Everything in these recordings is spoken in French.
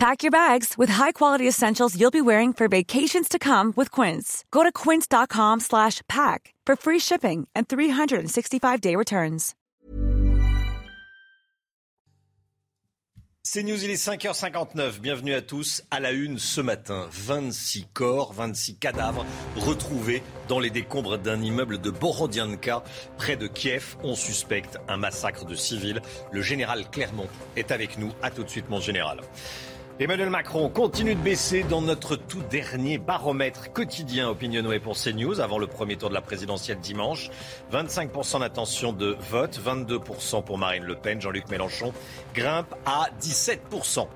Pack your bags with high-quality essentials you'll be wearing for vacations to come with Quince. Go to quince.com slash pack for free shipping and 365-day returns. C'est News, il est 5h59. Bienvenue à tous. À la une ce matin, 26 corps, 26 cadavres retrouvés dans les décombres d'un immeuble de Borodianka, près de Kiev. On suspecte un massacre de civils. Le général Clermont est avec nous. À tout de suite, mon général. Emmanuel Macron continue de baisser dans notre tout dernier baromètre quotidien Opinionway pour CNews avant le premier tour de la présidentielle dimanche. 25% d'intention de vote, 22% pour Marine Le Pen. Jean-Luc Mélenchon grimpe à 17%.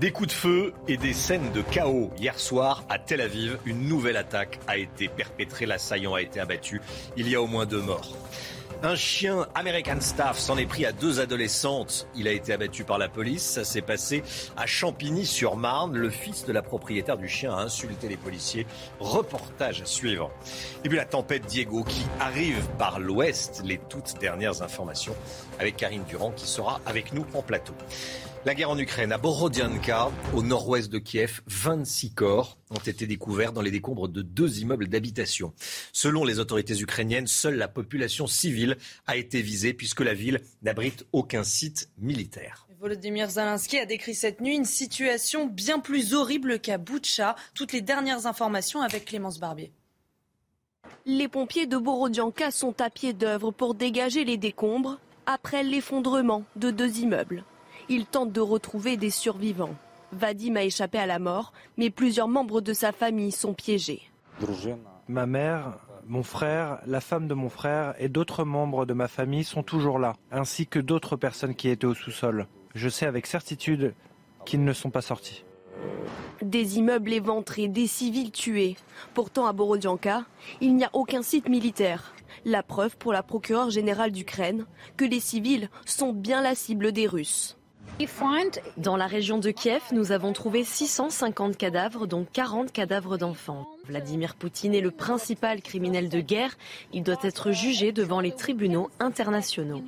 Des coups de feu et des scènes de chaos. Hier soir, à Tel Aviv, une nouvelle attaque a été perpétrée. L'assaillant a été abattu. Il y a au moins deux morts. Un chien American Staff s'en est pris à deux adolescentes. Il a été abattu par la police. Ça s'est passé à Champigny-sur-Marne. Le fils de la propriétaire du chien a insulté les policiers. Reportage à suivre. Et puis la tempête Diego qui arrive par l'ouest. Les toutes dernières informations avec Karine Durand qui sera avec nous en plateau. La guerre en Ukraine, à Borodianka, au nord-ouest de Kiev, 26 corps ont été découverts dans les décombres de deux immeubles d'habitation. Selon les autorités ukrainiennes, seule la population civile a été visée puisque la ville n'abrite aucun site militaire. Volodymyr Zelensky a décrit cette nuit une situation bien plus horrible qu'à Boutcha. Toutes les dernières informations avec Clémence Barbier. Les pompiers de Borodianka sont à pied d'œuvre pour dégager les décombres après l'effondrement de deux immeubles. Ils tentent de retrouver des survivants. Vadim a échappé à la mort, mais plusieurs membres de sa famille sont piégés. Ma mère, mon frère, la femme de mon frère et d'autres membres de ma famille sont toujours là, ainsi que d'autres personnes qui étaient au sous-sol. Je sais avec certitude qu'ils ne sont pas sortis. Des immeubles éventrés, des civils tués. Pourtant, à Borodianka, il n'y a aucun site militaire. La preuve pour la procureure générale d'Ukraine que les civils sont bien la cible des Russes. Dans la région de Kiev, nous avons trouvé 650 cadavres, dont 40 cadavres d'enfants. Vladimir Poutine est le principal criminel de guerre. Il doit être jugé devant les tribunaux internationaux.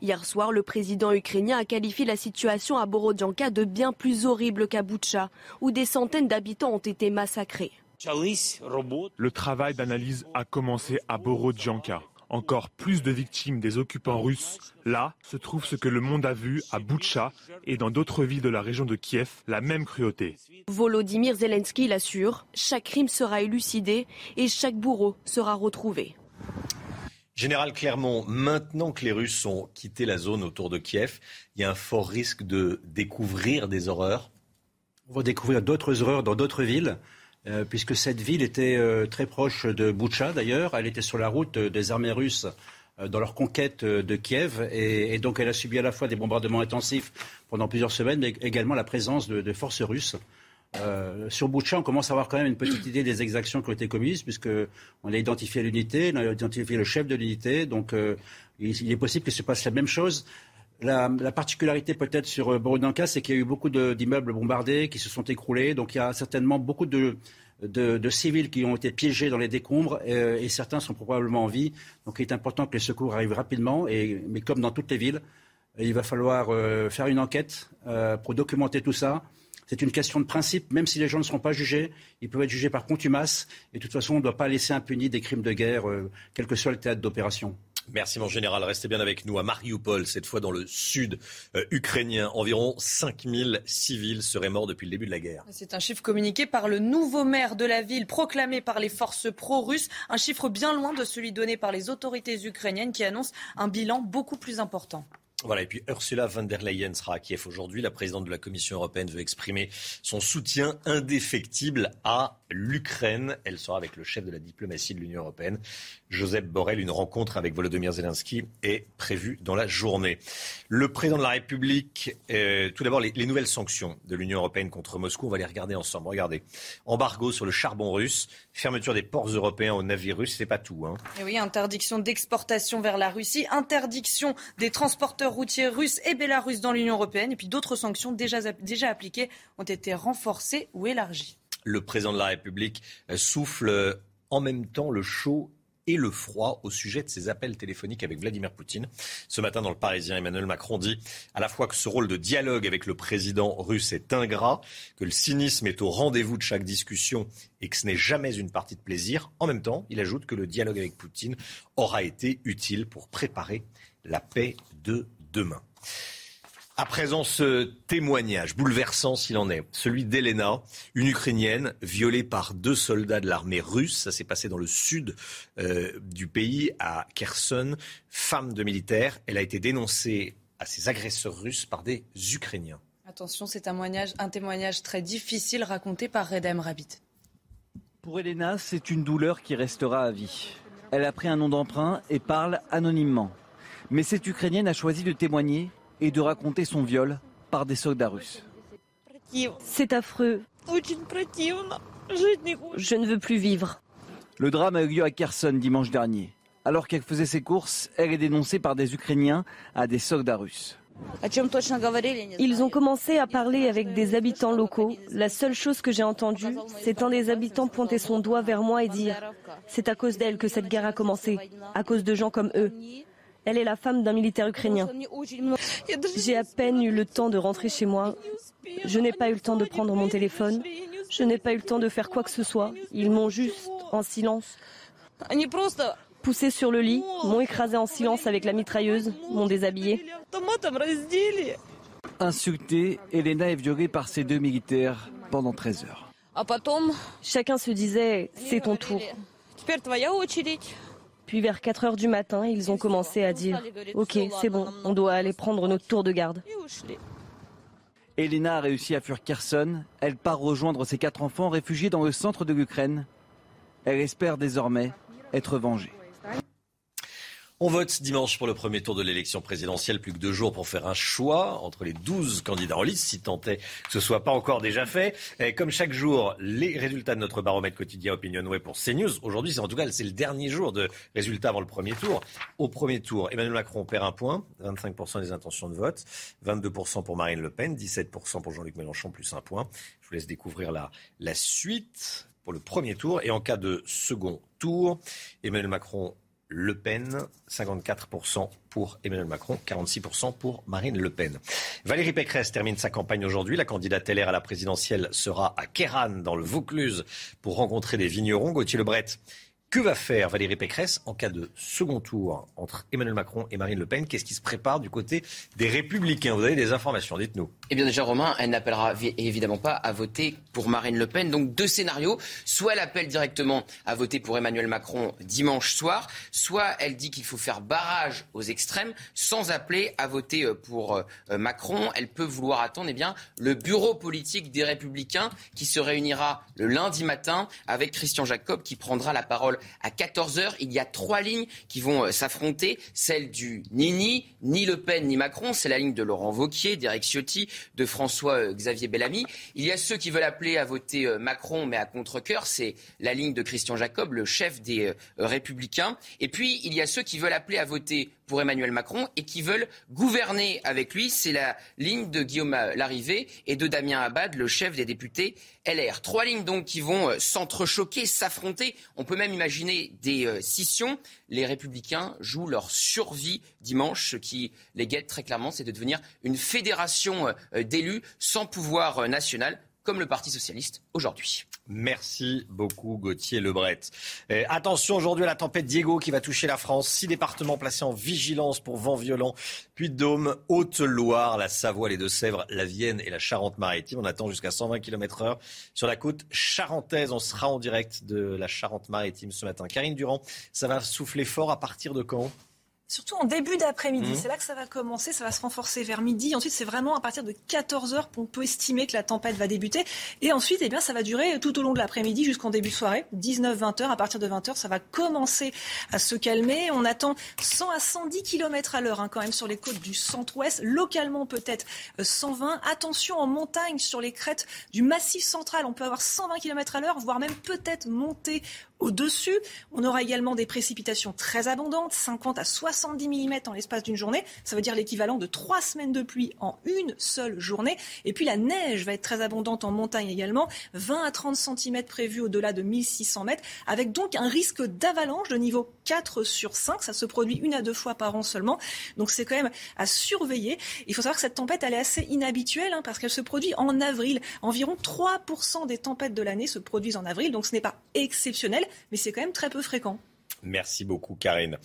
Hier soir, le président ukrainien a qualifié la situation à Borodianka de bien plus horrible qu'à Boutcha, où des centaines d'habitants ont été massacrés. Le travail d'analyse a commencé à Borodjanka. Encore plus de victimes des occupants russes. Là se trouve ce que le monde a vu à Boutcha et dans d'autres villes de la région de Kiev, la même cruauté. Volodymyr Zelensky l'assure, chaque crime sera élucidé et chaque bourreau sera retrouvé. Général Clermont, maintenant que les Russes ont quitté la zone autour de Kiev, il y a un fort risque de découvrir des horreurs. On va découvrir d'autres horreurs dans d'autres villes. Euh, puisque cette ville était euh, très proche de Boutcha d'ailleurs. Elle était sur la route euh, des armées russes dans leur conquête de Kiev. Et, donc elle a subi à la fois des bombardements intensifs pendant plusieurs semaines, mais également la présence de, forces russes. sur Boutcha, on commence à avoir quand même une petite idée des exactions qui ont été commises, puisqu'on a identifié l'unité, on a identifié le chef de l'unité. Donc il, est possible que se passe la même chose. La, particularité peut-être sur Borodanka, c'est qu'il y a eu beaucoup d'immeubles bombardés qui se sont écroulés. Donc il y a certainement beaucoup de, civils qui ont été piégés dans les décombres euh, et certains sont probablement en vie. Donc il est important que les secours arrivent rapidement. Mais comme dans toutes les villes, il va falloir euh, faire une enquête euh, pour documenter tout ça. C'est une question de principe. Même si les gens ne seront pas jugés, ils peuvent être jugés par contumace. Et de toute façon, on ne doit pas laisser impunis des crimes de guerre, quel que soit le théâtre d'opération. Merci mon général. Restez bien avec nous à Mariupol, cette fois dans le sud euh, ukrainien. Environ 5000 civils seraient morts depuis le début de la guerre. C'est un chiffre communiqué par le nouveau maire de la ville, proclamé par les forces pro-russes. Un chiffre bien loin de celui donné par les autorités ukrainiennes qui annoncent un bilan beaucoup plus important. Voilà, et puis Ursula von der Leyen sera à Kiev aujourd'hui. La présidente de la Commission européenne veut exprimer son soutien indéfectible à l'Ukraine. Elle sera avec le chef de la diplomatie de l'Union européenne, Joseph Borrell. Une rencontre avec Volodymyr Zelensky est prévue dans la journée. Le président de la République, euh, tout d'abord les, nouvelles sanctions de l'Union européenne contre Moscou, on va les regarder ensemble. Regardez, embargo sur le charbon russe, fermeture des ports européens aux navires russes, c'est pas tout. Hein. Et oui, interdiction d'exportation vers la Russie, interdiction des transporteurs routiers russes et bélarusses dans l'Union européenne, et puis d'autres sanctions déjà, déjà appliquées ont été renforcées ou élargies le président de la République euh, souffle euh, en même temps le chaud et le froid au sujet de ses appels téléphoniques avec Vladimir Poutine. Ce matin, dans le Parisien, Emmanuel Macron dit à la fois que ce rôle de dialogue avec le président russe est ingrat, que le cynisme est au rendez-vous de chaque discussion et que ce n'est jamais une partie de plaisir. En même temps, il ajoute que le dialogue avec Poutine aura été utile pour préparer la paix de demain. À présent, ce témoignage bouleversant s'il en est, celui d'Elena, une Ukrainienne violée par deux soldats de l'armée russe. Ça s'est passé dans le sud euh, du pays, à Kherson. Femme de militaire, elle a été dénoncée à ses agresseurs russes par des Ukrainiens. Attention, c'est un témoignage, un témoignage très difficile raconté par Redem Rabbit. Pour Elena, c'est une douleur qui restera à vie. Elle a pris un nom d'emprunt et parle anonymement. Mais cette Ukrainienne a choisi de témoigner et de raconter son viol par des soldats russes. C'est affreux. Je ne veux plus vivre. Le drame a eu lieu à Kherson dimanche dernier. Alors qu'elle faisait ses courses, elle est dénoncée par des Ukrainiens à des soldats russes. Ils ont commencé à parler avec des habitants locaux. La seule chose que j'ai entendue, c'est un des habitants pointer son doigt vers moi et dire ⁇ C'est à cause d'elle que cette guerre a commencé, à cause de gens comme eux. Elle est la femme d'un militaire ukrainien. J'ai à peine eu le temps de rentrer chez moi. Je n'ai pas eu le temps de prendre mon téléphone. Je n'ai pas eu le temps de faire quoi que ce soit. Ils m'ont juste, en silence, poussé sur le lit, m'ont écrasé en silence avec la mitrailleuse, m'ont déshabillé. Insultée, Elena est violée par ces deux militaires pendant 13 heures. Chacun se disait, c'est ton tour. Puis vers 4 heures du matin, ils ont commencé à dire Ok, c'est bon, on doit aller prendre notre tour de garde. Elena a réussi à fuir Kherson. Elle part rejoindre ses quatre enfants réfugiés dans le centre de l'Ukraine. Elle espère désormais être vengée. On vote dimanche pour le premier tour de l'élection présidentielle. Plus que deux jours pour faire un choix entre les douze candidats en liste, si tant est que ce soit pas encore déjà fait. Et comme chaque jour, les résultats de notre baromètre quotidien Opinion Web pour CNews. Aujourd'hui, c'est en tout cas c'est le dernier jour de résultats avant le premier tour. Au premier tour, Emmanuel Macron perd un point, 25% des intentions de vote, 22% pour Marine Le Pen, 17% pour Jean-Luc Mélenchon, plus un point. Je vous laisse découvrir la suite pour le premier tour. Et en cas de second tour, Emmanuel Macron le Pen, 54% pour Emmanuel Macron, 46% pour Marine Le Pen. Valérie Pécresse termine sa campagne aujourd'hui. La candidate LR à la présidentielle sera à Kéran, dans le Vaucluse, pour rencontrer des vignerons. Gauthier Lebret que va faire Valérie Pécresse en cas de second tour entre Emmanuel Macron et Marine Le Pen? Qu'est-ce qui se prépare du côté des Républicains? Vous avez des informations, dites-nous. Eh bien déjà, Romain, elle n'appellera évidemment pas à voter pour Marine Le Pen. Donc deux scénarios. Soit elle appelle directement à voter pour Emmanuel Macron dimanche soir, soit elle dit qu'il faut faire barrage aux extrêmes sans appeler à voter euh, pour euh, Macron. Elle peut vouloir attendre eh bien, le bureau politique des Républicains qui se réunira le lundi matin avec Christian Jacob qui prendra la parole à 14h. Il y a trois lignes qui vont euh, s'affronter. Celle du Nini, ni Le Pen, ni Macron. C'est la ligne de Laurent Vauquier, d'Éric Ciotti, de François-Xavier euh, Bellamy. Il y a ceux qui veulent appeler à voter euh, Macron, mais à contre-coeur. C'est la ligne de Christian Jacob, le chef des Républicains. Et puis, il y a ceux qui veulent appeler à voter pour Emmanuel Macron et qui veulent gouverner avec lui. C'est la ligne de Guillaume Larrivé et de Damien Abad, le chef des députés LR. Trois lignes donc qui vont euh, s'entrechoquer, s'affronter. On peut même imaginer des euh, scissions. Les républicains jouent leur survie dimanche. Ce qui les guette très clairement, c'est de devenir une fédération euh, d'élus sans pouvoir national comme le Parti socialiste aujourd'hui. Merci beaucoup Gauthier Lebret. Attention aujourd'hui à la tempête Diego qui va toucher la France. Six départements placés en vigilance pour vent violent. Puy-de-Dôme, Haute-Loire, la Savoie, les Deux-Sèvres, la Vienne et la Charente-Maritime. On attend jusqu'à 120 km heure sur la côte charentaise. On sera en direct de la Charente-Maritime ce matin. Karine Durand, ça va souffler fort à partir de quand? Surtout en début d'après-midi. Mmh. C'est là que ça va commencer. Ça va se renforcer vers midi. Ensuite, c'est vraiment à partir de 14 heures qu'on peut estimer que la tempête va débuter. Et ensuite, eh bien, ça va durer tout au long de l'après-midi jusqu'en début de soirée. 19-20 heures. À partir de 20 heures, ça va commencer à se calmer. On attend 100 à 110 km à l'heure, hein, quand même, sur les côtes du centre-ouest. Localement, peut-être 120. Euh, Attention en montagne, sur les crêtes du massif central. On peut avoir 120 km à l'heure, voire même peut-être monter au-dessus. On aura également des précipitations très abondantes, 50 à 70 mm en l'espace d'une journée. Ça veut dire l'équivalent de trois semaines de pluie en une seule journée. Et puis la neige va être très abondante en montagne également, 20 à 30 cm prévus au-delà de 1600 mètres, avec donc un risque d'avalanche de niveau 4 sur 5. Ça se produit une à deux fois par an seulement. Donc c'est quand même à surveiller. Il faut savoir que cette tempête, elle est assez inhabituelle hein, parce qu'elle se produit en avril. Environ 3% des tempêtes de l'année se produisent en avril. Donc ce n'est pas exceptionnel mais c'est quand même très peu fréquent. Merci beaucoup, Karine.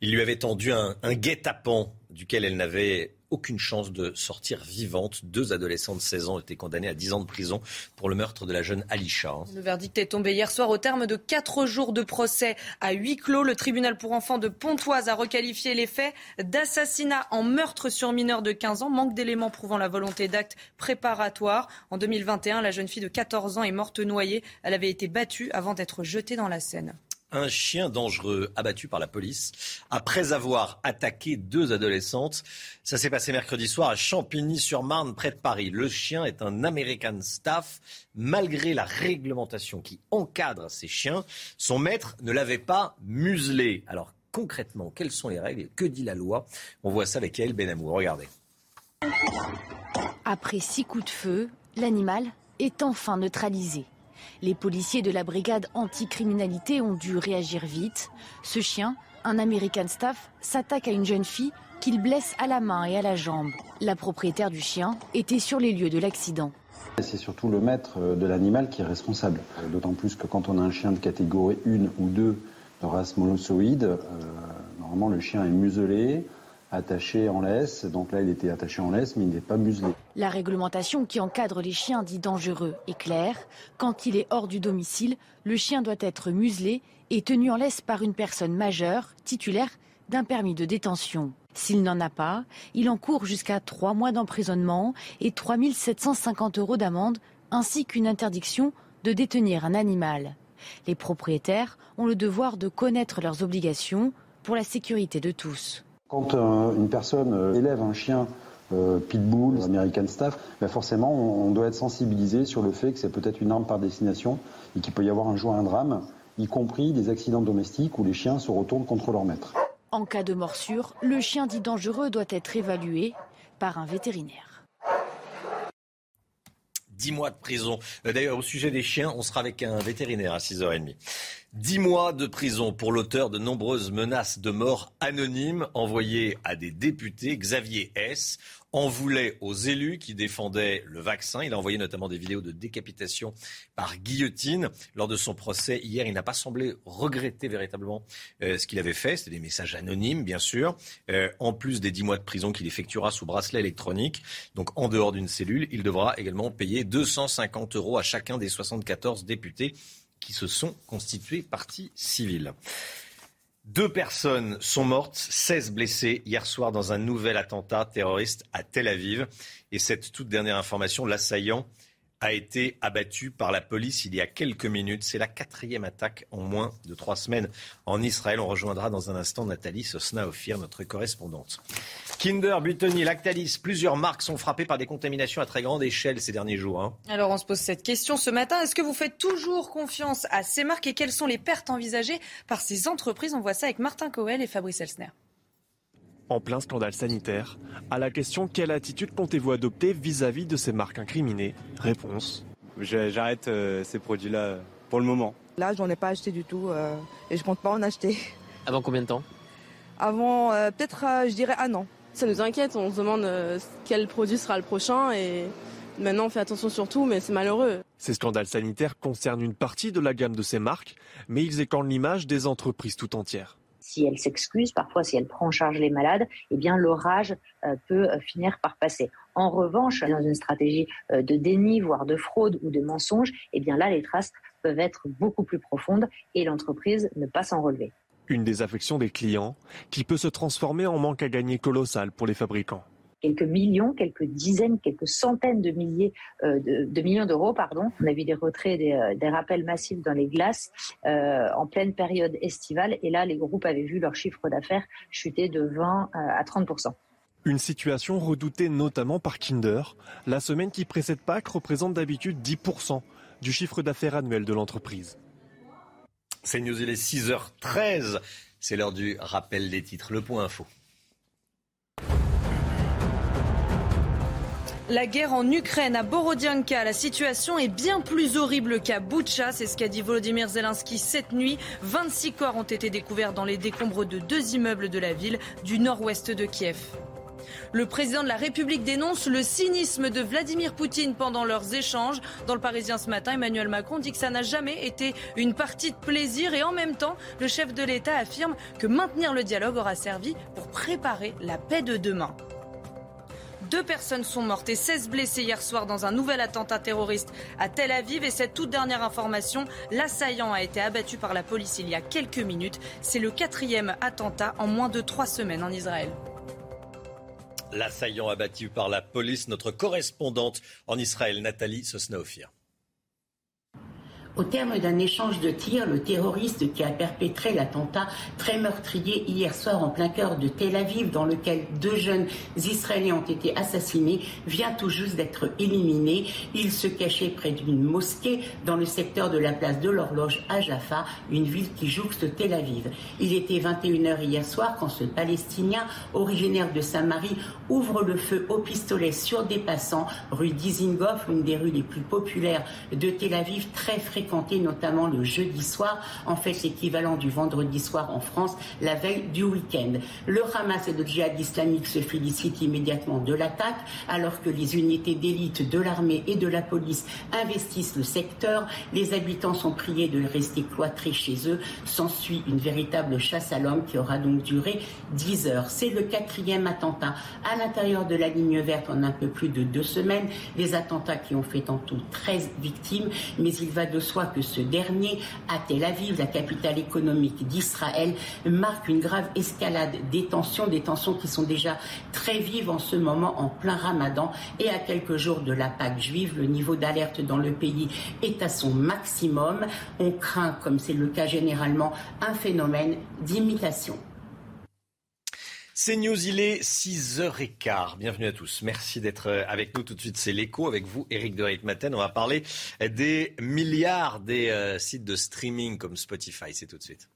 Il lui avait tendu un, guet-apens duquel elle n'avait aucune chance de sortir vivante. Deux adolescents de 16 ans ont été condamnés à 10 ans de prison pour le meurtre de la jeune Alisha. Le verdict est tombé hier soir au terme de quatre jours de procès à huis clos. Le tribunal pour enfants de Pontoise a requalifié les faits d'assassinat en meurtre sur mineur de 15 ans. Manque d'éléments prouvant la volonté d'acte préparatoire. En 2021, la jeune fille de 14 ans est morte noyée. Elle avait été battue avant d'être jetée dans la Seine un chien dangereux abattu par la police après avoir attaqué deux adolescentes. Ça s'est passé mercredi soir à Champigny-sur-Marne, près de Paris. Le chien est un American Staff. Malgré la réglementation qui encadre ces chiens, son maître ne l'avait pas muselé. Alors concrètement, quelles sont les règles que dit la loi? On voit ça avec Yael Benamou. Regardez. Après six coups de feu, l'animal est enfin neutralisé. Les policiers de la brigade anticriminalité ont dû réagir vite. Ce chien, un American Staff, s'attaque à une jeune fille qu'il blesse à la main et à la jambe. La propriétaire du chien était sur les lieux de l'accident. C'est surtout le maître de l'animal qui est responsable. D'autant plus que quand on a un chien de catégorie 1 ou 2 de race monosoïde, euh, normalement le chien est muselé, attaché en laisse. Donc là, il était attaché en laisse, mais il n'est pas muselé. La réglementation qui encadre les chiens dits dangereux est claire. Quand il est hors du domicile, le chien doit être muselé et tenu en laisse par une personne majeure, titulaire d'un permis de détention. S'il n'en a pas, il encourt jusqu'à trois mois d'emprisonnement et 3 750 euros d'amende, ainsi qu'une interdiction de détenir un animal. Les propriétaires ont le devoir de connaître leurs obligations pour la sécurité de tous. Quand euh, une personne euh, élève un chien euh, pitbull, American Staff, ben forcément on, doit être sensibilisé sur le fait que c'est peut-être une arme par destination et qu'il peut y avoir un jour un drame, y compris des accidents domestiques où les chiens se retournent contre leur maître. En cas de morsure, le chien dit dangereux doit être évalué par un vétérinaire. 10 mois de prison. D'ailleurs, au sujet des chiens, on sera avec un vétérinaire à 6h30. Dix mois de prison pour l'auteur de nombreuses menaces de mort anonymes envoyées à des députés. Xavier S en voulait aux élus qui défendaient le vaccin. Il a envoyé notamment des vidéos de décapitation par guillotine. Lors de son procès hier, il n'a pas semblé regretter véritablement euh, ce qu'il avait fait. C'était des messages anonymes, bien sûr. Euh, en plus des dix mois de prison qu'il effectuera sous bracelet électronique, donc en dehors d'une cellule, il devra également payer 250 euros à chacun des 74 députés qui se sont constitués partie civile. Deux personnes sont mortes, 16 blessés hier soir dans un nouvel attentat terroriste à Tel Aviv. Et cette toute dernière information, l'assaillant a été abattu par la police il y a quelques minutes. C'est la quatrième attaque en moins de trois semaines en Israël. On rejoindra dans un instant Nathalie Sosna-Ophir, notre correspondante. Kinder, Butoni, Lactalis, plusieurs marques sont frappées par des contaminations à très grande échelle ces derniers jours. Hein. Alors on se pose cette question ce matin. Est-ce que vous faites toujours confiance à ces marques et quelles sont les pertes envisagées par ces entreprises? On voit ça avec Martin Coel et Fabrice Elsner en plein scandale sanitaire. À la question quelle attitude comptez-vous adopter vis-à-vis de ces marques incriminées? Réponse. J'arrête euh, ces produits-là euh, pour le moment. Là, j'en ai pas acheté du tout euh, et je compte pas en acheter. Avant combien de temps? Avant, peut-être, je dirais un an. Ça nous inquiète, on se demande quel produit sera le prochain et maintenant on fait attention sur tout, mais c'est malheureux. Ces scandales sanitaires concernent une partie de la gamme de ces marques, mais ils écornent l'image des entreprises tout entières si elle s'excuse, parfois si elle prend en charge les malades, eh bien l'orage euh, peut euh, finir par passer. En revanche, dans une stratégie euh, de déni, voire de fraude ou de mensonge, eh bien là les traces peuvent être beaucoup plus profondes et l'entreprise ne pas s'en relever. Une désaffection des clients qui peut se transformer en manque à gagner colossal pour les fabricants quelques millions, quelques dizaines, quelques centaines de milliers euh, de, millions d'euros, pardon. On a vu des retraits, des, euh, rappels massifs dans les glaces euh, en pleine période estivale, et là, les groupes avaient vu leur chiffre d'affaires chuter de 20 à 30% une situation redoutée notamment par Kinder. La semaine qui précède Pâques représente d'habitude 10% du chiffre d'affaires annuel de l'entreprise. C'est News, il est 6h13. C'est l'heure du rappel des titres. Le point info. La guerre en Ukraine, à Borodianka, la situation est bien plus horrible qu'à Boutcha. C'est ce qu'a dit Volodymyr Zelensky cette nuit. 26 corps ont été découverts dans les décombres de deux immeubles de la ville du nord-ouest de Kiev. Le président de la République dénonce le cynisme de Vladimir Poutine pendant leurs échanges. Dans le Parisien ce matin, Emmanuel Macron dit que ça n'a jamais été une partie de plaisir et en même temps, le chef de l'État affirme que maintenir le dialogue aura servi pour préparer la paix de demain. Deux personnes sont mortes et 16 blessés hier soir dans un nouvel attentat terroriste à Tel Aviv. Et cette toute dernière information, l'assaillant a été abattu par la police il y a quelques minutes. C'est le quatrième attentat en moins de trois semaines en Israël. L'assaillant abattu par la police, notre correspondante en Israël, Nathalie Sosnaofir. Au terme d'un échange de tirs, le terroriste qui a perpétré l'attentat très meurtrier hier soir en plein cœur de Tel Aviv, dans lequel deux jeunes Israéliens ont été assassinés, vient tout juste d'être éliminé. Il se cachait près d'une mosquée dans le secteur de la place de l'horloge à Jaffa, une ville qui jouxte Tel Aviv. Il était 21h hier soir quand ce Palestinien, originaire de Samarie, ouvre le feu au pistolet sur des passants rue Dizengoff, une des rues les plus populaires de Tel Aviv, très fréquemment notamment le jeudi soir, en fait l'équivalent du vendredi soir en France, la veille du week-end. Le Hamas et le djihad islamique se félicitent immédiatement de l'attaque, alors que les unités d'élite de l'armée et de la police investissent le secteur. Les habitants sont priés de rester cloîtrés chez eux. S'ensuit une véritable chasse à l'homme qui aura donc duré 10 heures. C'est le quatrième attentat à l'intérieur de la ligne verte en un peu plus de deux semaines. Les attentats qui ont fait en tout 13 victimes, mais il va de soit que ce dernier, à Tel Aviv, la capitale économique d'Israël, marque une grave escalade des tensions, des tensions qui sont déjà très vives en ce moment en plein ramadan et à quelques jours de la Pâque juive. Le niveau d'alerte dans le pays est à son maximum. On craint, comme c'est le cas généralement, un phénomène d'imitation. C'est News, il est 6h15. Bienvenue à tous. Merci d'être euh, avec nous tout de suite. C'est l'écho avec vous, Eric de Maten. On va parler des milliards des euh, sites de streaming comme Spotify. C'est tout de suite.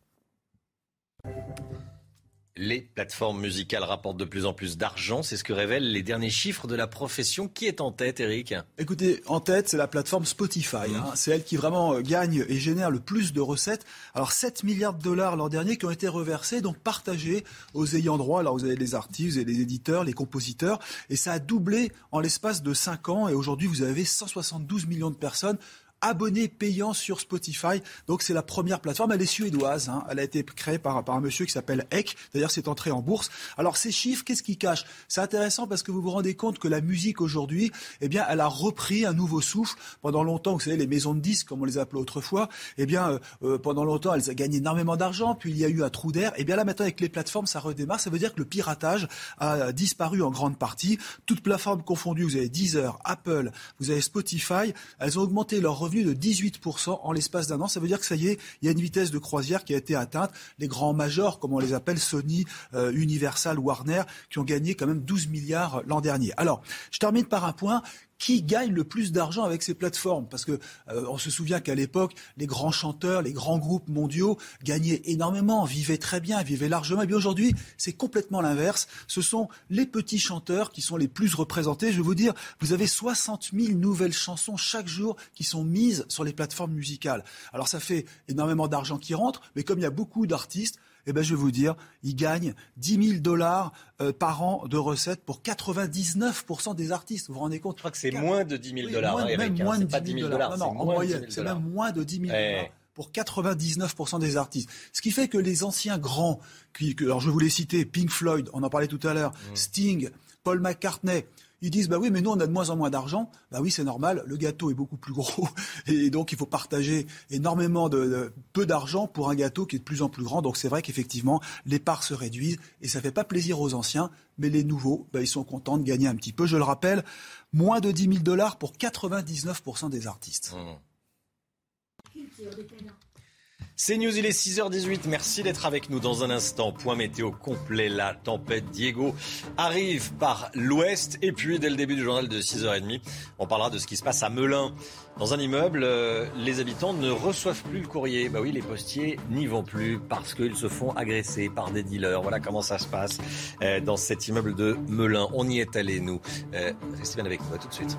Les plateformes musicales rapportent de plus en plus d'argent, c'est ce que révèlent les derniers chiffres de la profession. Qui est en tête, Eric Écoutez, en tête, c'est la plateforme Spotify. Hein. C'est elle qui vraiment euh, gagne et génère le plus de recettes. Alors 7 milliards de dollars l'an dernier qui ont été reversés, donc partagés aux ayants droit. Alors vous avez les artistes, avez les éditeurs, les compositeurs, et ça a doublé en l'espace de 5 ans. Et aujourd'hui, vous avez 172 millions de personnes abonnés payants sur Spotify. Donc c'est la première plateforme. Elle est suédoise. Hein. Elle a été créée par, par un monsieur qui s'appelle Eck. D'ailleurs, c'est entré en bourse. Alors ces chiffres, qu'est-ce qu'ils cachent? C'est intéressant parce que vous vous rendez compte que la musique aujourd'hui, eh bien, elle a repris un nouveau souffle. Pendant longtemps, vous savez, les maisons de disques, comme on les appelait autrefois, eh bien, euh, euh, pendant longtemps, elles ont gagné énormément d'argent. Puis il y a eu un trou d'air. Eh bien là, maintenant, avec les plateformes, ça redémarre. Ça veut dire que le piratage a disparu en grande partie. Toutes plateformes confondues, vous avez Deezer, Apple, vous avez Spotify. Elles ont augmenté leurs revenus de 18% en l'espace d'un an. Ça veut dire que ça y est, il y a une vitesse de croisière qui a été atteinte. Les grands majors, comme on les appelle, Sony, euh, Universal, Warner, qui ont gagné quand même 12 milliards l'an dernier. Alors, je termine par un point qui gagne le plus d'argent avec ces plateformes Parce que euh, on se souvient qu'à l'époque, les grands chanteurs, les grands groupes mondiaux gagnaient énormément, vivaient très bien, vivaient largement. Et bien aujourd'hui, c'est complètement l'inverse. Ce sont les petits chanteurs qui sont les plus représentés. Je vais vous dire, vous avez 60 000 nouvelles chansons chaque jour qui sont mises sur les plateformes musicales. Alors ça fait énormément d'argent qui rentre, mais comme il y a beaucoup d'artistes, eh ben, je vais vous dire, ils gagnent 10 000 dollars euh, par an de recettes pour 99% des artistes. Vous vous rendez compte? Je crois que c'est moins de 10 000 dollars. Hein, même moins de 10 000 dollars. Non, en moyenne, c'est même moins de 10 000 dollars pour 99% des artistes. Ce qui fait que les anciens grands, qui, alors je voulais citer Pink Floyd, on en parlait tout à l'heure, mm. Sting, Paul McCartney. Ils disent bah oui mais nous on a de moins en moins d'argent. Bah oui c'est normal, le gâteau est beaucoup plus gros et donc il faut partager énormément de, peu d'argent pour un gâteau qui est de plus en plus grand. Donc c'est vrai qu'effectivement les parts se réduisent et ça fait pas plaisir aux anciens, mais les nouveaux bah, ils sont contents de gagner un petit peu. Je le rappelle, moins de 10 000 dollars pour 99% des artistes. Mmh. C'est News, il est 6h18. Merci d'être avec nous dans un instant. Point météo complet. La tempête Diego arrive par l'ouest. Et puis, dès le début du journal de 6h30, on parlera de ce qui se passe à Melun. Dans un immeuble, euh, les habitants ne reçoivent plus le courrier. Bah oui, les postiers n'y vont plus parce qu'ils se font agresser par des dealers. Voilà comment ça se passe euh, dans cet immeuble de Melun. On y est allé, nous. Euh, restez bien avec nous. tout de suite.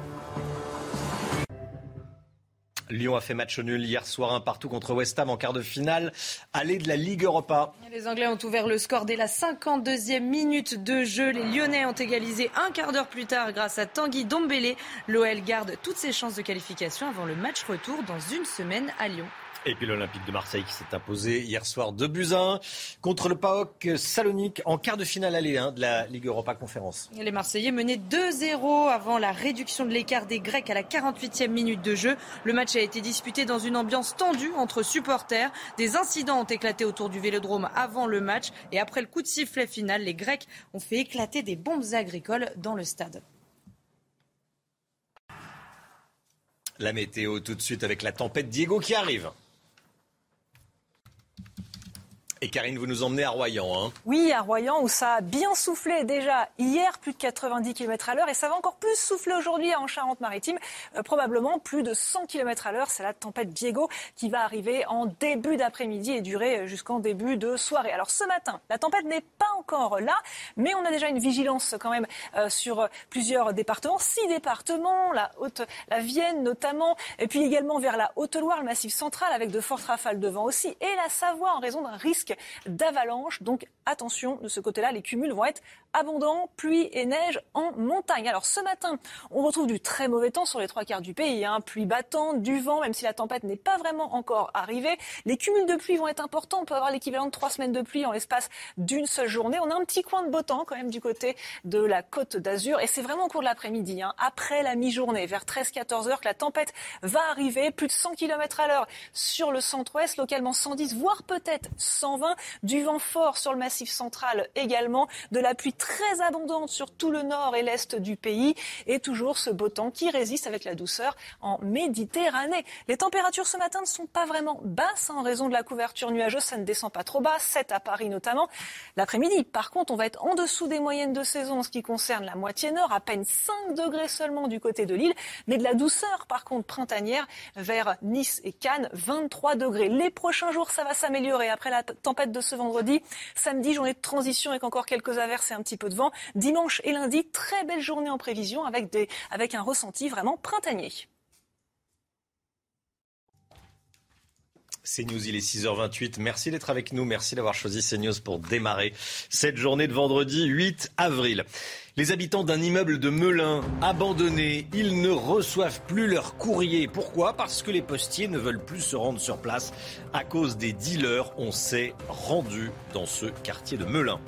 Lyon a fait match nul hier soir un partout contre West Ham en quart de finale. Aller de la Ligue Europa. Les Anglais ont ouvert le score dès la 52e minute de jeu. Les Lyonnais ont égalisé un quart d'heure plus tard grâce à Tanguy Dombélé. L'OL garde toutes ses chances de qualification avant le match retour dans une semaine à Lyon. Et puis l'Olympique de Marseille qui s'est imposé hier soir de Buzyn contre le PAOK Salonique en quart de finale aller 1 de la Ligue Europa Conférence. Les Marseillais menaient 2-0 avant la réduction de l'écart des Grecs à la 48e minute de jeu. Le match a été disputé dans une ambiance tendue entre supporters. Des incidents ont éclaté autour du Vélodrome avant le match et après le coup de sifflet final, les Grecs ont fait éclater des bombes agricoles dans le stade. La météo tout de suite avec la tempête Diego qui arrive. Et Karine, vous nous emmenez à Royan. Hein. Oui, à Royan, où ça a bien soufflé déjà hier, plus de 90 km à l'heure, et ça va encore plus souffler aujourd'hui en Charente-Maritime, euh, probablement plus de 100 km à l'heure. C'est la tempête Diego qui va arriver en début d'après-midi et durer jusqu'en début de soirée. Alors ce matin, la tempête n'est pas encore là, mais on a déjà une vigilance quand même euh, sur plusieurs départements, six départements, la Haute, la Vienne notamment, et puis également vers la Haute-Loire, le Massif central, avec de fortes rafales de vent aussi, et la Savoie en raison d'un risque d'avalanche. Donc attention, de ce côté-là, les cumuls vont être abondants, pluie et neige en montagne. Alors ce matin, on retrouve du très mauvais temps sur les trois quarts du pays, hein. pluie battante, du vent, même si la tempête n'est pas vraiment encore arrivée. Les cumuls de pluie vont être importants, on peut avoir l'équivalent de trois semaines de pluie en l'espace d'une seule journée. On a un petit coin de beau temps quand même du côté de la côte d'Azur et c'est vraiment au cours de l'après-midi, hein. après la mi-journée, vers 13-14 heures, que la tempête va arriver, plus de 100 km à l'heure sur le centre-ouest, localement 110, voire peut-être 120, du vent fort sur le massif central également, de la pluie abondante sur tout le nord et l'est du pays et toujours ce beau temps qui résiste avec la douceur en Méditerranée. Les températures ce matin ne sont pas vraiment basses en raison de la couverture nuageuse, ça ne descend pas trop bas, 7 à Paris notamment. L'après-midi, par contre, on va être en dessous des moyennes de saison en ce qui concerne la moitié nord, à peine 5 degrés seulement du côté de l'île, mais de la douceur par contre printanière vers Nice et Cannes, 23 degrés. Les prochains jours, ça va s'améliorer après la tempête de ce vendredi. Samedi, journée de transition avec encore quelques averses et un petit peu de vent. Dimanche et lundi, très belle journée en prévision avec, un ressenti vraiment printanier. CNews, il est 6h28. Merci d'être avec nous. Merci d'avoir choisi CNews pour démarrer cette journée de vendredi 8 avril. Les habitants d'un immeuble de Melun abandonné, ils ne reçoivent plus leur courrier. Pourquoi? Parce que les postiers ne veulent plus se rendre sur place à cause des dealers. On s'est rendu dans ce quartier de Melun.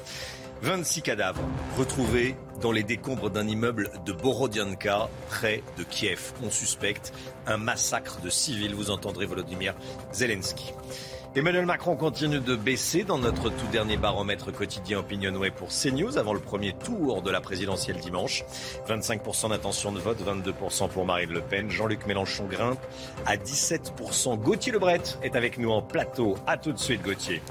26 cadavres retrouvés dans les décombres d'un immeuble de Borodianka, près de Kiev. On suspecte un massacre de civils. Vous entendrez Volodymyr Zelensky. Emmanuel Macron continue de baisser dans notre tout dernier baromètre quotidien Opinionway pour CNews avant le premier tour de la présidentielle dimanche. 25% d'intention de vote, 22% pour Marine Le Pen. Jean-Luc Mélenchon grimpe à 17%. Gauthier Lebret est avec nous en plateau. A tout de suite Gauthier.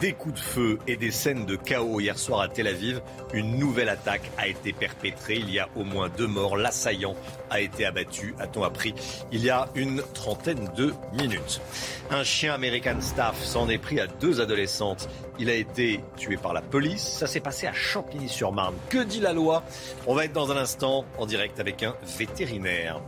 Des coups de feu et des scènes de chaos hier soir à Tel Aviv. Une nouvelle attaque a été perpétrée. Il y a au moins deux morts. L'assaillant a été abattu, a-t-on appris, il y a une trentaine de minutes. Un chien American Staff s'en est pris à deux adolescentes. Il a été tué par la police. Ça s'est passé à Champigny-sur-Marne. Que dit la loi? On va être dans un instant en direct avec un vétérinaire.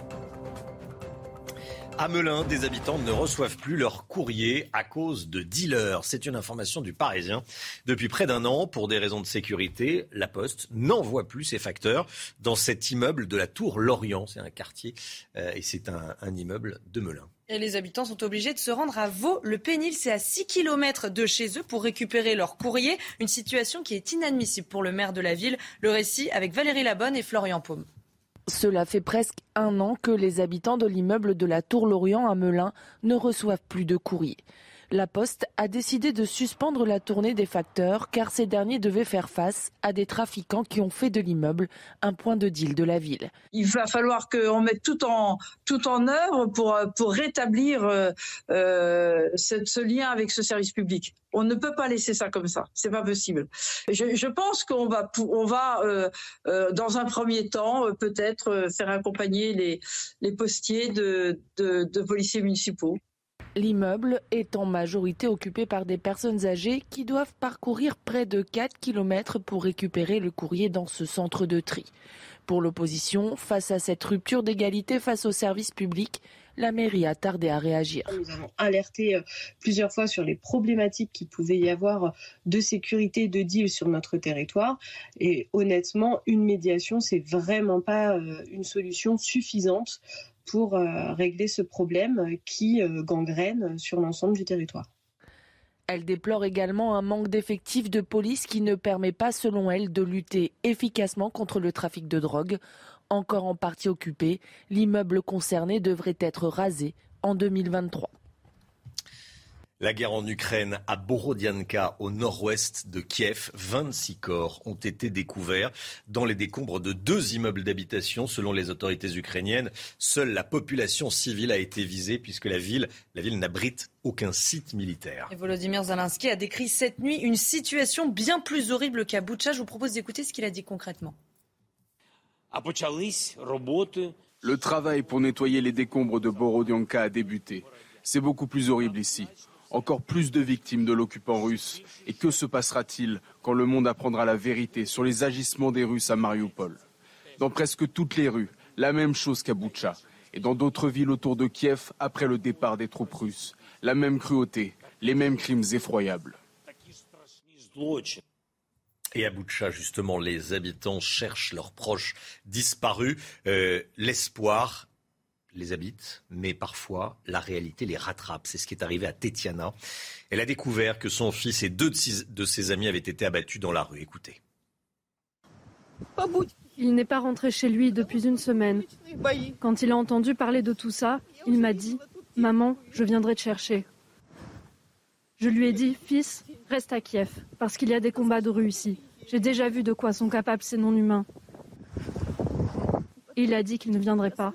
À Melun, des habitants ne reçoivent plus leur courrier à cause de dealers. C'est une information du Parisien. Depuis près d'un an, pour des raisons de sécurité, la Poste n'envoie plus ses facteurs dans cet immeuble de la Tour Lorient. C'est un quartier euh, et c'est un, un immeuble de Melun. Et les habitants sont obligés de se rendre à Vaux-le-Pénil. C'est à 6 km de chez eux pour récupérer leur courrier. Une situation qui est inadmissible pour le maire de la ville. Le récit avec Valérie Labonne et Florian Paume. Cela fait presque un an que les habitants de l'immeuble de la Tour Lorient à Melun ne reçoivent plus de courrier la Poste a décidé de suspendre la tournée des facteurs car ces derniers devaient faire face à des trafiquants qui ont fait de l'immeuble un point de deal de la ville. Il va falloir qu'on mette tout en, tout en œuvre pour, pour rétablir euh, euh ce, lien avec ce service public. On ne peut pas laisser ça comme ça, c'est pas possible. Je, je pense qu'on va, on va euh, euh, dans un premier temps peut-être faire accompagner les, les postiers de, de, de policiers municipaux. L'immeuble est en majorité occupé par des personnes âgées qui doivent parcourir près de 4 km pour récupérer le courrier dans ce centre de tri. Pour l'opposition, face à cette rupture d'égalité face aux services publics, la mairie a tardé à réagir. Nous avons alerté euh, plusieurs fois sur les problématiques qu'il pouvait y avoir de sécurité de deal sur notre territoire. Et honnêtement, une médiation, c'est vraiment pas euh, une solution suffisante pour euh, régler ce problème qui euh, gangrène sur l'ensemble du territoire. Elle déplore également un manque d'effectifs de police qui ne permet pas, selon elle, de lutter efficacement contre le trafic de drogue. Encore en partie occupé, l'immeuble concerné devrait être rasé en 2023. La guerre en Ukraine, à Borodianka, au nord-ouest de Kiev, 26 corps ont été découverts dans les décombres de deux immeubles d'habitation. Selon les autorités ukrainiennes, seule la population civile a été visée puisque la ville, la ville n'abrite aucun site militaire. Et Volodymyr Zelensky a décrit cette nuit une situation bien plus horrible qu'à Boutcha. Je vous propose d'écouter ce qu'il a dit concrètement. Le travail pour nettoyer les décombres de Borodianka a débuté. C'est beaucoup plus horrible ici encore plus de victimes de l'occupant russe. Et que se passera-t-il quand le monde apprendra la vérité sur les agissements des Russes à Mariupol? Dans presque toutes les rues, la même chose qu'à Boutcha. Et dans d'autres villes autour de Kiev après le départ des troupes russes. La même cruauté, les mêmes crimes effroyables. Et à Boutcha, justement, les habitants cherchent leurs proches disparus. Euh, l'espoir les habite, mais parfois la réalité les rattrape. C'est ce qui est arrivé à Tetiana. Elle a découvert que son fils et deux de ses amis avaient été abattus dans la rue. Écoutez. Il n'est pas rentré chez lui depuis une semaine. Quand il a entendu parler de tout ça, il m'a dit Maman, je viendrai te chercher. Je lui ai dit Fils, reste à Kiev, parce qu'il y a des combats de rue ici. J'ai déjà vu de quoi sont capables ces non-humains. il a dit qu'il ne viendrait pas.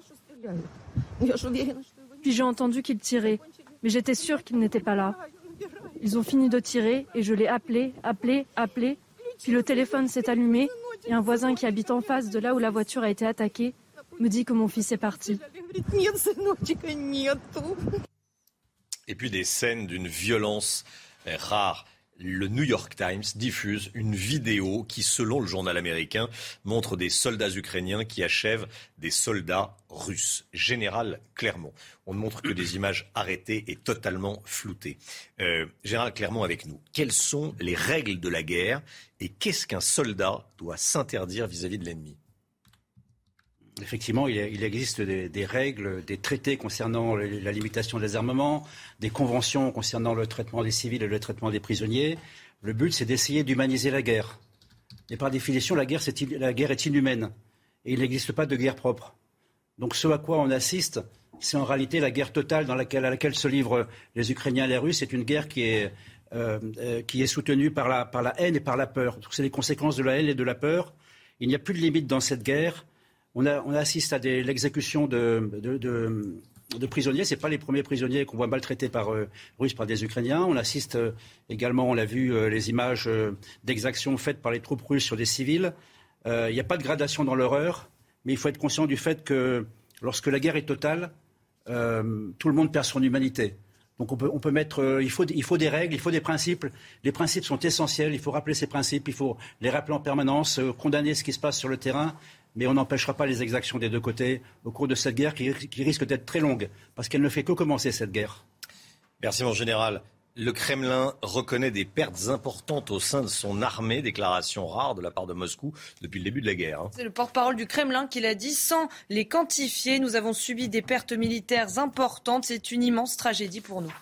Puis j'ai entendu qu'ils tiraient, mais j'étais sûre qu'ils n'étaient pas là. Ils ont fini de tirer et je l'ai appelé, appelé, appelé. Puis le téléphone s'est allumé et un voisin qui habite en face de là où la voiture a été attaquée me dit que mon fils est parti. Et puis des scènes d'une violence rare le New York Times diffuse une vidéo qui, selon le journal américain, montre des soldats ukrainiens qui achèvent des soldats russes. Général Clermont. On ne montre que des images arrêtées et totalement floutées. Euh, Général Clermont avec nous. Quelles sont les règles de la guerre et qu'est-ce qu'un soldat doit s'interdire vis-à-vis de l'ennemi? Effectivement, il, existe des, règles, des traités concernant la limitation des armements, des conventions concernant le traitement des civils et le traitement des prisonniers. Le but, c'est d'essayer d'humaniser la guerre. Et par définition, la guerre, est inhumaine. Et il n'existe pas de guerre propre. Donc ce à quoi on assiste, c'est en réalité la guerre totale dans laquelle, à laquelle se livrent les Ukrainiens et les Russes. C'est une guerre qui est, euh, euh, soutenue par la haine et par la peur. C'est les conséquences de la haine et de la peur. Il n'y a plus de limite dans cette guerre. On, assiste à l'exécution de, prisonniers. Ce pas les premiers prisonniers qu'on voit maltraités par euh, Russes par des Ukrainiens. On assiste euh, également, on l'a vu, euh, les images d'exactions faites par les troupes russes sur des civils. Il n'y a pas de gradation dans l'horreur, mais il faut être conscient du fait que lorsque la guerre est totale, tout le monde perd son humanité. Donc on peut, mettre, il, faut, il faut des règles, il faut des principes. Les principes sont essentiels, il faut rappeler ces principes, il faut les rappeler en permanence, condamner ce qui se passe sur le terrain mais on n'empêchera pas les exactions des deux côtés au cours de cette guerre qui, risque d'être très longue, parce qu'elle ne fait que commencer cette guerre. Merci mon général. Le Kremlin reconnaît des pertes importantes au sein de son armée, déclaration rare de la part de Moscou depuis le début de la guerre. hein. C'est le porte-parole du Kremlin qui l'a dit. Sans les quantifier, nous avons subi des pertes militaires importantes. C'est une immense tragédie pour nous.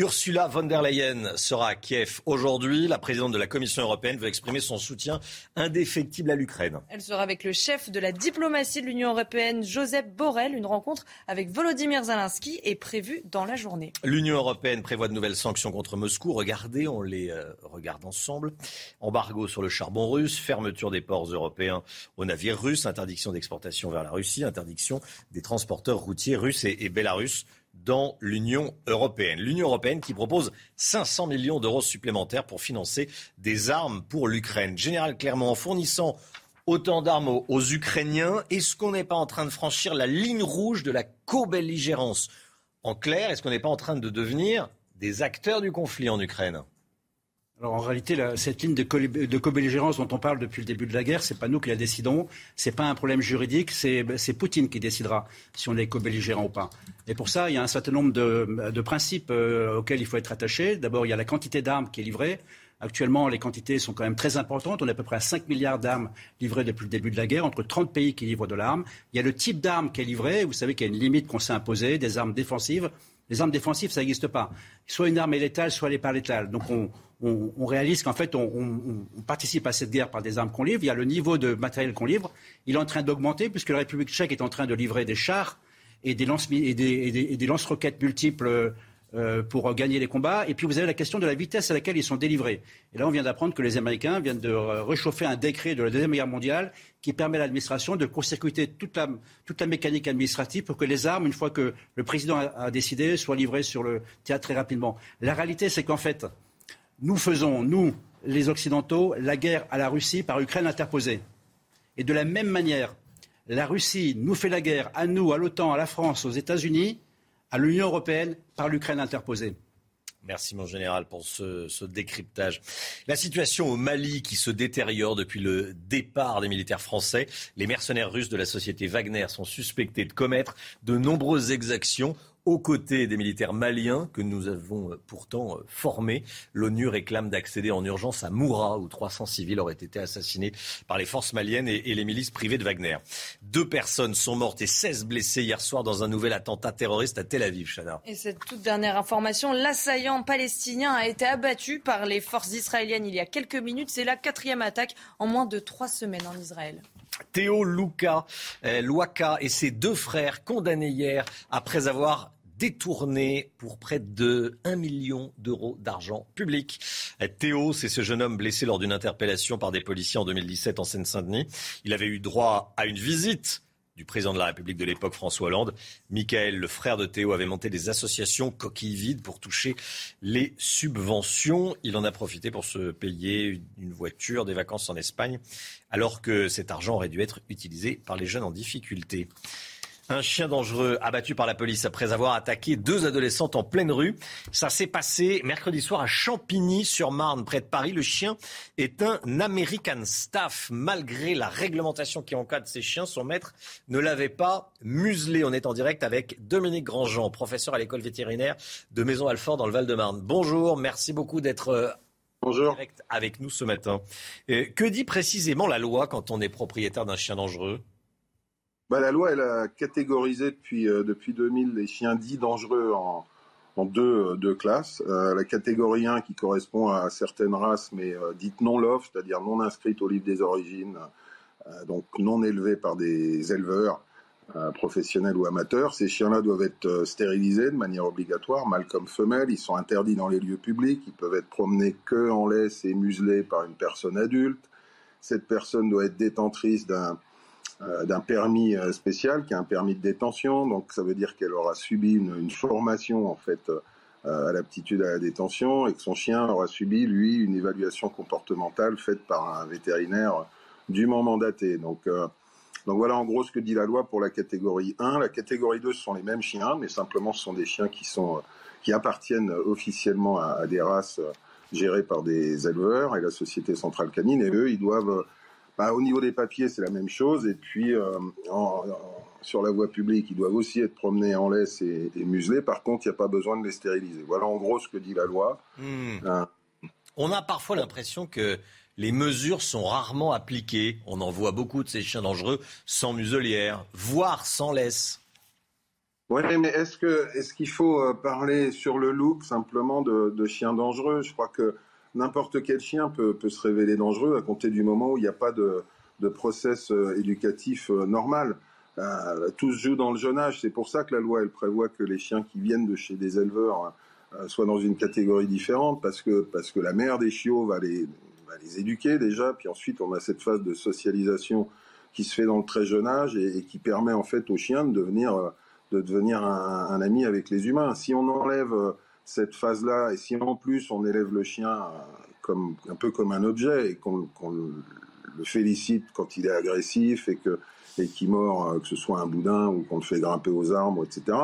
Ursula von der Leyen sera à Kiev aujourd'hui. La présidente de la Commission européenne veut exprimer son soutien indéfectible à l'Ukraine. Elle sera avec le chef de la diplomatie de l'Union européenne, Joseph Borrell. Une rencontre avec Volodymyr Zelensky est prévue dans la journée. L'Union européenne prévoit de nouvelles sanctions contre Moscou. Regardez, on les euh, regarde ensemble. Embargo sur le charbon russe, fermeture des ports européens aux navires russes, interdiction d'exportation vers la Russie, interdiction des transporteurs routiers russes et, et bélarusses dans l'Union européenne. L'Union européenne qui propose 500 millions d'euros supplémentaires pour financer des armes pour l'Ukraine. Général Clermont, en fournissant autant d'armes aux, Ukrainiens, est-ce qu'on n'est pas en train de franchir la ligne rouge de la co-belligérance? En clair, est-ce qu'on n'est pas en train de devenir des acteurs du conflit en Ukraine? En réalité, cette ligne de, co- de co-belligérance dont on parle depuis le début de la guerre, c'est pas nous qui la décidons, c'est pas un problème juridique, c'est Poutine qui décidera si on est co-belligérant ou pas. Et pour ça, il y a un certain nombre de, principes euh, auxquels il faut être attaché. D'abord, il y a la quantité d'armes qui est livrée. Actuellement, les quantités sont quand même très importantes. On est à peu près à 5 milliards d'armes livrées depuis le début de la guerre, entre 30 pays qui livrent de l'arme. Il y a le type d'arme qui est livré. Vous savez qu'il y a une limite qu'on s'est imposée, des armes défensives. Les armes défensives, ça n'existe pas. Soit une arme est létale, soit elle n'est pas létale. Donc on, réalise qu'en fait, on, participe à cette guerre par des armes qu'on livre. Il y a le niveau de matériel qu'on livre. Il est en train d'augmenter puisque la République tchèque est en train de livrer des chars et des lance et des, et des- et des lance-roquettes multiples euh, pour gagner les combats. Et puis vous avez la question de la vitesse à laquelle ils sont délivrés. Et là, on vient d'apprendre que les Américains viennent de réchauffer un décret de la Deuxième Guerre mondiale qui permet à l'administration de court-circuiter toute la, toute la mécanique administrative pour que les armes, une fois que le président a, a décidé, soient livrées sur le théâtre très rapidement. La réalité, c'est qu'en fait, nous faisons, nous, les Occidentaux, la guerre à la Russie par Ukraine interposée. Et de la même manière, la Russie nous fait la guerre à nous, à l'OTAN, à la France, aux États-Unis, à l'Union européenne par l'Ukraine interposée. Merci mon général pour ce, décryptage. La situation au Mali qui se détériore depuis le départ des militaires français. Les mercenaires russes de la société Wagner sont suspectés de commettre de nombreuses exactions aux côtés des militaires maliens que nous avons euh, pourtant euh, formés. L'ONU réclame d'accéder en urgence à Moura où 300 civils auraient été assassinés par les forces maliennes et, les milices privées de Wagner. Deux personnes sont mortes et 16 blessées hier soir dans un nouvel attentat terroriste à Tel Aviv, Chana. Et cette toute dernière information, l'assaillant palestinien a été abattu par les forces israéliennes il y a quelques minutes. C'est la quatrième attaque en moins de trois semaines en Israël. Théo Luca, euh, Luaka et ses deux frères condamnés hier après avoir détourné pour près de 1 million d'euros d'argent public. Euh, Théo, c'est ce jeune homme blessé lors d'une interpellation par des policiers en 2017 en Seine-Saint-Denis. Il avait eu droit à une visite du président de la République de l'époque, François Hollande. Michael, le frère de Théo, avait monté des associations coquilles vides pour toucher les subventions. Il en a profité pour se payer une voiture, des vacances en Espagne, alors que cet argent aurait dû être utilisé par les jeunes en difficulté. Un chien dangereux abattu par la police après avoir attaqué deux adolescentes en pleine rue. Ça s'est passé mercredi soir à Champigny-sur-Marne, près de Paris. Le chien est un American Staff. Malgré la réglementation qui encadre ces chiens, son maître ne l'avait pas muselé. On est en direct avec Dominique Grandjean, professeur à l'école vétérinaire de Maison-Alfort dans le Val-de-Marne. Bonjour, merci beaucoup d'être euh, direct avec nous ce matin. Euh, que dit précisément la loi quand on est propriétaire d'un chien dangereux? Bah, la loi, elle a catégorisé depuis, euh, depuis 2000 les chiens dits dangereux en, deux, euh, deux classes. Euh, la catégorie 1 qui correspond à certaines races, mais dites non love, c'est-à-dire non inscrites au livre des origines, donc non élevées par des éleveurs professionnels ou amateurs. Ces chiens-là doivent être stérilisés de manière obligatoire, mâles comme femelles. Ils sont interdits dans les lieux publics. Ils peuvent être promenés que en laisse et muselés par une personne adulte. Cette personne doit être détentrice d'un d'un permis euh, spécial, qui est un permis de détention. Donc ça veut dire qu'elle aura subi une, formation en fait euh, à l'aptitude à la détention et que son chien aura subi lui une évaluation comportementale faite par un vétérinaire dûment mandaté. Donc euh, donc voilà en gros ce que dit la loi pour la catégorie 1. La catégorie 2, ce sont les mêmes chiens, mais simplement ce sont des chiens qui sont euh, qui appartiennent officiellement à, à des races euh, gérées par des éleveurs et la Société Centrale Canine. Et eux, ils doivent, euh, bah, au niveau des papiers, c'est la même chose. Et puis, euh, en, sur la voie publique, ils doivent aussi être promenés en laisse et, muselés. Par contre, il n'y a pas besoin de les stériliser. Voilà en gros ce que dit la loi. Hmm. Hein. On a parfois l'impression que les mesures sont rarement appliquées. On en voit beaucoup de ces chiens dangereux sans muselière, voire sans laisse. Oui, mais est-ce que est-ce qu'il faut euh, parler sur le look simplement de, de chiens dangereux? Je crois que n'importe quel chien peut, se révéler dangereux à compter du moment où il n'y a pas de, de process euh, éducatif euh, normal. Euh, tout se joue dans le jeune âge. C'est pour ça que la loi elle prévoit que les chiens qui viennent de chez des éleveurs soient dans une catégorie différente parce que parce que la mère des chiots va les va les éduquer déjà, puis ensuite on a cette phase de socialisation qui se fait dans le très jeune âge et, et qui permet en fait aux chiens de devenir de devenir un, un, ami avec les humains. Si on enlève cette phase-là et si en plus on élève le chien comme un peu comme un objet et qu'on le félicite quand il est agressif et et qui mord, euh, que ce soit un boudin ou qu'on le fait grimper aux arbres, etc.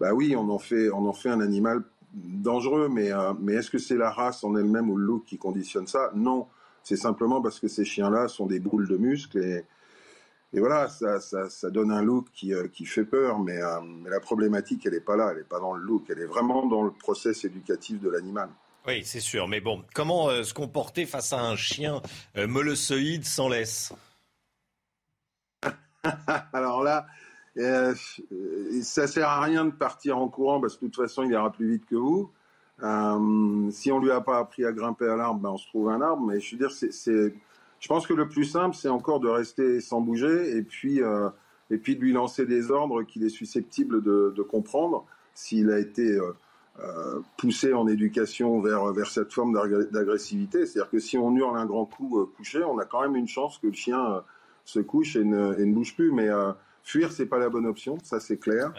Bah oui, on en fait, on en fait un animal dangereux, mais, euh, mais est-ce que c'est la race en elle-même ou le look qui conditionne ça? Non, c'est simplement parce que ces chiens-là sont des boules de muscles et, et voilà, ça, ça, ça, donne un look qui, euh, qui fait peur, mais, mais la problématique, elle n'est pas là, elle n'est pas dans le look, elle est vraiment dans le process éducatif de l'animal. Oui, c'est sûr. Mais bon, comment euh, se comporter face à un chien euh, sans laisse? Alors là, euh, ça sert à rien de partir en courant parce que de toute façon, il ira plus vite que vous. Euh, si on lui a pas appris à grimper à l'arbre, ben on se trouve un arbre. Mais je veux dire, c'est, je pense que le plus simple, c'est encore de rester sans bouger et puis et puis de lui lancer des ordres qu'il est susceptible de, de comprendre s'il a été euh, pousser en éducation vers, vers cette forme d'agressivité. C'est-à-dire que si on hurle un grand coup euh, couché, on a quand même une chance que le chien euh, se couche et ne, et ne, bouge plus. Mais fuir, c'est pas la bonne option, ça c'est clair.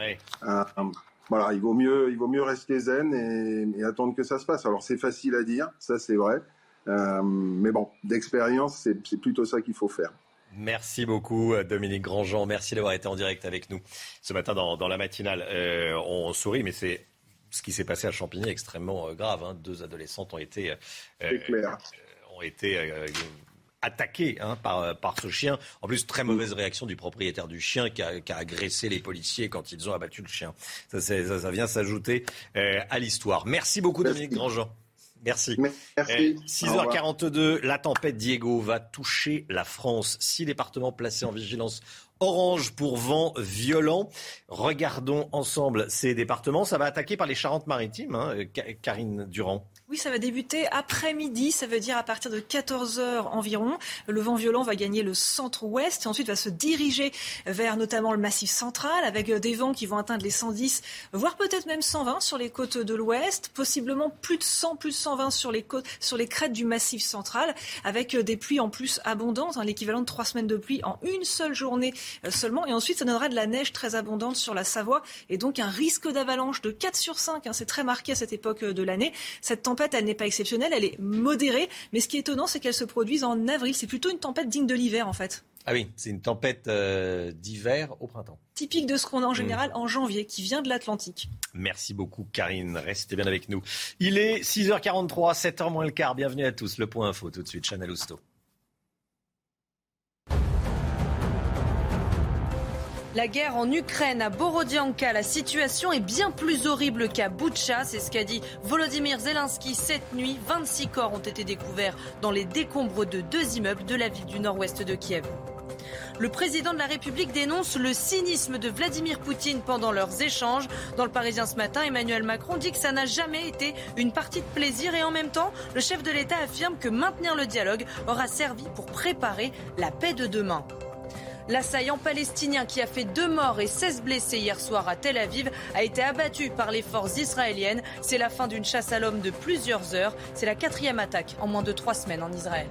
voilà, il vaut mieux, il vaut mieux rester zen et, et attendre que ça se passe. Alors c'est facile à dire, ça c'est vrai. Mais bon, d'expérience, c'est plutôt ça qu'il faut faire. Merci beaucoup Dominique Grandjean. Merci d'avoir été en direct avec nous ce matin dans, dans la matinale. Euh, on sourit, mais c'est ce qui s'est passé à Champigny extrêmement euh, grave. Hein. Deux adolescentes ont été, euh, euh, ont été attaquées hein, par, par ce chien. En plus, très mauvaise réaction du propriétaire du chien qui a, qui a agressé les policiers quand ils ont abattu le chien. Ça, ça, ça vient s'ajouter à l'histoire. Merci beaucoup, Dominique Grandjean. Merci. Merci. 6h42, la tempête Diego va toucher la France. Six départements placés en vigilance orange pour vent violent. Regardons ensemble ces départements. Ça va attaquer par les Charentes-Maritimes, hein, Karine Durand. Oui, ça va débuter après-midi, ça veut dire à partir de 14 heures environ. Le vent violent va gagner le centre-ouest et ensuite va se diriger vers notamment le massif central avec des vents qui vont atteindre les 110, voire peut-être même 120 sur les côtes de l'ouest, possiblement plus de 100, plus de 120 sur les crêtes du massif central, avec des pluies en plus abondantes, hein, l'équivalent de trois semaines de pluie en une seule journée euh, seulement. Et ensuite, ça donnera de la neige très abondante sur la Savoie et donc un risque d'avalanche de 4 sur 5. Hein, c'est très marqué à cette époque de l'année. Cette tempête elle n'est pas exceptionnelle, elle est modérée. Mais ce qui est étonnant, c'est qu'elle se produise en avril. C'est plutôt une tempête digne de l'hiver, en fait. Ah oui, c'est une tempête euh, d'hiver au printemps. Typique de ce qu'on a en général mmh. en janvier, qui vient de l'Atlantique. Merci beaucoup, Karine. Restez bien avec nous. Il est 6h43, 7h moins le quart. Bienvenue à tous. Le point info, tout de suite, Chanel Housteau. La guerre en Ukraine, à Borodianka, la situation est bien plus horrible qu'à Boutcha. C'est ce qu'a dit Volodymyr Zelensky cette nuit. 26 corps ont été découverts dans les décombres de deux immeubles de la ville du nord-ouest de Kiev. Le président de la République dénonce le cynisme de Vladimir Poutine pendant leurs échanges. Dans le Parisien ce matin, Emmanuel Macron dit que ça n'a jamais été une partie de plaisir et en même temps, le chef de l'État affirme que maintenir le dialogue aura servi pour préparer la paix de demain. L'assaillant palestinien qui a fait deux morts et 16 blessés hier soir à Tel Aviv a été abattu par les forces israéliennes. C'est la fin d'une chasse à l'homme de plusieurs heures. C'est la quatrième attaque en moins de trois semaines en Israël.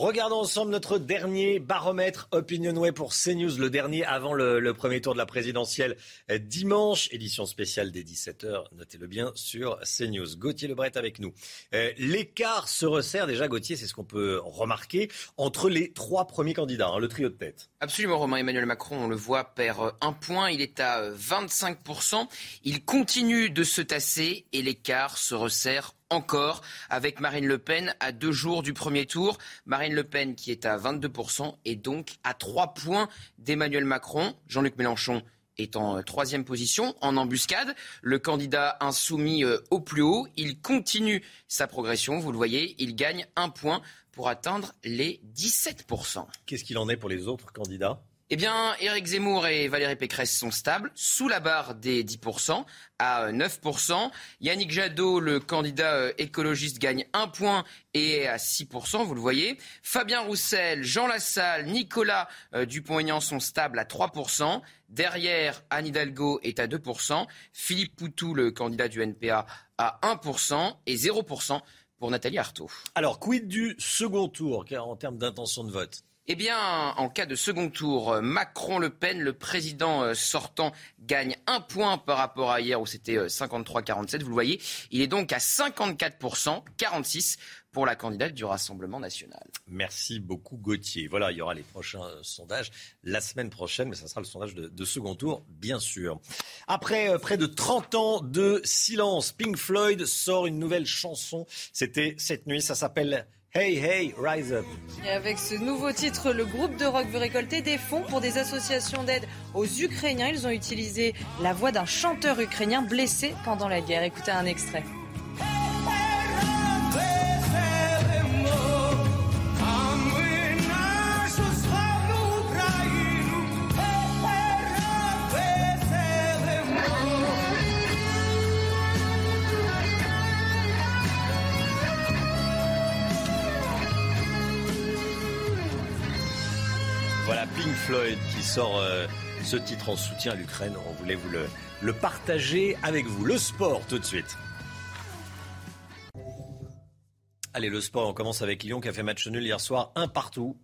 Regardons ensemble notre dernier baromètre Opinionway pour CNews, le dernier avant le, premier tour de la présidentielle dimanche, édition spéciale des 17h, notez-le bien sur CNews. Gauthier Lebret avec nous. Euh, l'écart se resserre déjà, Gauthier, c'est ce qu'on peut remarquer, entre les trois premiers candidats, hein, le trio de tête. Absolument, Romain Emmanuel Macron, on le voit, perd un point, il est à 25%, il continue de se tasser et l'écart se resserre encore avec Marine Le Pen à deux jours du premier tour. Marine Le Pen qui est à 22% et donc à trois points d'Emmanuel Macron. Jean-Luc Mélenchon est en euh, troisième position, en embuscade. Le candidat insoumis euh, au plus haut, il continue sa progression, vous le voyez, il gagne un point pour atteindre les 17%. Qu'est-ce qu'il en est pour les autres candidats? Eh bien, Éric Zemmour et Valérie Pécresse sont stables, sous la barre des 10%, à 9%. Yannick Jadot, le candidat euh, écologiste, gagne un point et est à 6%, vous le voyez. Fabien Roussel, Jean Lassalle, Nicolas euh, Dupont-Aignan sont stables à 3%. Derrière, Anne Hidalgo est à 2%. Philippe Poutou, le candidat du NPA, à 1% et 0% pour Nathalie Arthaud. Alors, quid du second tour en termes d'intention de vote? Eh bien, en cas de second tour, euh, Macron-Le Pen, le président euh, sortant, gagne un point par rapport à hier où c'était 53-47. Euh, Vous le voyez, il est donc à 54%, 46% pour la candidate du Rassemblement national. Merci beaucoup Gauthier. Voilà, il y aura les prochains sondages la semaine prochaine, mais ça sera le sondage de, de second tour, bien sûr. Après près de 30 ans de silence, Pink Floyd sort une nouvelle chanson. C'était cette nuit, ça s'appelle Hey Hey Rise Up. Avec ce nouveau titre, le groupe de rock veut récolter des fonds pour des associations d'aide aux Ukrainiens. Ils ont utilisé la voix d'un chanteur ukrainien blessé pendant la guerre. Écoutez un extrait. Sort euh, ce titre en soutien à l'Ukraine. On voulait vous le, partager avec vous. Le sport tout de suite. Allez, le sport, on commence avec Lyon qui a fait match nul hier soir, un partout,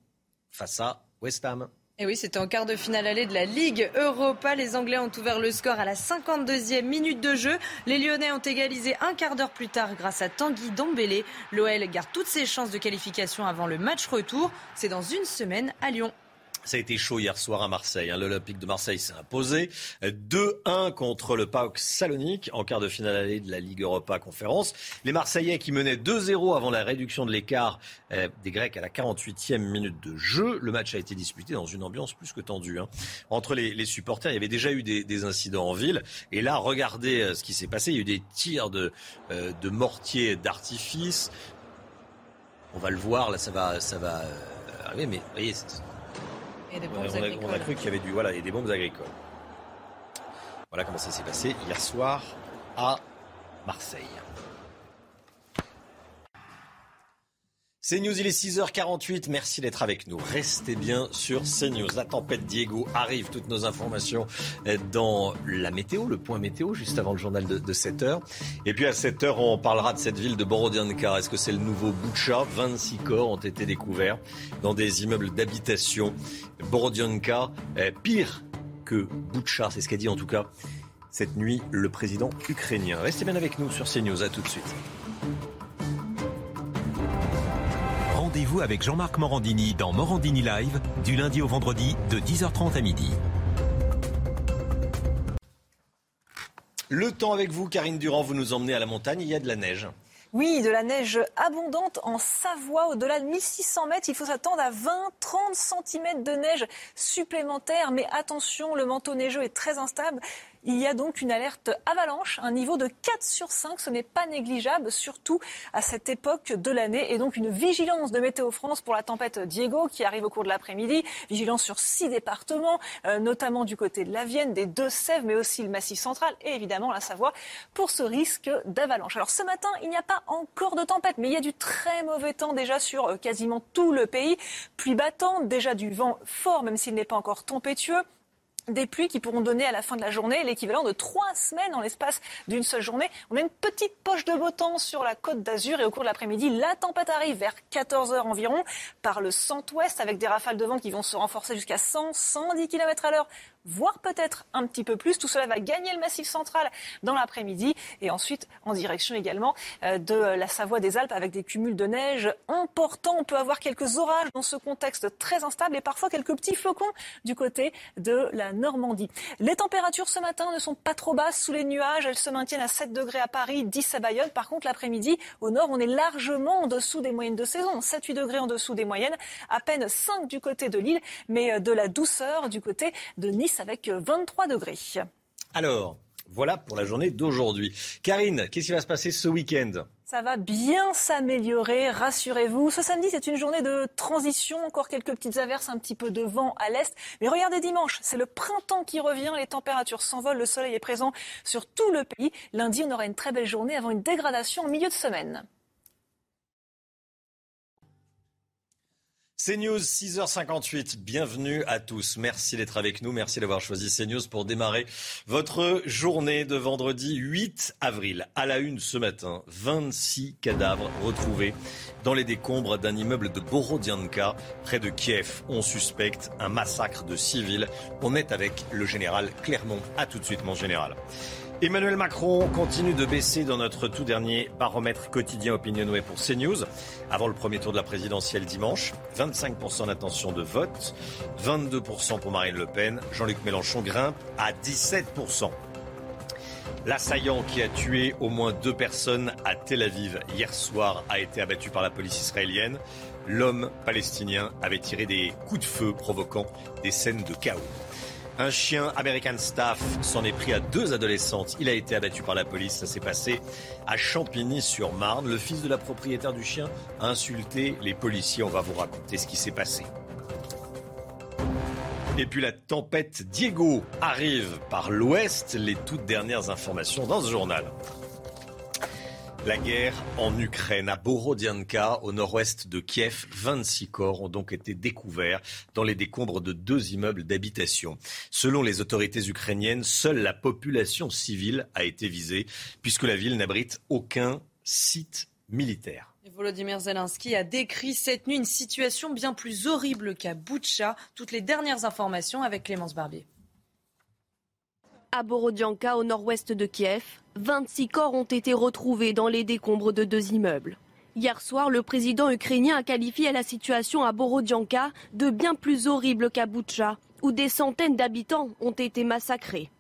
face à West Ham. Et oui, c'était en quart de finale allée de la Ligue Europa. Les Anglais ont ouvert le score à la 52e minute de jeu. Les Lyonnais ont égalisé un quart d'heure plus tard grâce à Tanguy Dombélé. L'OL garde toutes ses chances de qualification avant le match retour. C'est dans une semaine à Lyon. Ça a été chaud hier soir à Marseille. Hein. L'Olympique de Marseille s'est imposé 2-1 contre le PAOK Salonique en quart de finale allée de la Ligue Europa Conférence. Les Marseillais qui menaient 2-0 avant la réduction de l'écart euh, des Grecs à la 48e minute de jeu. Le match a été disputé dans une ambiance plus que tendue. Hein. Entre les, supporters, il y avait déjà eu des, incidents en ville. Et là, regardez euh, ce qui s'est passé. Il y a eu des tirs de, euh, de mortiers d'artifice. On va le voir, là ça va, ça va arriver, mais on, a, cru qu'il y avait du, voilà, des bombes agricoles. Voilà comment ça s'est passé hier soir à Marseille. CNews, il est 6h48. Merci d'être avec nous. Restez bien sur CNews. La tempête Diego arrive. Toutes nos informations dans la météo, le point météo, juste avant le journal de, 7h. Et puis à 7h, on parlera de cette ville de Borodianka. Est-ce que c'est le nouveau Boucha 26 corps ont été découverts dans des immeubles d'habitation. Borodianka, pire que Boucha, c'est ce qu'a dit en tout cas cette nuit le président ukrainien. Restez bien avec nous sur CNews. À tout de suite. Rendez-vous avec Jean-Marc Morandini dans Morandini Live du lundi au vendredi de 10h30 à midi. Le temps avec vous, Karine Durand, vous nous emmenez à la montagne, il y a de la neige. Oui, de la neige abondante en Savoie. Au-delà de 1600 mètres, il faut s'attendre à 20-30 cm de neige supplémentaire. Mais attention, le manteau neigeux est très instable. Il y a donc une alerte avalanche, un niveau de 4 sur 5. Ce n'est pas négligeable, surtout à cette époque de l'année. Et donc une vigilance de Météo France pour la tempête Diego qui arrive au cours de l'après-midi. Vigilance sur six départements, euh, notamment du côté de la Vienne, des Deux-Sèvres, mais aussi le Massif central et évidemment la Savoie pour ce risque d'avalanche. Alors ce matin, il n'y a pas encore de tempête, mais il y a du très mauvais temps déjà sur euh, quasiment tout le pays. Pluie battante, déjà du vent fort, même s'il n'est pas encore tempétueux des pluies qui pourront donner à la fin de la journée l'équivalent de trois semaines en l'espace d'une seule journée. On a une petite poche de beau temps sur la côte d'Azur et au cours de l'après-midi, la tempête arrive vers 14 heures environ par le centre-ouest avec des rafales de vent qui vont se renforcer jusqu'à 100, 110 km à l'heure voire peut-être un petit peu plus. Tout cela va gagner le massif central dans l'après-midi et ensuite en direction également euh, de la Savoie des Alpes avec des cumuls de neige importants. On peut avoir quelques orages dans ce contexte très instable et parfois quelques petits flocons du côté de la Normandie. Les températures ce matin ne sont pas trop basses sous les nuages. Elles se maintiennent à 7 degrés à Paris, 10 à Bayonne. Par contre, l'après-midi, au nord, on est largement en dessous des moyennes de saison. 7-8 degrés en dessous des moyennes. À peine 5 du côté de Lille, mais euh, de la douceur du côté de Nice avec 23 euh, degrés. Alors, voilà pour la journée d'aujourd'hui. Karine, qu'est-ce qui va se passer ce week-end? Ça va bien s'améliorer, rassurez-vous. Ce samedi, c'est une journée de transition, encore quelques petites averses, un petit peu de vent à l'est. Mais regardez dimanche, c'est le printemps qui revient, les températures s'envolent, le soleil est présent sur tout le pays. Lundi, on aura une très belle journée avant une dégradation en milieu de semaine. CNews 6h58, bienvenue à tous. Merci d'être avec nous, merci d'avoir choisi CNews pour démarrer votre journée de vendredi 8 avril. À la une ce matin, 26 cadavres retrouvés dans les décombres d'un immeuble de Borodianka près de Kiev. On suspecte un massacre de civils. On est avec le général Clermont. A tout de suite mon général. Emmanuel Macron continue de baisser dans notre tout dernier baromètre quotidien Opinionway pour CNews. Avant le premier tour de la présidentielle dimanche, 25% d'intention de vote, 22% pour Marine Le Pen. Jean-Luc Mélenchon grimpe à 17%. L'assaillant qui a tué au moins deux personnes à Tel Aviv hier soir a été abattu par la police israélienne. L'homme palestinien avait tiré des coups de feu provoquant des scènes de chaos. Un chien American Staff s'en est pris à deux adolescentes. Il a été abattu par la police. Ça s'est passé à Champigny-sur-Marne. Le fils de la propriétaire du chien a insulté les policiers. On va vous raconter ce qui s'est passé. Et puis la tempête Diego arrive par l'ouest. Les toutes dernières informations dans ce journal. La guerre en Ukraine, à Borodianka, au nord-ouest de Kiev, 26 corps ont donc été découverts dans les décombres de deux immeubles d'habitation. Selon les autorités ukrainiennes, seule la population civile a été visée, puisque la ville n'abrite aucun site militaire. Volodymyr Zelensky a décrit cette nuit une situation bien plus horrible qu'à Boutcha. Toutes les dernières informations avec Clémence Barbier. À Borodianka, au nord-ouest de Kiev, 26 corps ont été retrouvés dans les décombres de deux immeubles. Hier soir, le président ukrainien a qualifié la situation à Borodianka de bien plus horrible qu'à Boutcha, où des centaines d'habitants ont été massacrés.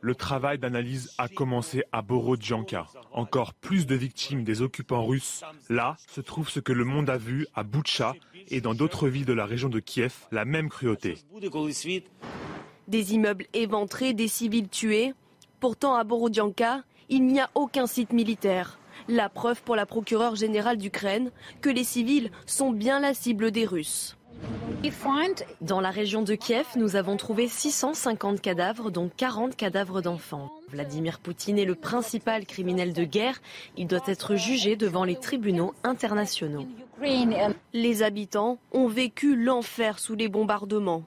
Le travail d'analyse a commencé à Borodianka. Encore plus de victimes des occupants russes. Là se trouve ce que le monde a vu à Boutcha et dans d'autres villes de la région de Kiev, la même cruauté. Des immeubles éventrés, des civils tués. Pourtant, à Borodianka, il n'y a aucun site militaire. La preuve pour la procureure générale d'Ukraine que les civils sont bien la cible des Russes. Dans la région de Kiev, nous avons trouvé 650 cadavres, dont 40 cadavres d'enfants. Vladimir Poutine est le principal criminel de guerre. Il doit être jugé devant les tribunaux internationaux. Les habitants ont vécu l'enfer sous les bombardements.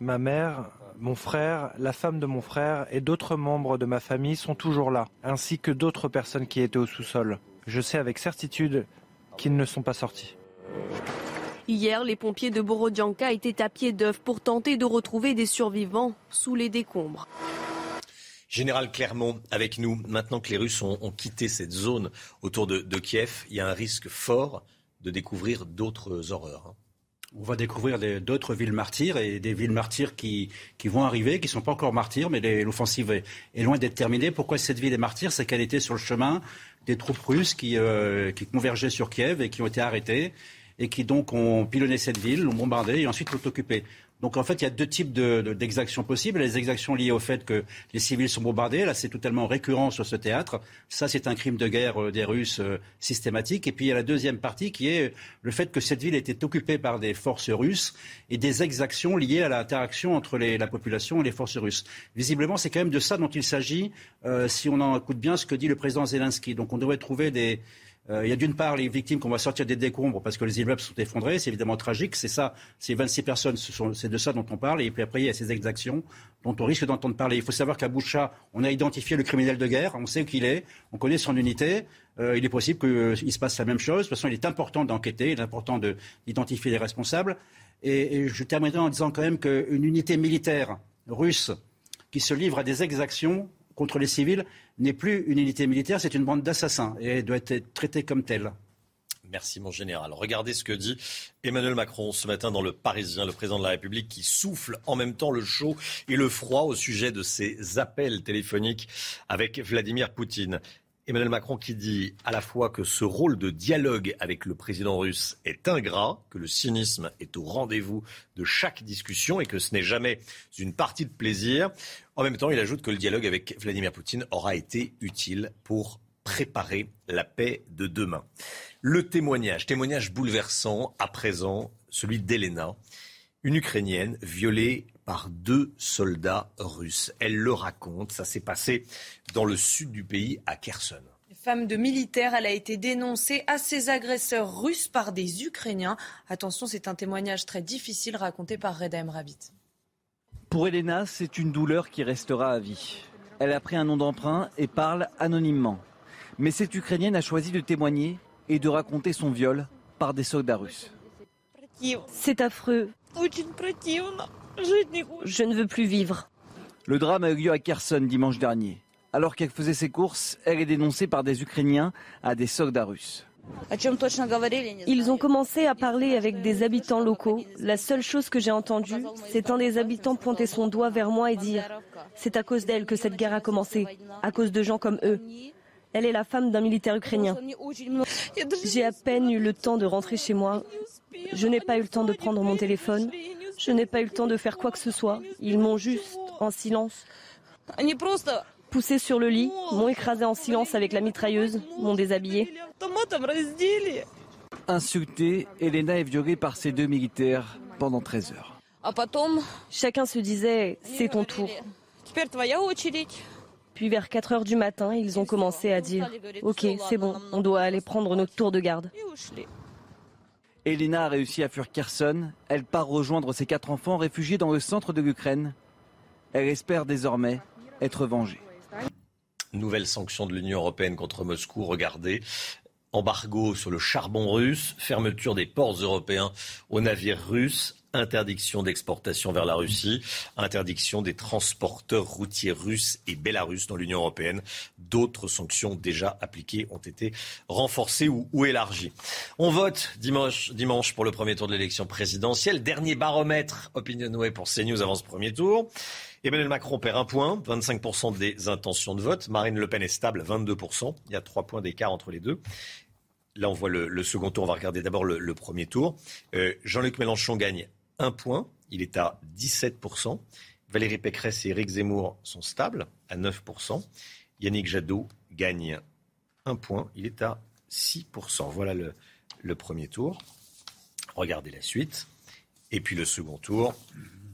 Ma mère, mon frère, la femme de mon frère et d'autres membres de ma famille sont toujours là, ainsi que d'autres personnes qui étaient au sous-sol. Je sais avec certitude qu'ils ne sont pas sortis. Hier, les pompiers de Borodianka étaient à pied d'œuvre pour tenter de retrouver des survivants sous les décombres. Général Clermont, avec nous, maintenant que les Russes ont, quitté cette zone autour de, Kiev, il y a un risque fort de découvrir d'autres horreurs. Hein. On va découvrir d'autres villes martyrs et des villes martyrs qui, vont arriver, qui ne sont pas encore martyrs, mais l'offensive est, loin d'être terminée. Pourquoi cette ville est martyr C'est qu'elle était sur le chemin des troupes russes qui, euh, qui convergeaient sur Kiev et qui ont été arrêtées et qui donc ont pilonné cette ville, l'ont bombardée et ensuite l'ont occupée. Donc en fait, il y a deux types d'exactions possibles. Les exactions liées au fait que les civils sont bombardés, là c'est totalement récurrent sur ce théâtre. Ça c'est un crime de guerre euh, des Russes euh, systématique. Et puis il y a la deuxième partie qui est le fait que cette ville était occupée par des forces russes et des exactions liées à l'interaction entre la population et les forces russes. Visiblement, c'est quand même de ça dont il s'agit euh, si on en écoute bien ce que dit le président Zelensky. Donc on devrait trouver des, Euh, il y a d'une part les victimes qu'on va sortir des décombres parce que les immeubles sont effondrés, c'est évidemment tragique, c'est ça, ces 26 personnes, c'est de ça dont on parle, et puis après il y a ces exactions dont on risque d'entendre parler. Il faut savoir qu'à Boucha, on a identifié le criminel de guerre, on sait où il est, on connaît son unité, euh, il est possible qu'il se passe la même chose, de toute façon il est important d'enquêter, il est important d'identifier les responsables, et je terminerai en disant quand même qu'une unité militaire russe qui se livre à des exactions contre les civils n'est plus une unité militaire, c'est une bande d'assassins et elle doit être traitée comme telle. Merci mon général. Regardez ce que dit Emmanuel Macron ce matin dans le Parisien, le président de la République qui souffle en même temps le chaud et le froid au sujet de ses appels téléphoniques avec Vladimir Poutine. Emmanuel Macron qui dit à la fois que ce rôle de dialogue avec le président russe est ingrat, que le cynisme est au rendez-vous de chaque discussion et que ce n'est jamais une partie de plaisir. En même temps, il ajoute que le dialogue avec Vladimir Poutine aura été utile pour préparer la paix de demain. Le témoignage, témoignage bouleversant à présent, celui d'Elena, une Ukrainienne violée par deux soldats russes. Elle le raconte, ça s'est passé dans le sud du pays, à Kherson. Femme de militaire, elle a été dénoncée à ses agresseurs russes par des Ukrainiens. Attention, c'est un témoignage très difficile raconté par Reda Rabbit. Pour Elena, c'est une douleur qui restera à vie. Elle a pris un nom d'emprunt et parle anonymement. Mais cette Ukrainienne a choisi de témoigner et de raconter son viol par des soldats russes. C'est affreux. Je ne veux plus vivre. Le drame a eu lieu à Kherson dimanche dernier. Alors qu'elle faisait ses courses, elle est dénoncée par des Ukrainiens à des soldats russes. Ils ont commencé à parler avec des habitants locaux. La seule chose que j'ai entendue, c'est un des habitants pointer son doigt vers moi et dire ⁇ C'est à cause d'elle que cette guerre a commencé, à cause de gens comme eux. Elle est la femme d'un militaire ukrainien. J'ai à peine eu le temps de rentrer chez moi. Je n'ai pas eu le temps de prendre mon téléphone. Je n'ai pas eu le temps de faire quoi que ce soit. Ils m'ont juste, en silence, poussé sur le lit, m'ont écrasé en silence avec la mitrailleuse, m'ont déshabillé. Insultée, Elena est violée par ces deux militaires pendant 13 heures. Chacun se disait c'est ton tour. Puis vers 4 heures du matin, ils ont commencé à dire Ok, c'est bon, on doit aller prendre notre tour de garde. Elena a réussi à fuir Kherson. Elle part rejoindre ses quatre enfants réfugiés dans le centre de l'Ukraine. Elle espère désormais être vengée. Nouvelle sanction de l'Union européenne contre Moscou. Regardez, embargo sur le charbon russe, fermeture des ports européens aux navires russes, interdiction d'exportation vers la Russie, interdiction des transporteurs routiers russes et bélarusses dans l'Union européenne. D'autres sanctions déjà appliquées ont été renforcées ou, élargies. On vote dimanche, dimanche pour le premier tour de l'élection présidentielle. Dernier baromètre Opinionway pour CNews avant ce premier tour. Emmanuel Macron perd un point, 25% des intentions de vote. Marine Le Pen est stable, 22%. Il y a trois points d'écart entre les deux. Là, on voit le, second tour. On va regarder d'abord le, premier tour. Euh, Jean-Luc Mélenchon gagne un point. Il est à 17%. Valérie Pécresse et Éric Zemmour sont stables à 9%. Yannick Jadot gagne un point. Il est à 6%. Voilà le, premier tour. Regardez la suite. Et puis le second tour,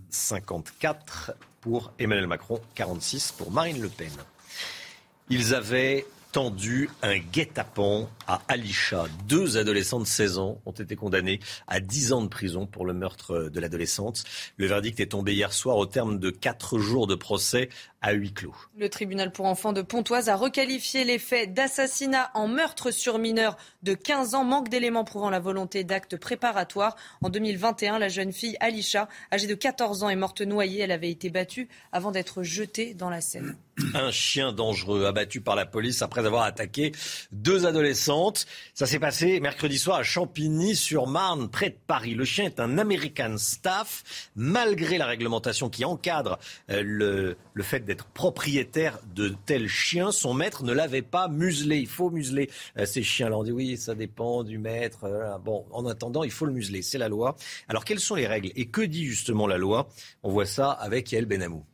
54 pour Emmanuel Macron, 46 pour Marine Le Pen. Ils avaient tendu un guet-apens à Alisha. Deux adolescents de 16 ans ont été condamnés à 10 ans de prison pour le meurtre de l'adolescente. Le verdict est tombé hier soir au terme de quatre jours de procès à huis clos. Le tribunal pour enfants de Pontoise a requalifié les faits d'assassinat en meurtre sur mineur de 15 ans, manque d'éléments prouvant la volonté d'actes préparatoires. En 2021, la jeune fille Alisha, âgée de 14 ans, est morte noyée. Elle avait été battue avant d'être jetée dans la Seine. Un chien dangereux abattu par la police après avoir attaqué deux adolescentes. Ça s'est passé mercredi soir à Champigny-sur-Marne, près de Paris. Le chien est un American Staff. Malgré la réglementation qui encadre euh, le, le fait d'être propriétaire de tels chiens, son maître ne l'avait pas muselé. Il faut museler euh, ces chiens-là. On dit oui, ça dépend du maître. Euh, bon, en attendant, il faut le museler. C'est la loi. Alors, quelles sont les règles? Et que dit justement la loi? On voit ça avec Yael Benamou.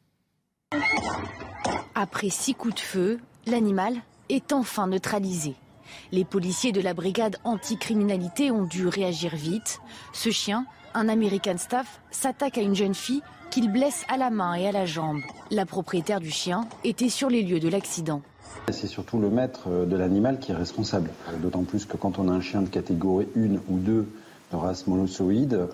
Après six coups de feu, l'animal est enfin neutralisé. Les policiers de la brigade anticriminalité ont dû réagir vite. Ce chien, un American Staff, s'attaque à une jeune fille qu'il blesse à la main et à la jambe. La propriétaire du chien était sur les lieux de l'accident. C'est surtout le maître de l'animal qui est responsable. D'autant plus que quand on a un chien de catégorie 1 ou 2 de race monosoïde, euh,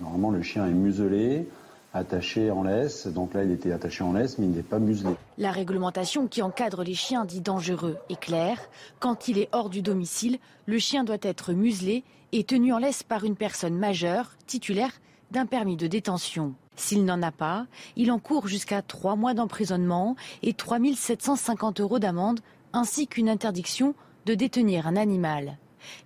normalement le chien est muselé, attaché en laisse. Donc là, il était attaché en laisse, mais il n'est pas muselé. La réglementation qui encadre les chiens dits dangereux est claire. Quand il est hors du domicile, le chien doit être muselé et tenu en laisse par une personne majeure, titulaire d'un permis de détention. S'il n'en a pas, il encourt jusqu'à trois mois d'emprisonnement et 3 750 euros d'amende, ainsi qu'une interdiction de détenir un animal.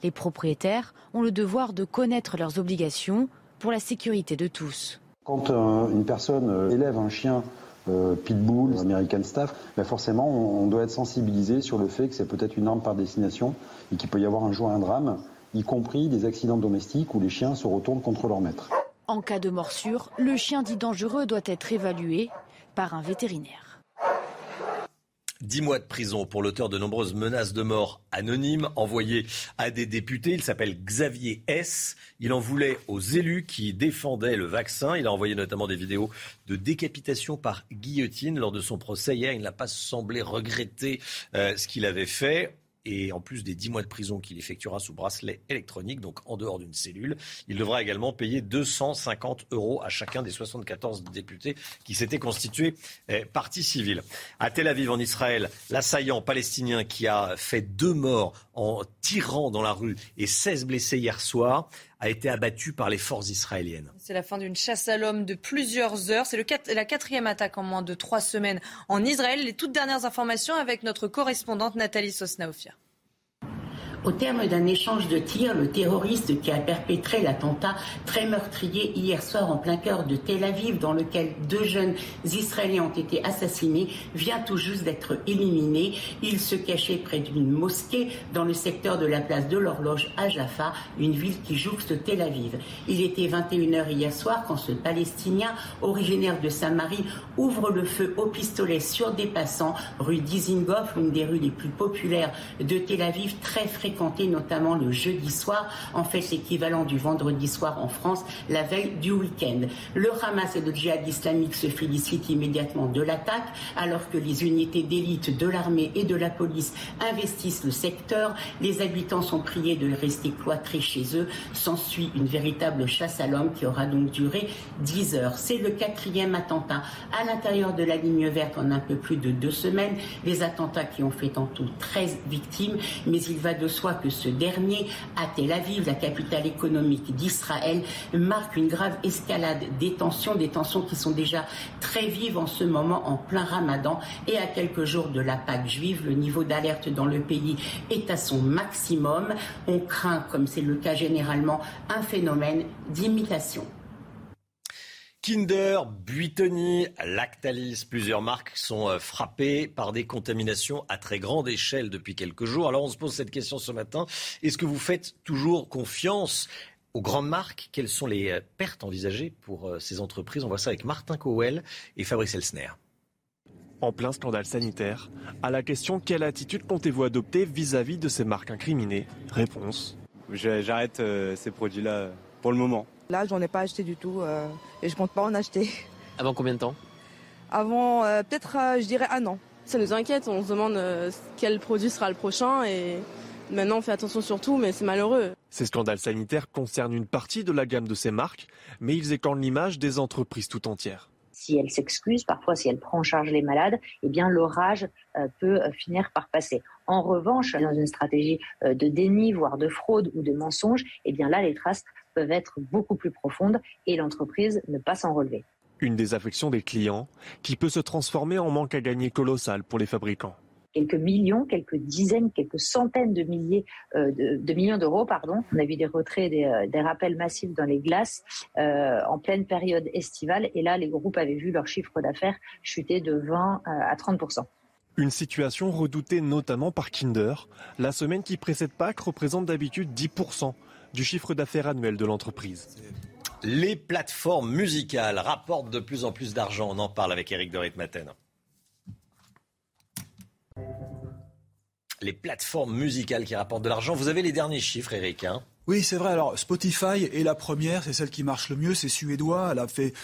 Les propriétaires ont le devoir de connaître leurs obligations pour la sécurité de tous. Quand euh, une personne euh, élève un chien euh, pitbull, American Staff, ben forcément on, doit être sensibilisé sur le fait que c'est peut-être une arme par destination et qu'il peut y avoir un jour un drame, y compris des accidents domestiques où les chiens se retournent contre leur maître. En cas de morsure, le chien dit dangereux doit être évalué par un vétérinaire. 10 mois de prison pour l'auteur de nombreuses menaces de mort anonymes envoyées à des députés. Il s'appelle Xavier S. Il en voulait aux élus qui défendaient le vaccin. Il a envoyé notamment des vidéos de décapitation par guillotine lors de son procès hier. Il n'a pas semblé regretter euh, ce qu'il avait fait et en plus des 10 mois de prison qu'il effectuera sous bracelet électronique, donc en dehors d'une cellule, il devra également payer 250 euros à chacun des 74 députés qui s'étaient constitués eh, partie civile. À Tel Aviv, en Israël, l'assaillant palestinien qui a fait deux morts en tirant dans la rue et 16 blessés hier soir a été abattu par les forces israéliennes. C'est la fin d'une chasse à l'homme de plusieurs heures. C'est la quatrième attaque en moins de trois semaines en Israël. Les toutes dernières informations avec notre correspondante Nathalie Sosnaofia. Au terme d'un échange de tirs, le terroriste qui a perpétré l'attentat très meurtrier hier soir en plein cœur de Tel Aviv, dans lequel deux jeunes Israéliens ont été assassinés, vient tout juste d'être éliminé. Il se cachait près d'une mosquée dans le secteur de la place de l'horloge à Jaffa, une ville qui jouxte Tel Aviv. Il était 21h hier soir quand ce Palestinien, originaire de Samarie, ouvre le feu au pistolet sur des passants, rue Dizengoff, l'une des rues les plus populaires de Tel Aviv, très notamment le jeudi soir, en fait l'équivalent du vendredi soir en France, la veille du week-end. Le Hamas et le djihad islamique se félicitent immédiatement de l'attaque, alors que les unités d'élite de l'armée et de la police investissent le secteur. Les habitants sont priés de rester cloîtrés chez eux. S'ensuit une véritable chasse à l'homme qui aura donc duré 10 heures. C'est le quatrième attentat à l'intérieur de la ligne verte en un peu plus de deux semaines. Les attentats qui ont fait en tout 13 victimes, mais il va de soit que ce dernier, à Tel Aviv, la capitale économique d'Israël, marque une grave escalade des tensions, des tensions qui sont déjà très vives en ce moment en plein ramadan et à quelques jours de la Pâque juive. Le niveau d'alerte dans le pays est à son maximum. On craint, comme c'est le cas généralement, un phénomène d'imitation. Kinder, Buitoni, Lactalis, plusieurs marques sont euh, frappées par des contaminations à très grande échelle depuis quelques jours. Alors on se pose cette question ce matin. Est-ce que vous faites toujours confiance aux grandes marques? Quelles sont les euh, pertes envisagées pour euh, ces entreprises? On voit ça avec Martin Cowell et Fabrice Elsner. En plein scandale sanitaire, à la question quelle attitude comptez-vous adopter vis-à-vis de ces marques incriminées? Réponse. J'arrête ces produits-là pour le moment. Là, j'en ai pas acheté du tout euh, et je compte pas en acheter. Avant combien de temps Avant euh, peut-être, euh, je dirais un an. Ça nous inquiète, on se demande quel produit sera le prochain et maintenant on fait attention sur tout, mais c'est malheureux. Ces scandales sanitaires concernent une partie de la gamme de ces marques, mais ils écornent l'image des entreprises tout entières si elle s'excuse, parfois si elle prend en charge les malades, eh bien l'orage peut finir par passer. En revanche, dans une stratégie de déni, voire de fraude ou de mensonge, eh bien là les traces peuvent être beaucoup plus profondes et l'entreprise ne pas s'en relever. Une désaffection des clients qui peut se transformer en manque à gagner colossal pour les fabricants quelques millions, quelques dizaines, quelques centaines de milliers euh, de, millions d'euros, pardon. On a vu des retraits, des, euh, rappels massifs dans les glaces euh, en pleine période estivale, et là, les groupes avaient vu leur chiffre d'affaires chuter de 20 à 30% une situation redoutée notamment par Kinder. La semaine qui précède Pâques représente d'habitude 10% du chiffre d'affaires annuel de l'entreprise. Les plateformes musicales rapportent de plus en plus d'argent. On en parle avec Eric de Ritmaten. Les plateformes musicales qui rapportent de l'argent. Vous avez les derniers chiffres, Eric. Hein? Oui, c'est vrai. Alors, Spotify est la première, c'est celle qui marche le mieux, c'est suédois. Elle a fait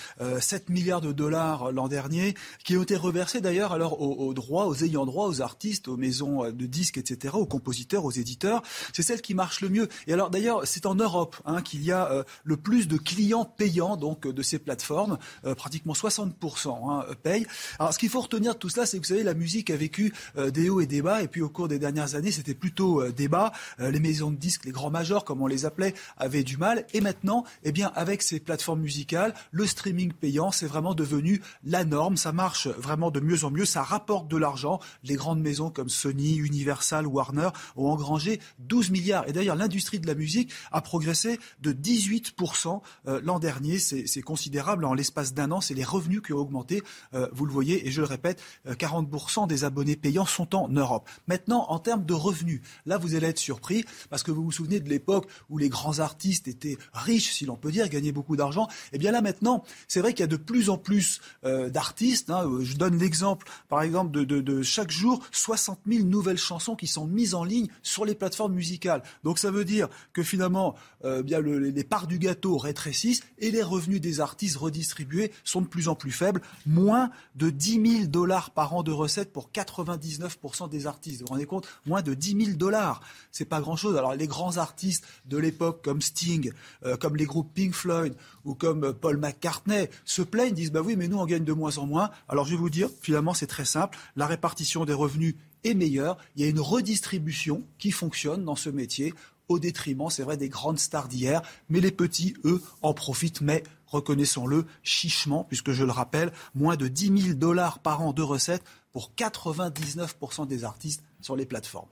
7 milliards de dollars l'an dernier, qui ont été reversés d'ailleurs alors aux, droits, aux ayants droit, aux artistes, aux maisons de disques, etc., aux compositeurs, aux éditeurs. C'est celle qui marche le mieux. Et alors, d'ailleurs, c'est en Europe hein, qu'il y a le plus de clients payants donc de ces plateformes. pratiquement 60% hein, payent. Alors, ce qu'il faut retenir de tout cela, c'est que vous savez, la musique a vécu des hauts et des bas, et puis au cours des dernières années, c'était plutôt des bas. les maisons de disques, les grands majors, comme on les appelait, avaient du mal. Et maintenant, eh bien, avec ces plateformes musicales, le streaming payant, c'est vraiment devenu la norme. Ça marche vraiment de mieux en mieux. Ça rapporte de l'argent. Les grandes maisons comme Sony, Universal, Warner ont engrangé 12 milliards. Et d'ailleurs, l'industrie de la musique a progressé de 18% euh, l'an dernier. C'est considérable. En l'espace d'un an, c'est les revenus qui ont augmenté. Euh, vous le voyez, et je le répète, 40% euh, des abonnés payants sont en Europe. Maintenant, en termes de revenus, là, vous allez être surpris parce que vous vous souvenez de l'époque où les grands artistes étaient riches, si l'on peut dire, gagnaient beaucoup d'argent. Eh bien là maintenant, c'est vrai qu'il y a de plus en plus euh, d'artistes. Hein. Je donne l'exemple, par exemple, de, chaque jour 60 000 nouvelles chansons qui sont mises en ligne sur les plateformes musicales. Donc ça veut dire que finalement, euh, bien les parts du gâteau rétrécissent et les revenus des artistes redistribués sont de plus en plus faibles. Moins de 10 000 dollars par an de recettes pour 99% des artistes. Vous vous rendez compte? Moins de 10 000 dollars. C'est pas grand-chose. Alors les grands artistes de l'époque comme Sting, euh, comme les groupes Pink Floyd ou comme euh, Paul McCartney se plaignent, disent bah oui, mais nous on gagne de moins en moins. Alors je vais vous dire, finalement c'est très simple, la répartition des revenus est meilleure, il y a une redistribution qui fonctionne dans ce métier au détriment, c'est vrai, des grandes stars d'hier, mais les petits, eux, en profitent, mais reconnaissons-le, chichement, puisque je le rappelle, moins de 10 000 dollars par an de recettes pour 99% des artistes sur les plateformes.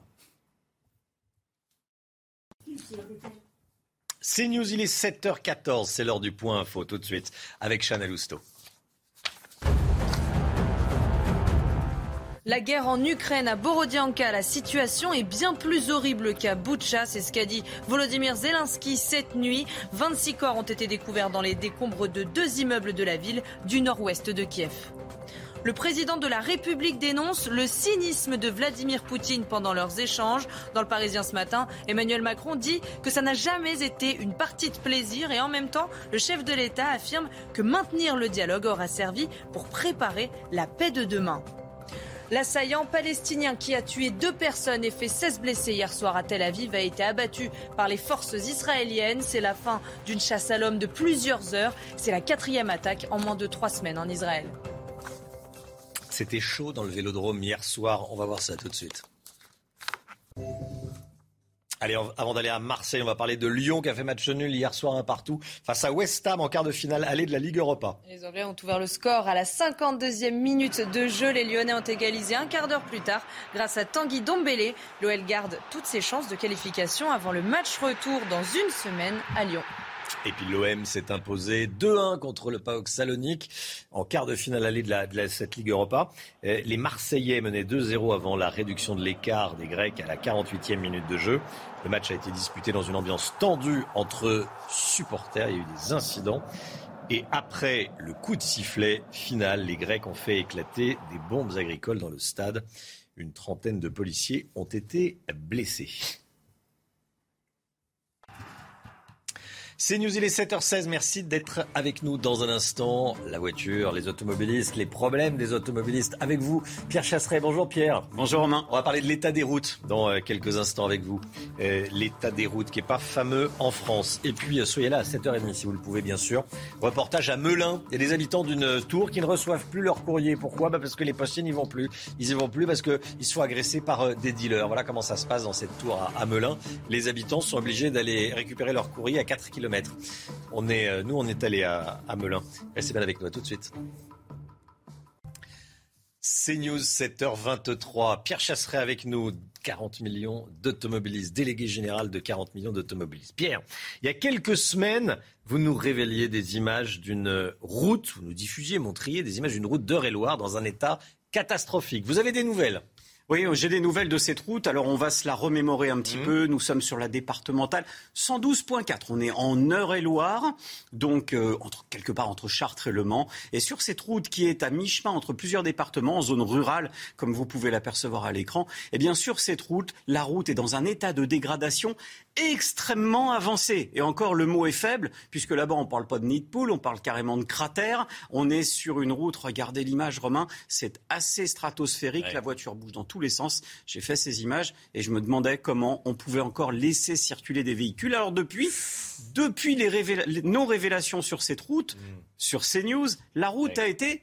C'est News, il est 7h14, c'est l'heure du point info tout de suite avec Chanel Housteau. La guerre en Ukraine, à Borodianka, la situation est bien plus horrible qu'à Boutcha. C'est ce qu'a dit Volodymyr Zelensky cette nuit. 26 corps ont été découverts dans les décombres de deux immeubles de la ville du nord-ouest de Kiev. Le président de la République dénonce le cynisme de Vladimir Poutine pendant leurs échanges. Dans le Parisien ce matin, Emmanuel Macron dit que ça n'a jamais été une partie de plaisir et en même temps, le chef de l'État affirme que maintenir le dialogue aura servi pour préparer la paix de demain. L'assaillant palestinien qui a tué deux personnes et fait 16 blessés hier soir à Tel Aviv a été abattu par les forces israéliennes. C'est la fin d'une chasse à l'homme de plusieurs heures. C'est la quatrième attaque en moins de trois semaines en Israël. C'était chaud dans le vélodrome hier soir. On va voir ça tout de suite. Allez, avant d'aller à Marseille, on va parler de Lyon qui a fait match nul hier soir un partout face à West Ham en quart de finale aller de la Ligue Europa. Les Anglais ont ouvert le score à la 52e minute de jeu. Les Lyonnais ont égalisé un quart d'heure plus tard grâce à Tanguy Dombélé. L'OL garde toutes ses chances de qualification avant le match retour dans une semaine à Lyon. Et puis l'OM s'est imposé 2-1 contre le PAOK Salonique en quart de finale allée de, la, cette Ligue Europa. Euh, les Marseillais menaient 2-0 avant la réduction de l'écart des Grecs à la 48e minute de jeu. Le match a été disputé dans une ambiance tendue entre supporters. Il y a eu des incidents. Et après le coup de sifflet final, les Grecs ont fait éclater des bombes agricoles dans le stade. Une trentaine de policiers ont été blessés. C'est News, il est 7h16. Merci d'être avec nous dans un instant. La voiture, les automobilistes, les problèmes des automobilistes. Avec vous, Pierre Chasseret. Bonjour Pierre. Bonjour Romain. On va parler de l'état des routes dans euh, quelques instants avec vous. Euh, l'état des routes qui n'est pas fameux en France. Et puis, euh, soyez là à 7h30 si vous le pouvez, bien sûr. Reportage à Melun. Il y a des habitants d'une tour qui ne reçoivent plus leur courrier. Pourquoi? Bah Parce que les postiers n'y vont plus. Ils n'y vont plus parce qu'ils sont agressés par des dealers. Voilà comment ça se passe dans cette tour à, Melun. Les habitants sont obligés d'aller récupérer leur courrier à 4 km on est, euh, nous, on est allé à, à Melun. Restez bien avec nous, tout de suite. CNews 7h23. Pierre Chasseret avec nous. 40 millions d'automobilistes, délégué général de 40 millions d'automobilistes. Pierre, il y a quelques semaines, vous nous révéliez des images d'une route, vous nous diffusiez, montriez des images d'une route d'Eure-et-Loire dans un état catastrophique. Vous avez des nouvelles? Oui, j'ai des nouvelles de cette route. Alors on va se la remémorer un petit mmh. peu. Nous sommes sur la départementale 112.4. On est en Eure-et-Loire, donc euh, entre, quelque part entre Chartres et Le Mans. Et sur cette route qui est à mi-chemin entre plusieurs départements, en zone rurale, comme vous pouvez l'apercevoir à l'écran, et eh bien sûr cette route, la route est dans un état de dégradation extrêmement avancé. Et encore, le mot est faible, puisque là-bas, on ne parle pas de nid de poule, on parle carrément de cratère. On est sur une route, regardez l'image, Romain, c'est assez stratosphérique, la voiture bouge dans tous les sens. J'ai fait ces images et je me demandais comment on pouvait encore laisser circuler des véhicules. Alors depuis, depuis les, non-révélations sur cette route, mm. sur CNews, la route a été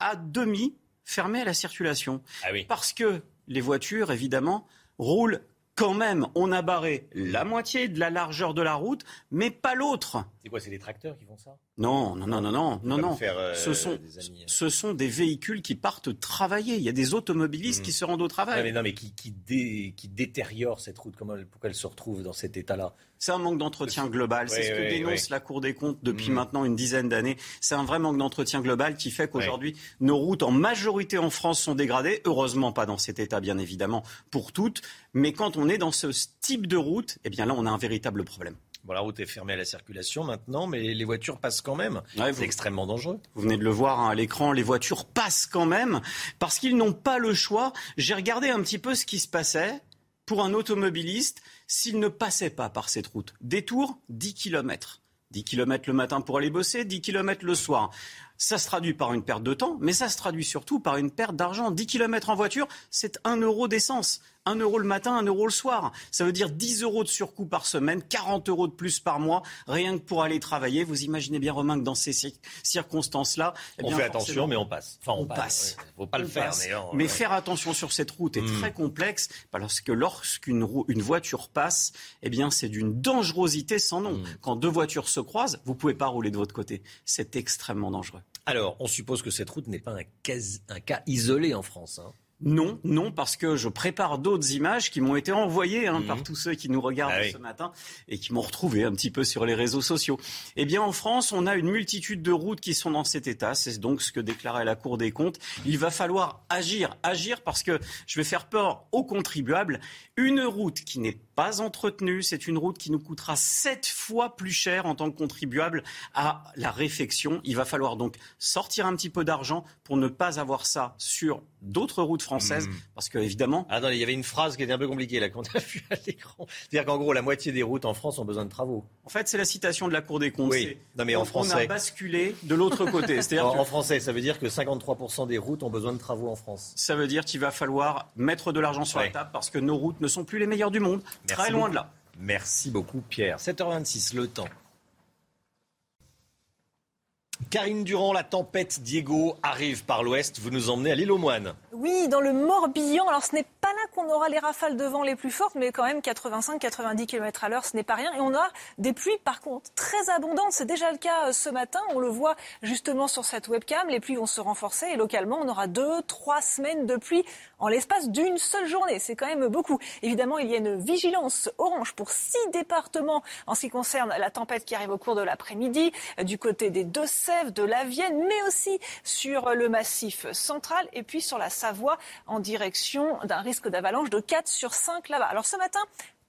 à demi fermée à la circulation. Ah oui. Parce que les voitures, évidemment, roulent quand même, on a barré la moitié de la largeur de la route, mais pas l'autre. C'est quoi, c'est les tracteurs qui font ça? Non, non, non, non, non, non, non. Euh, ce, sont, euh. ce sont des véhicules qui partent travailler. Il y a des automobilistes Hmm. qui se rendent au travail. mais non, mais qui, qui, dé- qui détériore cette route. Comment elle, pourquoi elle se retrouve dans cet état-là? C'est un manque d'entretien global. C'est ce que oui, dénonce oui. la Cour des comptes depuis Mm. maintenant une dizaine d'années. C'est un vrai manque d'entretien global qui fait qu'aujourd'hui, nos routes en majorité en France sont dégradées. Heureusement pas dans cet état, bien évidemment, pour toutes. Mais quand on est dans ce type de route, eh bien là, on a un véritable problème. Bon, la route est fermée à la circulation maintenant, mais les voitures passent quand même. Ouais, c'est extrêmement dangereux. Vous venez de le voir hein, à l'écran, les voitures passent quand même parce qu'ils n'ont pas le choix. J'ai regardé un petit peu ce qui se passait pour un automobiliste s'il ne passait pas par cette route. Détour 10 km. 10 km le matin pour aller bosser, 10 km le soir. Ça se traduit par une perte de temps, mais ça se traduit surtout par une perte d'argent. 10 km en voiture, c'est 1 euro d'essence. 1 euro le matin, 1 euro le soir. Ça veut dire 10 euros de surcoût par semaine, 40 euros de plus par mois, rien que pour aller travailler. Vous imaginez bien, Romain, que dans ces cir- circonstances-là, eh on fait attention, mais on passe. Enfin, on, on passe. passe. ouais. Faut pas le on faire. passe. Mais, non, Mais ouais. faire attention sur cette route est Mm. très complexe parce que lorsqu'une une voiture passe, eh bien c'est d'une dangerosité sans nom. Mm. Quand deux voitures se croisent, vous pouvez pas rouler de votre côté. C'est extrêmement dangereux. Alors, on suppose que cette route n'est pas un, cas- isolé en France. hein. Non, non, parce que je prépare d'autres images qui m'ont été envoyées hein, Mhm. par tous ceux qui nous regardent Ah oui. ce matin et qui m'ont retrouvé un petit peu sur les réseaux sociaux. Eh bien, en France, on a une multitude de routes qui sont dans cet état. C'est donc ce que déclarait la Cour des comptes. Il va falloir agir, agir parce que je vais faire peur aux contribuables. Une route qui n'est pas entretenue, c'est une route qui nous coûtera sept fois plus cher en tant que contribuable à la réfection. Il va falloir donc sortir un petit peu d'argent pour ne pas avoir ça sur d'autres routes françaises, Mm. parce que évidemment, Ah non, il y avait une phrase qui était un peu compliquée là qu'on a vue à l'écran. C'est-à-dire qu'en gros, la moitié des routes en France ont besoin de travaux. en fait, c'est la citation de la Cour des comptes. Oui. Non, mais en on- On français. a basculé de l'autre côté. C'est-à-dire En, que en français, ça veut dire que 53% des routes ont besoin de travaux en France. ça veut dire qu'il va falloir mettre de l'argent sur Ouais. la table parce que nos routes ne sont plus les meilleures du monde. Merci Très loin beaucoup. de là. Merci beaucoup, Pierre. 7h26, le temps. Karine Durand, la tempête Diego arrive par l'ouest. Vous nous emmenez à l'île aux moines. Oui, dans le Morbihan. Alors, ce n'est pas là qu'on aura les rafales de vent les plus fortes, mais quand même 85-90 km à l'heure, ce n'est pas rien. Et on a des pluies, par contre, très abondantes. C'est déjà le cas euh, ce matin. On le voit justement sur cette webcam. Les pluies vont se renforcer et localement, on aura deux, trois semaines de pluie en l'espace d'une seule journée. C'est quand même beaucoup. Évidemment, il y a une vigilance orange pour six départements en ce qui concerne la tempête qui arrive au cours de l'après-midi, euh, du côté des De la Vienne, mais aussi sur le massif central et puis sur la Savoie en direction d'un risque d'avalanche de 4 sur 5 là-bas. Alors ce matin,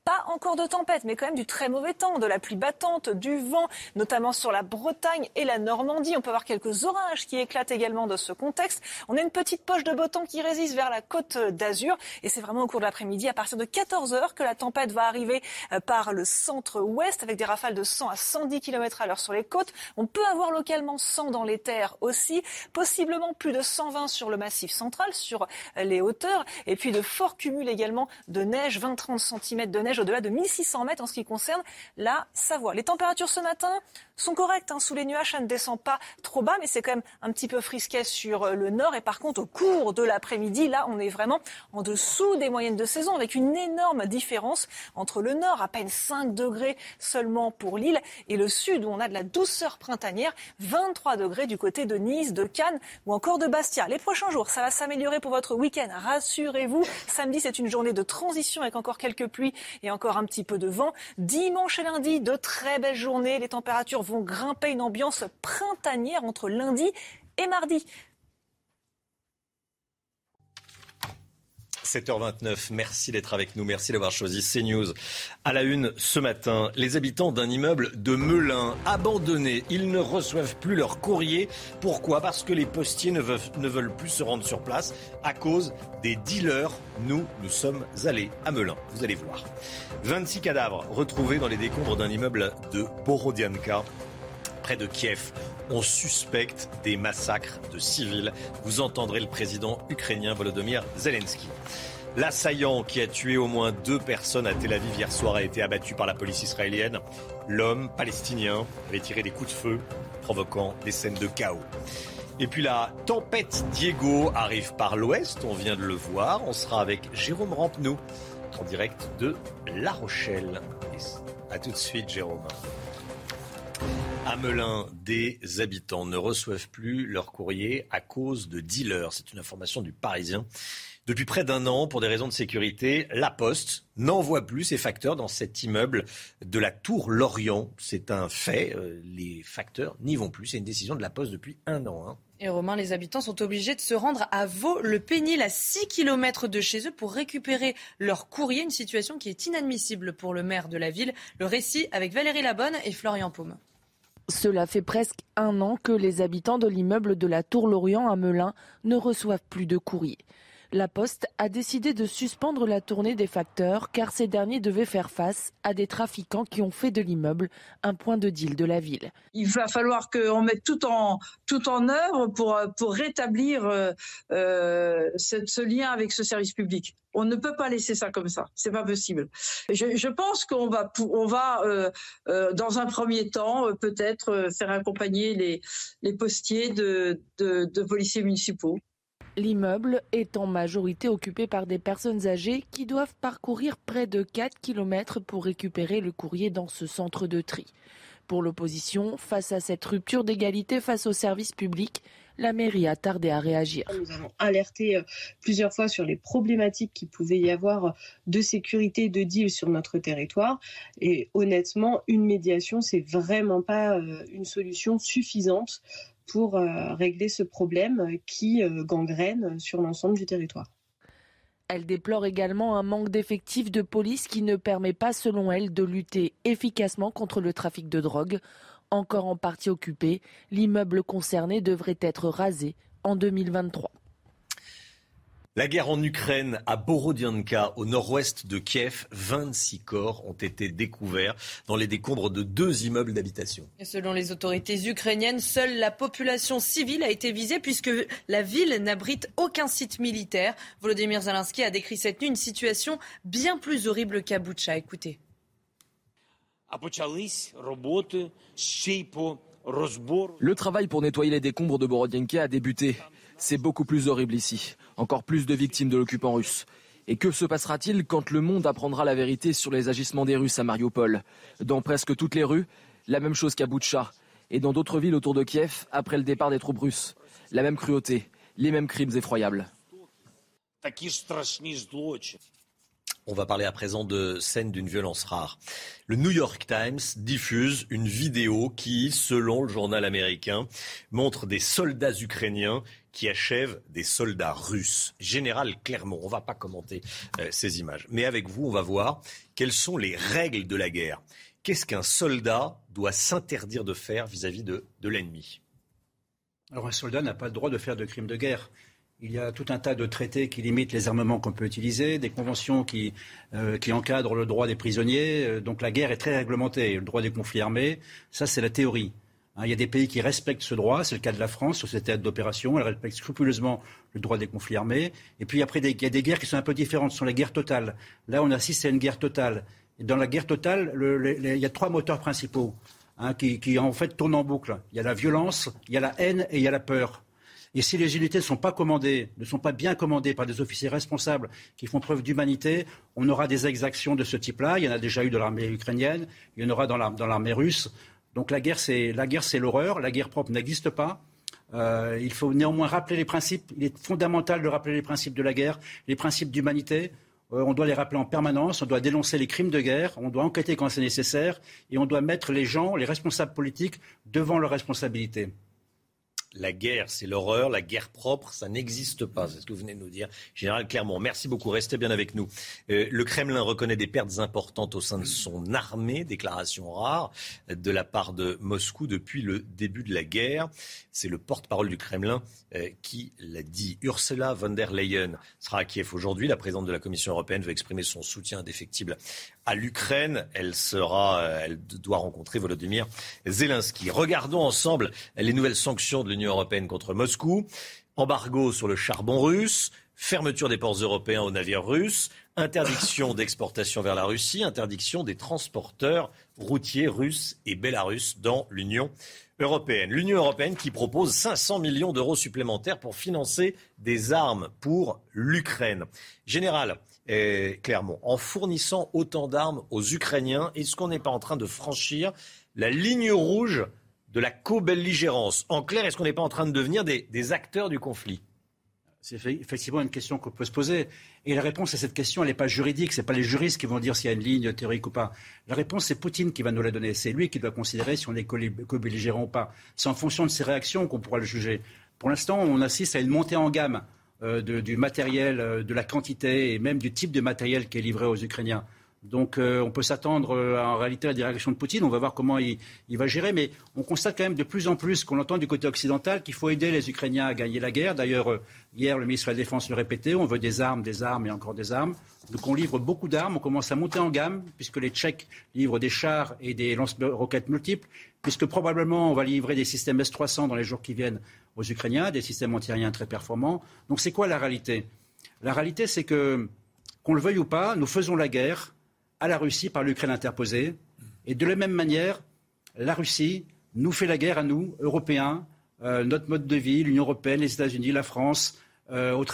pas encore de tempête, mais quand même du très mauvais temps, de la pluie battante, du vent, notamment sur la Bretagne et la Normandie. On peut avoir quelques orages qui éclatent également de ce contexte. On a une petite poche de beau temps qui résiste vers la côte d'Azur. Et c'est vraiment au cours de l'après-midi, à partir de 14 heures, que la tempête va arriver euh, par le centre-ouest avec des rafales de 100 à 110 km à l'heure sur les côtes. On peut avoir localement 100 dans les terres aussi, possiblement plus de 120 sur le massif central, sur euh, les hauteurs, et puis de forts cumuls également de neige, 20-30 cm de neige au-delà de 1600 mètres en ce qui concerne la Savoie. Les températures ce matin sont correctes, hein. sous les nuages ça ne descend pas trop bas, mais c'est quand même un petit peu frisquet sur euh, le nord, et par contre au cours de l'après-midi, là on est vraiment en dessous des moyennes de saison, avec une énorme différence entre le nord, à peine 5 degrés seulement pour l'île, et le sud où on a de la douceur printanière, 23 degrés du côté de Nice, de Cannes ou encore de Bastia. Les prochains jours, ça va s'améliorer pour votre week-end, rassurez-vous. Samedi, c'est une journée de transition avec encore quelques pluies et encore un petit peu de vent. Dimanche et lundi, de très belles journées. Les températures vont grimper une ambiance printanière entre lundi et mardi. 7h29, merci d'être avec nous, merci d'avoir choisi CNews. À la une ce matin, les habitants d'un immeuble de Melun abandonné, ils ne reçoivent plus leur courrier. Pourquoi? Parce que les postiers ne veulent, ne veulent plus se rendre sur place à cause des dealers. Nous, nous sommes allés à Melun, vous allez voir. 26 cadavres retrouvés dans les décombres d'un immeuble de Borodianka près de Kiev. On suspecte des massacres de civils. Vous entendrez le président ukrainien Volodymyr Zelensky. L'assaillant qui a tué au moins deux personnes à Tel Aviv hier soir a été abattu par la police israélienne. L'homme palestinien avait tiré des coups de feu, provoquant des scènes de chaos. Et puis la tempête Diego arrive par l'ouest, on vient de le voir. On sera avec Jérôme Rampenou en direct de La Rochelle. A tout de suite, Jérôme. À Melun, des habitants ne reçoivent plus leur courrier à cause de dealers. C'est une information du Parisien. Depuis près d'un an, pour des raisons de sécurité, La Poste n'envoie plus ses facteurs dans cet immeuble de la Tour Lorient. C'est un fait. Euh, les facteurs n'y vont plus. C'est une décision de La Poste depuis un an. Hein. Et Romain, les habitants sont obligés de se rendre à Vaux-le-Pénil, à 6 km de chez eux, pour récupérer leur courrier. Une situation qui est inadmissible pour le maire de la ville. Le récit avec Valérie Labonne et Florian Paume. Cela fait presque un an que les habitants de l'immeuble de la Tour Lorient à Melun ne reçoivent plus de courrier. La Poste a décidé de suspendre la tournée des facteurs car ces derniers devaient faire face à des trafiquants qui ont fait de l'immeuble un point de deal de la ville. Il va falloir qu'on mette tout en, œuvre pour, rétablir euh, euh ce lien avec ce service public. On ne peut pas laisser ça comme ça. C'est pas possible. Je, pense qu'on va, euh, dans un premier temps, peut-être faire accompagner les, postiers de policiers municipaux. L'immeuble est en majorité occupé par des personnes âgées qui doivent parcourir près de 4 km pour récupérer le courrier dans ce centre de tri. Pour l'opposition, face à cette rupture d'égalité face aux services publics, la mairie a tardé à réagir. Nous avons alerté euh, plusieurs fois sur les problématiques qu'il pouvait y avoir de sécurité, de deal sur notre territoire. Et honnêtement, une médiation, c'est vraiment pas euh, une solution suffisante pour euh, régler ce problème qui gangrène sur l'ensemble du territoire. Elle déplore également un manque d'effectifs de police qui ne permet pas, selon elle, de lutter efficacement contre le trafic de drogue. Encore en partie occupé, l'immeuble concerné devrait être rasé en 2023. La guerre en Ukraine, à Borodianka, au nord-ouest de Kiev, 26 corps ont été découverts dans les décombres de deux immeubles d'habitation. Selon les autorités ukrainiennes, seule la population civile a été visée puisque la ville n'abrite aucun site militaire. Volodymyr Zelensky a décrit cette nuit une situation bien plus horrible qu'à Boutcha. Écoutez. Le travail pour nettoyer les décombres de Borodianka a débuté. C'est beaucoup plus horrible ici. Encore plus de victimes de l'occupant russe. Et que se passera-t-il quand le monde apprendra la vérité sur les agissements des Russes à Mariupol? Dans presque toutes les rues, la même chose qu'à Boutcha. Et dans d'autres villes autour de Kiev, après le départ des troupes russes. La même cruauté, les mêmes crimes effroyables. On va parler à présent de scènes d'une violence rare. Le New York Times diffuse une vidéo qui, selon le journal américain, montre des soldats ukrainiens qui achèvent des soldats russes. Général Clermont, on ne va pas commenter euh, ces images. Mais avec vous, on va voir quelles sont les règles de la guerre. Qu'est-ce qu'un soldat doit s'interdire de faire vis-à-vis de, de l'ennemi? Alors un soldat n'a pas le droit de faire de crimes de guerre. Il y a tout un tas de traités qui limitent les armements qu'on peut utiliser, des conventions qui, euh, encadrent le droit des prisonniers. Euh, donc la guerre est très réglementée. Le droit des conflits armés, ça c'est la théorie. Hein, il y a des pays qui respectent ce droit, c'est le cas de la France sur cette théâtre d'opération, elle respecte scrupuleusement le droit des conflits armés. Et puis après, il y a des guerres qui sont un peu différentes, ce sont les guerres totales. Là, on assiste à une guerre totale. Dans la guerre totale, il y a trois moteurs principaux hein, qui en fait tournent en boucle. Il y a la violence, il y a la haine et il y a la peur. Et si les unités ne sont pas commandées, ne sont pas bien commandées par des officiers responsables qui font preuve d'humanité, on aura des exactions de ce type-là. Il y en a déjà eu dans l'armée ukrainienne, il y en aura dans l'armée russe. Donc la guerre, c'est l'horreur. La guerre propre n'existe pas. Euh, il faut néanmoins rappeler les principes. Il est fondamental de rappeler les principes de la guerre, les principes d'humanité. Euh, on doit les rappeler en permanence. On doit dénoncer les crimes de guerre. On doit enquêter quand c'est nécessaire. Et on doit mettre les gens, les responsables politiques, devant leurs responsabilités. La guerre, c'est l'horreur. La guerre propre, ça n'existe pas. C'est ce que vous venez de nous dire, Général Clermont. Merci beaucoup. Restez bien avec nous. Euh, le Kremlin reconnaît des pertes importantes au sein de son armée. Déclaration rare de la part de Moscou depuis le début de la guerre. C'est le porte-parole du Kremlin euh, qui l'a dit. Ursula von der Leyen sera à Kiev aujourd'hui. La présidente de la Commission européenne veut exprimer son soutien indéfectible à l'Ukraine. Elle sera, euh, elle doit rencontrer Volodymyr Zelensky. Regardons ensemble les nouvelles sanctions de l'Union européenne contre Moscou. Embargo sur le charbon russe, fermeture des ports européens aux navires russes, interdiction d'exportation vers la Russie, interdiction des transporteurs routiers russes et belarusses dans l'Union européenne. L'Union européenne qui propose 500 millions d'euros supplémentaires pour financer des armes pour l'Ukraine. Général, eh, Clermont, en fournissant autant d'armes aux Ukrainiens, est-ce qu'on n'est pas en train de franchir la ligne rouge de la co-belligérance En clair, est-ce qu'on n'est pas en train de devenir des, acteurs du conflit? C'est effectivement une question qu'on peut se poser. Et la réponse à cette question, elle n'est pas juridique. Ce n'est pas les juristes qui vont dire s'il y a une ligne théorique ou pas. La réponse, c'est Poutine qui va nous la donner. C'est lui qui doit considérer si on est co-belligérant ou pas. C'est en fonction de ses réactions qu'on pourra le juger. Pour l'instant, on assiste à une montée en gamme euh, du matériel, euh, de la quantité et même du type de matériel qui est livré aux Ukrainiens. Donc euh, on peut s'attendre en réalité à la direction de Poutine. On va voir comment il, va gérer. Mais on constate quand même de plus en plus qu'on entend du côté occidental qu'il faut aider les Ukrainiens à gagner la guerre. D'ailleurs, hier, le ministre de la Défense le répétait. On veut des armes, des armes et encore des armes. Donc on livre beaucoup d'armes. On commence à monter en gamme puisque les Tchèques livrent des chars et des lance-roquettes multiples. Puisque probablement on va livrer des systèmes S-300 dans les jours qui viennent aux Ukrainiens, des systèmes antiaériens très performants. Donc c'est quoi la réalité? La réalité, c'est que, qu'on le veuille ou pas, nous faisons la guerre à la Russie par l'Ukraine interposée. Et de la même manière, la Russie nous fait la guerre à nous, Européens, euh, notre mode de vie, l'Union européenne, les États-Unis, la France, euh, au,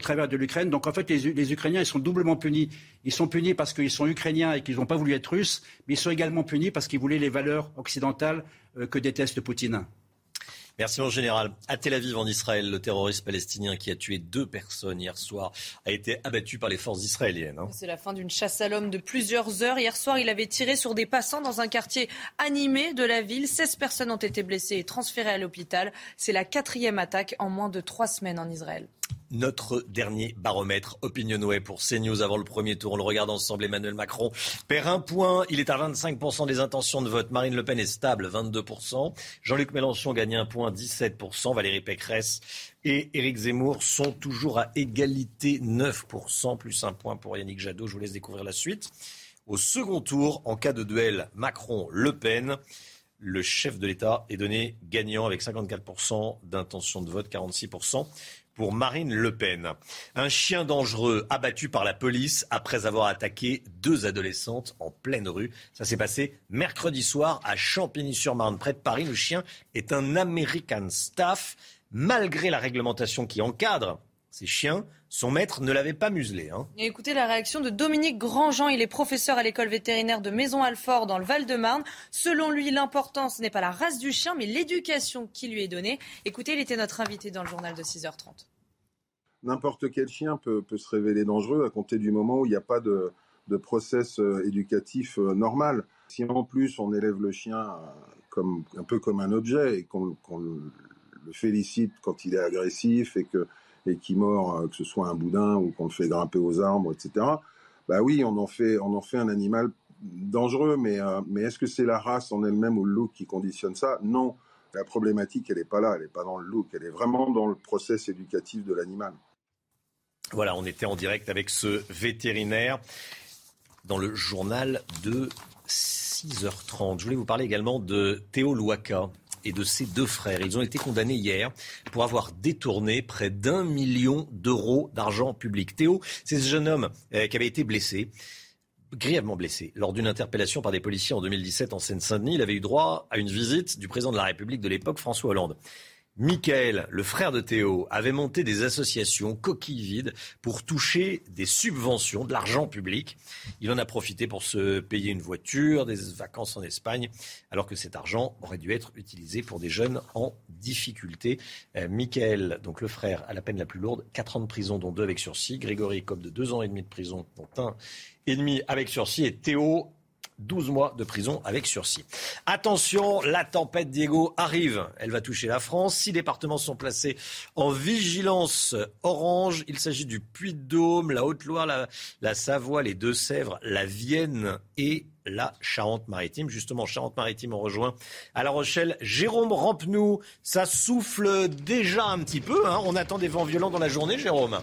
travers de l'Ukraine. Donc en fait, les, Ukrainiens, ils sont doublement punis. Ils sont punis parce qu'ils sont ukrainiens et qu'ils n'ont pas voulu être russes, mais ils sont également punis parce qu'ils voulaient les valeurs occidentales euh, que déteste Poutine. Merci mon général. À Tel Aviv en Israël, le terroriste palestinien qui a tué deux personnes hier soir a été abattu par les forces israéliennes. Hein. C'est la fin d'une chasse à l'homme de plusieurs heures. Hier soir, il avait tiré sur des passants dans un quartier animé de la ville. 16 personnes ont été blessées et transférées à l'hôpital. C'est la quatrième attaque en moins de trois semaines en Israël notre dernier baromètre Opinionway pour CNews avant le premier tour. On le regarde ensemble. Emmanuel Macron perd un point. Il est à 25% des intentions de vote. Marine Le Pen est stable, 22%. Jean-Luc Mélenchon gagne un point, 17%. Valérie Pécresse et Éric Zemmour sont toujours à égalité, 9%, plus un point pour Yannick Jadot. Je vous laisse découvrir la suite. Au second tour, en cas de duel Macron-Le Pen, le chef de l'État est donné gagnant avec 54% d'intention de vote, 46% pour Marine Le Pen. Un chien dangereux abattu par la police après avoir attaqué deux adolescentes en pleine rue. Ça s'est passé mercredi soir à Champigny-sur-Marne, près de Paris. Le chien est un American Staff. Malgré la réglementation qui encadre ces chiens, son maître ne l'avait pas muselé. Hein. écoutez la réaction de Dominique Grandjean. Il est professeur à l'école vétérinaire de Maison-Alfort dans le Val-de-Marne. Selon lui, l'important, ce n'est pas la race du chien, mais l'éducation qui lui est donnée. Écoutez, il était notre invité dans le journal de 6h30. N'importe quel chien peut, se révéler dangereux à compter du moment où il n'y a pas de, de process euh, éducatif euh, normal. Si en plus on élève le chien euh, comme, un peu comme un objet et qu'on le, le félicite quand il est agressif et que et qui mord, euh, que ce soit un boudin ou qu'on le fait grimper aux arbres, etc. Bah oui, on en fait, on en fait un animal dangereux, mais, euh, mais est-ce que c'est la race en elle-même ou le look qui conditionne ça? Non. La problématique, elle n'est pas là, elle n'est pas dans le look, elle est vraiment dans le process éducatif de l'animal. Voilà, on était en direct avec ce vétérinaire dans le journal de 6h30. Je voulais vous parler également de Théo Louaka et de ses deux frères. Ils ont été condamnés hier pour avoir détourné près d'un million d'euros d'argent public. Théo, c'est ce jeune homme euh, qui avait été blessé grièvement blessé lors d'une interpellation par des policiers en 2017 en Seine-Saint-Denis. Il avait eu droit à une visite du président de la République de l'époque, François Hollande. Michael, le frère de Théo, avait monté des associations coquilles vides pour toucher des subventions, de l'argent public. Il en a profité pour se payer une voiture, des vacances en Espagne, alors que cet argent aurait dû être utilisé pour des jeunes en difficulté. Euh, Michael, donc le frère, a la peine la plus lourde, 4 ans de prison, dont 2 avec sursis. Grégory Cobb de 2 ans et demi de prison, dont 1 et demi avec sursis. Et Théo 12 mois de prison avec sursis. Attention, la tempête Diego arrive. Elle va toucher la France. Six départements sont placés en vigilance orange. Il s'agit du Puy-de-Dôme, la Haute-Loire, la, Savoie, les Deux-Sèvres, la Vienne et la Charente-Maritime. Justement, Charente-Maritime, on rejoint à La Rochelle Jérôme Rampenou. Ça souffle déjà un petit peu. Hein. On attend des vents violents dans la journée, Jérôme.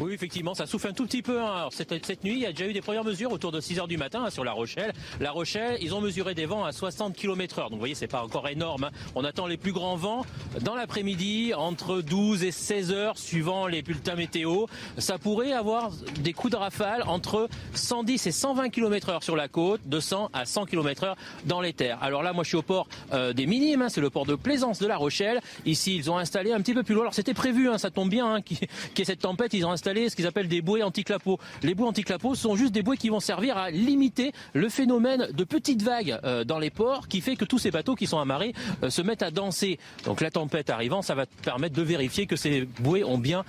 Oui, effectivement, ça souffle un tout petit peu. Hein. cette, nuit, il y a déjà eu des premières mesures autour de 6 heures du matin hein, sur La Rochelle. La Rochelle, ils ont mesuré des vents à 60 km heure. Donc, vous voyez, c'est pas encore énorme. Hein. On attend les plus grands vents dans l'après-midi, entre 12 et 16 heures, suivant les bulletins météo. Ça pourrait avoir des coups de rafale entre 110 et 120 km heure sur la côte, de 100 à 100 km heure dans les terres. Alors là, moi, je suis au port euh, des Minimes. c'est le port de Plaisance de La Rochelle. Ici, ils ont installé un petit peu plus loin. Alors, c'était prévu, ça tombe bien, qu'il y ait cette tempête. Ils ont installé ce qu'ils appellent des bouées anti-clapot. Les bouées anti-clapot sont juste des bouées qui vont servir à limiter le phénomène de petites vagues euh, dans les ports qui fait que tous ces bateaux qui sont amarrés euh, se mettent à danser. Donc la tempête arrivant, ça va permettre de vérifier que ces bouées ont bien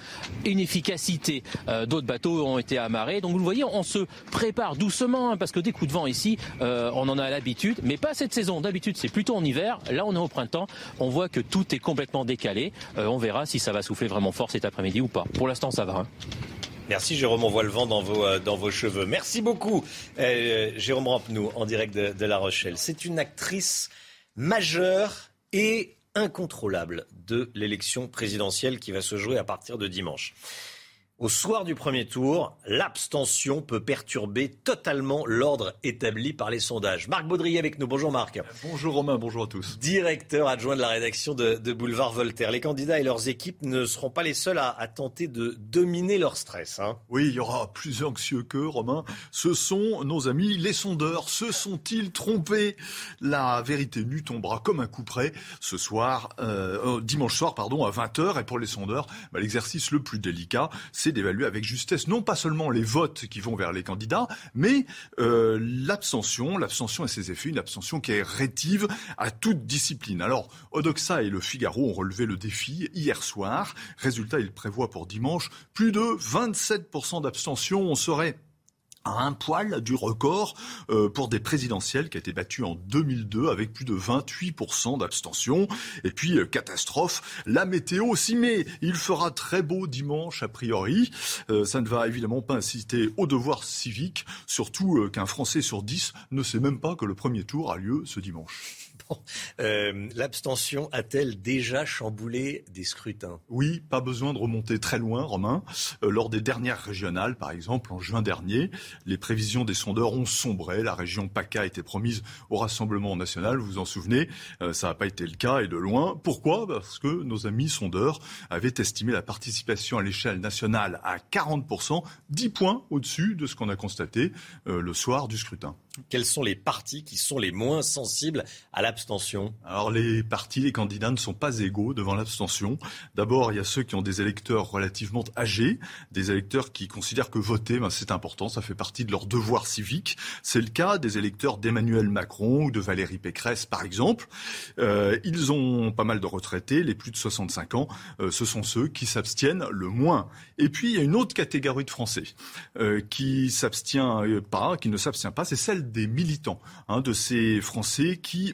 une efficacité. Euh, d'autres bateaux ont été amarrés. Donc vous le voyez, on se prépare doucement hein, parce que des coups de vent ici, on en a l'habitude, mais pas cette saison. D'habitude, c'est plutôt en hiver. Là, on est au printemps. On voit que tout est complètement décalé. on verra si ça va souffler vraiment fort cet après-midi ou pas. Pour l'instant, ça va. Hein. Merci Jérôme, on voit le vent dans vos, euh, dans vos cheveux. Merci beaucoup euh, Jérôme Rampenou en direct de, La Rochelle. C'est une actrice majeure et incontrôlable de l'élection présidentielle qui va se jouer à partir de dimanche. Au soir du premier tour, l'abstention peut perturber totalement l'ordre établi par les sondages. Marc Baudry avec nous. Bonjour Marc. Bonjour Romain, bonjour à tous. Directeur adjoint de la rédaction de, Boulevard Voltaire. Les candidats et leurs équipes ne seront pas les seuls à, tenter de dominer leur stress. Hein. Oui, il y aura plus anxieux qu'eux, Romain. Ce sont nos amis les sondeurs. Se sont-ils trompés? La vérité nue tombera comme un coup près ce soir, euh, euh, dimanche soir, pardon, à 20h. Et pour les sondeurs, bah, l'exercice le plus délicat, c'est d'évaluer avec justesse non pas seulement les votes qui vont vers les candidats, mais euh, l'abstention, l'abstention et ses effets, une abstention qui est rétive à toute discipline. Alors, Odoxa et le Figaro ont relevé le défi hier soir. Résultat, ils prévoient pour dimanche plus de 27% d'abstention. On serait à un poil du record euh, pour des présidentielles qui a été battu en 2002 avec plus de 28% d'abstention. Et puis, euh, catastrophe, la météo s'y met. Il fera très beau dimanche a priori. Euh, ça ne va évidemment pas inciter au devoir civique, surtout qu'un Français sur 10 ne sait même pas que le premier tour a lieu ce dimanche. Euh, l'abstention a-t-elle déjà chamboulé des scrutins? Oui, pas besoin de remonter très loin, Romain. Euh, lors des dernières régionales, par exemple, en juin dernier, les prévisions des sondeurs ont sombré. La région PACA était promise au Rassemblement national, vous vous en souvenez. Euh, ça n'a pas été le cas et de loin. Pourquoi? Parce que nos amis sondeurs avaient estimé la participation à l'échelle nationale à 40%, 10 points au-dessus de ce qu'on a constaté le soir du scrutin. Quels sont les partis qui sont les moins sensibles à l'abstention Alors les partis, les candidats ne sont pas égaux devant l'abstention. D'abord, il y a ceux qui ont des électeurs relativement âgés, des électeurs qui considèrent que voter, ben, c'est important, ça fait partie de leur devoir civique. C'est le cas des électeurs d'Emmanuel Macron ou de Valérie Pécresse, par exemple. Euh, ils ont pas mal de retraités, les plus de 65 ans, euh, ce sont ceux qui s'abstiennent le moins. Et puis, il y a une autre catégorie de Français euh, qui s'abstient pas, qui ne s'abstient pas, c'est celle des militants, hein, de ces Français qui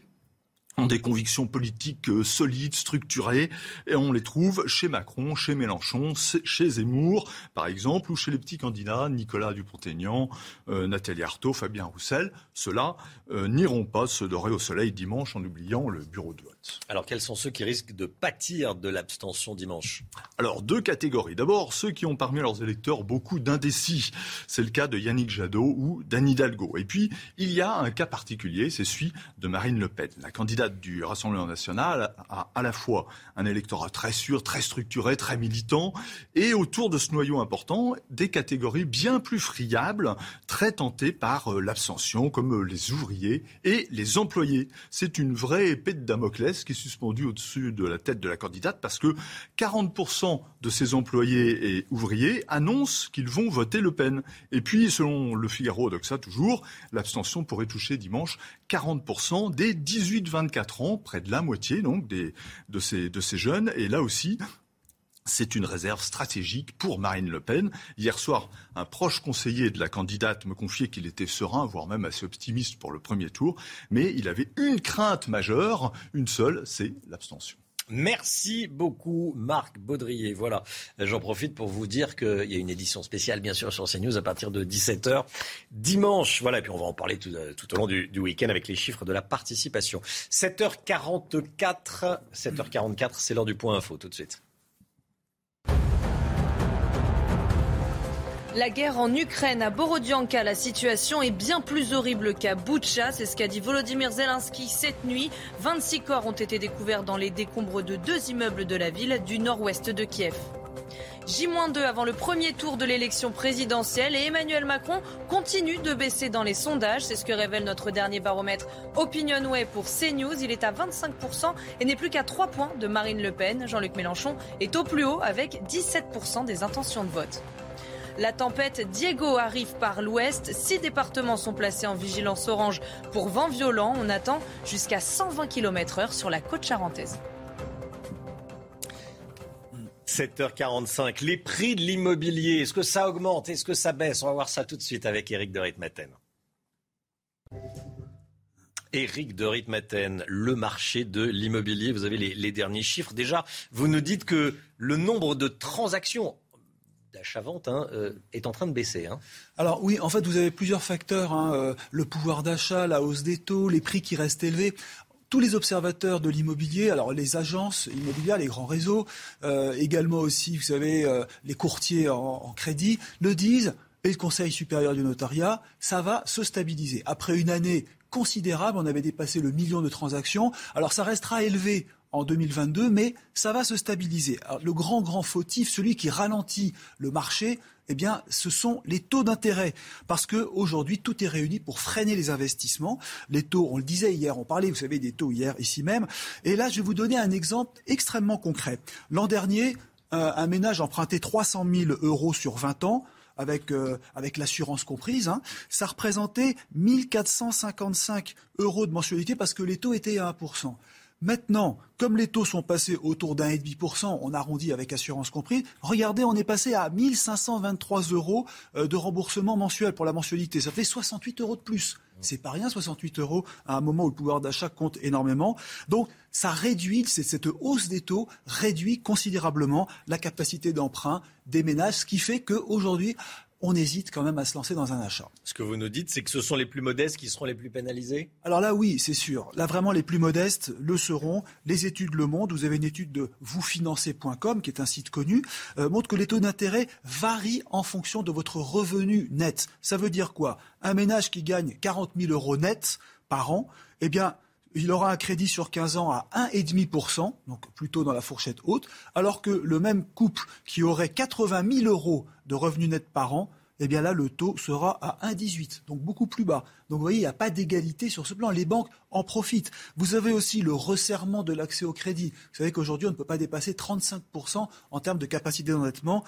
ont des convictions politiques euh, solides, structurées, et on les trouve chez Macron, chez Mélenchon, chez Zemmour, par exemple, ou chez les petits candidats Nicolas Dupont-Aignan, euh, Nathalie Arthaud, Fabien Roussel. Ceux-là euh, n'iront pas se dorer au soleil dimanche en oubliant le bureau de vote. Alors, quels sont ceux qui risquent de pâtir de l'abstention dimanche Alors, deux catégories. D'abord, ceux qui ont parmi leurs électeurs beaucoup d'indécis. C'est le cas de Yannick Jadot ou d'Anne Hidalgo. Et puis, il y a un cas particulier, c'est celui de Marine Le Pen, la candidate du Rassemblement national a à la fois un électorat très sûr, très structuré, très militant, et autour de ce noyau important, des catégories bien plus friables, très tentées par euh, l'abstention, comme euh, les ouvriers et les employés. C'est une vraie épée de Damoclès qui est suspendue au-dessus de la tête de la candidate parce que 40% de ces employés et ouvriers annoncent qu'ils vont voter Le Pen. Et puis, selon le Figaro Doxa toujours, l'abstention pourrait toucher dimanche 40% des 18-24 ans, près de la moitié donc de, ces, de ces jeunes. Et là aussi, c'est une réserve stratégique pour Marine Le Pen. Hier soir, un proche conseiller de la candidate me confiait qu'il était serein, voire même assez optimiste pour le premier tour, mais il avait une crainte majeure, une seule, c'est l'abstention. Merci beaucoup, Marc Baudrier. Voilà, j'en profite pour vous dire qu'il y a une édition spéciale, bien sûr, sur CNews à partir de 17h dimanche. Voilà, et puis on va en parler tout, au long du, du week-end avec les chiffres de la participation. 7h44, 7h44, c'est l'heure du point info, tout de suite. La guerre en Ukraine, à Borodianka, la situation est bien plus horrible qu'à Boutcha. C'est ce qu'a dit Volodymyr Zelensky cette nuit. 26 corps ont été découverts dans les décombres de deux immeubles de la ville du nord-ouest de Kiev. J-2 avant le premier tour de l'élection présidentielle et Emmanuel Macron continue de baisser dans les sondages. C'est ce que révèle notre dernier baromètre Opinionway pour CNews. Il est à 25% et n'est plus qu'à 3 points de Marine Le Pen. Jean-Luc Mélenchon est au plus haut avec 17% des intentions de vote. La tempête Diego arrive par l'ouest. Six départements sont placés en vigilance orange pour vent violent. On attend jusqu'à 120 km/h sur la côte charentaise. 7h45. Les prix de l'immobilier, est-ce que ça augmente? Est-ce que ça baisse? On va voir ça tout de suite avec Eric de Ritmaten. Éric de Ritmaten, le marché de l'immobilier, vous avez les, derniers chiffres. Déjà, vous nous dites que le nombre de transactions d'achat-vente hein, euh, est en train de baisser. Hein. Alors oui, en fait, vous avez plusieurs facteurs. Hein, euh, le pouvoir d'achat, la hausse des taux, les prix qui restent élevés tous les observateurs de l'immobilier, alors les agences immobilières, les grands réseaux, euh, également aussi, vous savez, les courtiers en, crédit, le disent, et le Conseil supérieur du notariat, ça va se stabiliser. Après une année considérable, on avait dépassé le million de transactions, alors ça restera élevé en 2022, mais ça va se stabiliser. le grand, grand fautif, celui qui ralentit le marché, eh bien, ce sont les taux d'intérêt. Parce qu'aujourd'hui, tout est réuni pour freiner les investissements. Les taux, on le disait hier, on parlait, vous savez, des taux hier, ici même. Et là, je vais vous donner un exemple extrêmement concret. L'an dernier, un ménage empruntait 300 000 euros sur 20 ans. Avec, euh, avec l'assurance comprise, hein, ça représentait 1455 euros de mensualité parce que les taux étaient à 1%. Maintenant, comme les taux sont passés autour d'un et demi pour cent, on arrondit avec assurance compris, regardez, on est passé à 1523 euros euh, de remboursement mensuel pour la mensualité. Ça fait 68 euros de plus. C'est pas rien, 68 euros, à un moment où le pouvoir d'achat compte énormément. Donc, ça réduit, cette hausse des taux réduit considérablement la capacité d'emprunt des ménages, ce qui fait qu'aujourd'hui, on hésite quand même à se lancer dans un achat. Ce que vous nous dites, c'est que ce sont les plus modestes qui seront les plus pénalisés? Alors là, oui, c'est sûr. Là, vraiment, les plus modestes le seront. Les études Le Monde, vous avez une étude de vousfinancer.com, qui est un site connu, euh, montre que les taux d'intérêt varient en fonction de votre revenu net. Ça veut dire quoi? Un ménage qui gagne 40 000 euros net par an, eh bien, il aura un crédit sur 15 ans à 1,5%, donc plutôt dans la fourchette haute, alors que le même couple qui aurait 80 000 euros de revenus nets par an, eh bien là, le taux sera à 1,18, donc beaucoup plus bas. Donc vous voyez, il n'y a pas d'égalité sur ce plan. Les banques en profitent. Vous avez aussi le resserrement de l'accès au crédit. Vous savez qu'aujourd'hui, on ne peut pas dépasser 35% en termes de capacité d'endettement.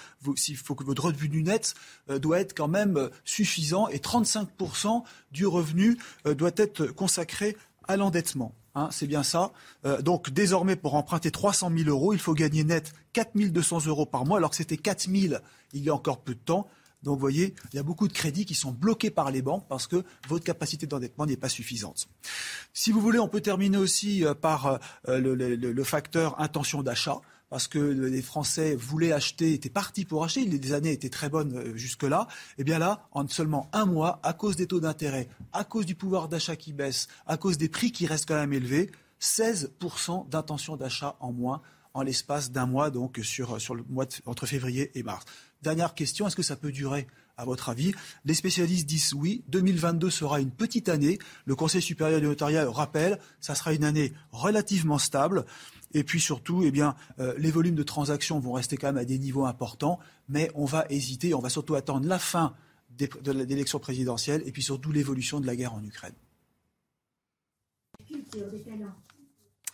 Faut que votre revenu net euh, doit être quand même euh, suffisant et 35% du revenu euh, doit être consacré à l'endettement. Hein, c'est bien ça. Euh, donc désormais, pour emprunter 300 000 euros, il faut gagner net 4 200 euros par mois, alors que c'était 4 000 il y a encore peu de temps. Donc vous voyez, il y a beaucoup de crédits qui sont bloqués par les banques parce que votre capacité d'endettement n'est pas suffisante. Si vous voulez, on peut terminer aussi euh, par euh, le, facteur intention d'achat parce que les Français voulaient acheter, étaient partis pour acheter, les années étaient très bonnes euh, jusque-là, et eh bien là, en seulement un mois, à cause des taux d'intérêt, à cause du pouvoir d'achat qui baisse, à cause des prix qui restent quand même élevés, 16% d'intention d'achat en moins en l'espace d'un mois, donc sur, le mois entre février et mars. Dernière question, est-ce que ça peut durer à votre avis? Les spécialistes disent oui. 2022 sera une petite année. Le Conseil supérieur du notariat rappelle, ça sera une année relativement stable. Et puis surtout, eh bien, euh, les volumes de transactions vont rester quand même à des niveaux importants, mais on va hésiter, on va surtout attendre la fin de l'élection présidentielle et puis surtout l'évolution de la guerre en Ukraine.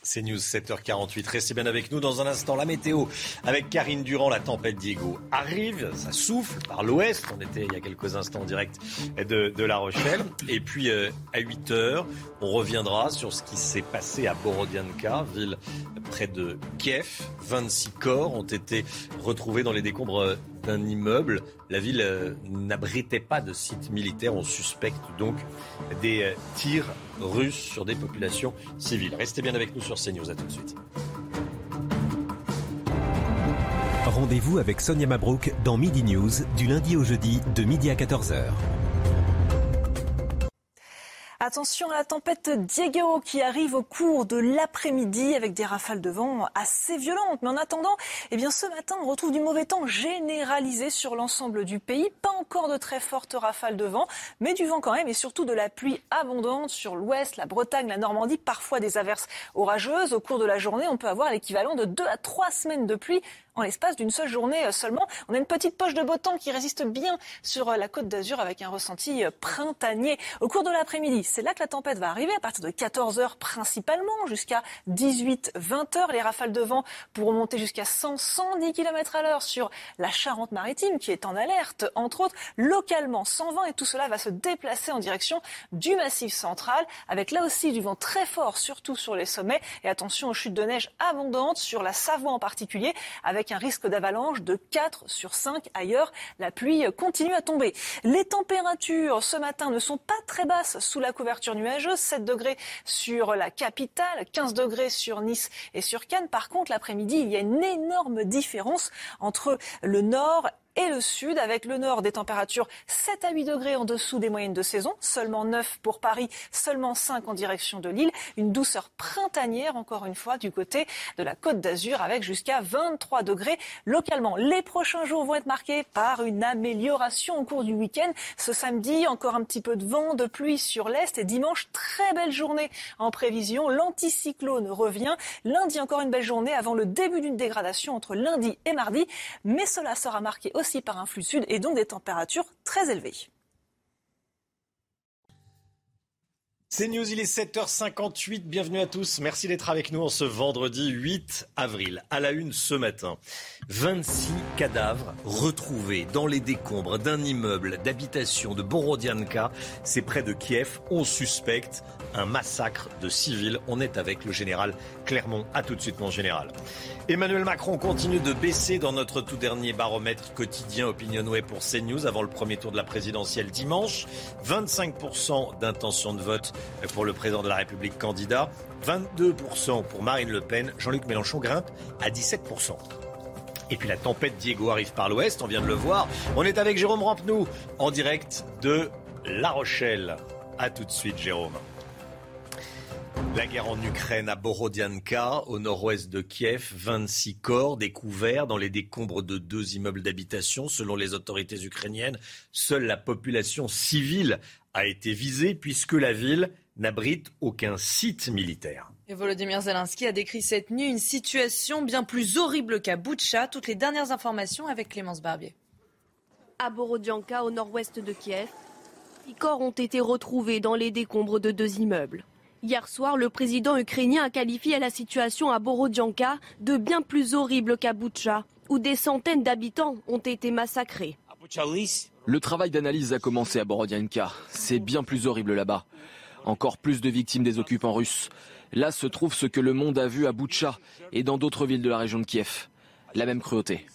C'est News 7h48. Restez bien avec nous dans un instant. La météo avec Karine Durand, la tempête Diego arrive, ça souffle par l'ouest. On était il y a quelques instants en direct de, La Rochelle. Et puis euh, à 8h, on reviendra sur ce qui s'est passé à Borodianka, ville près de Kiev. 26 corps ont été retrouvés dans les décombres d'un immeuble. La ville euh, n'abritait pas de site militaire. On suspecte donc des euh, tirs russes sur des populations civiles. Restez bien avec nous sur CNews. À tout de suite. Rendez-vous avec Sonia Mabrouk dans Midi News du lundi au jeudi de midi à 14h. Attention à la tempête Diego qui arrive au cours de l'après-midi avec des rafales de vent assez violentes. Mais en attendant, eh bien, ce matin, on retrouve du mauvais temps généralisé sur l'ensemble du pays. Pas encore de très fortes rafales de vent, mais du vent quand même et surtout de la pluie abondante sur l'ouest, la Bretagne, la Normandie, parfois des averses orageuses. Au cours de la journée, on peut avoir l'équivalent de deux à trois semaines de pluie en l'espace d'une seule journée euh, seulement. On a une petite poche de beau temps qui résiste bien sur euh, la côte d'Azur avec un ressenti euh, printanier. Au cours de l'après-midi, c'est là que la tempête va arriver, à partir de 14 heures principalement, jusqu'à 18-20 heures. Les rafales de vent pourront monter jusqu'à 100-110 km à l'heure sur la Charente-Maritime qui est en alerte, entre autres, localement 120 et tout cela va se déplacer en direction du massif central avec là aussi du vent très fort, surtout sur les sommets et attention aux chutes de neige abondantes sur la Savoie en particulier avec un risque d'avalanche de 4 sur 5 ailleurs. La pluie continue à tomber. Les températures ce matin ne sont pas très basses sous la couverture nuageuse. 7 degrés sur la capitale, 15 degrés sur Nice et sur Cannes. Par contre, l'après-midi, il y a une énorme différence entre le nord et le sud, avec le nord des températures 7 à 8 degrés en dessous des moyennes de saison, seulement 9 pour Paris, seulement 5 en direction de Lille, une douceur printanière encore une fois du côté de la Côte d'Azur avec jusqu'à 23 degrés localement. Les prochains jours vont être marqués par une amélioration au cours du week-end. Ce samedi, encore un petit peu de vent, de pluie sur l'est et dimanche, très belle journée en prévision. L'anticyclone revient. Lundi, encore une belle journée avant le début d'une dégradation entre lundi et mardi, mais cela sera marqué aussi aussi par un flux sud et donc des températures très élevées. C'est News, il est 7h58. Bienvenue à tous. Merci d'être avec nous en ce vendredi 8 avril. À la une ce matin, 26 cadavres retrouvés dans les décombres d'un immeuble d'habitation de Borodianka. C'est près de Kiev. On suspecte un massacre de civils. On est avec le général Clermont. À tout de suite, mon général. Emmanuel Macron continue de baisser dans notre tout dernier baromètre quotidien Opinionway pour CNews avant le premier tour de la présidentielle dimanche. 25% d'intention de vote pour le président de la République candidat, 22% pour Marine Le Pen. Jean-Luc Mélenchon grimpe à 17%. Et puis la tempête Diego arrive par l'ouest, on vient de le voir. On est avec Jérôme Rampenou en direct de La Rochelle. A tout de suite, Jérôme. La guerre en Ukraine à Borodianka, au nord-ouest de Kiev, 26 corps découverts dans les décombres de deux immeubles d'habitation. Selon les autorités ukrainiennes, seule la population civile a été visée puisque la ville n'abrite aucun site militaire. Et Volodymyr Zelensky a décrit cette nuit une situation bien plus horrible qu'à Boutcha. Toutes les dernières informations avec Clémence Barbier. À Borodianka, au nord-ouest de Kiev, les corps ont été retrouvés dans les décombres de deux immeubles. Hier soir, le président ukrainien a qualifié la situation à Borodianka de bien plus horrible qu'à Boutcha, où des centaines d'habitants ont été massacrés. Le travail d'analyse a commencé à Borodianka. C'est bien plus horrible là-bas. Encore plus de victimes des occupants russes. Là se trouve ce que le monde a vu à Boutcha et dans d'autres villes de la région de Kiev. La même cruauté.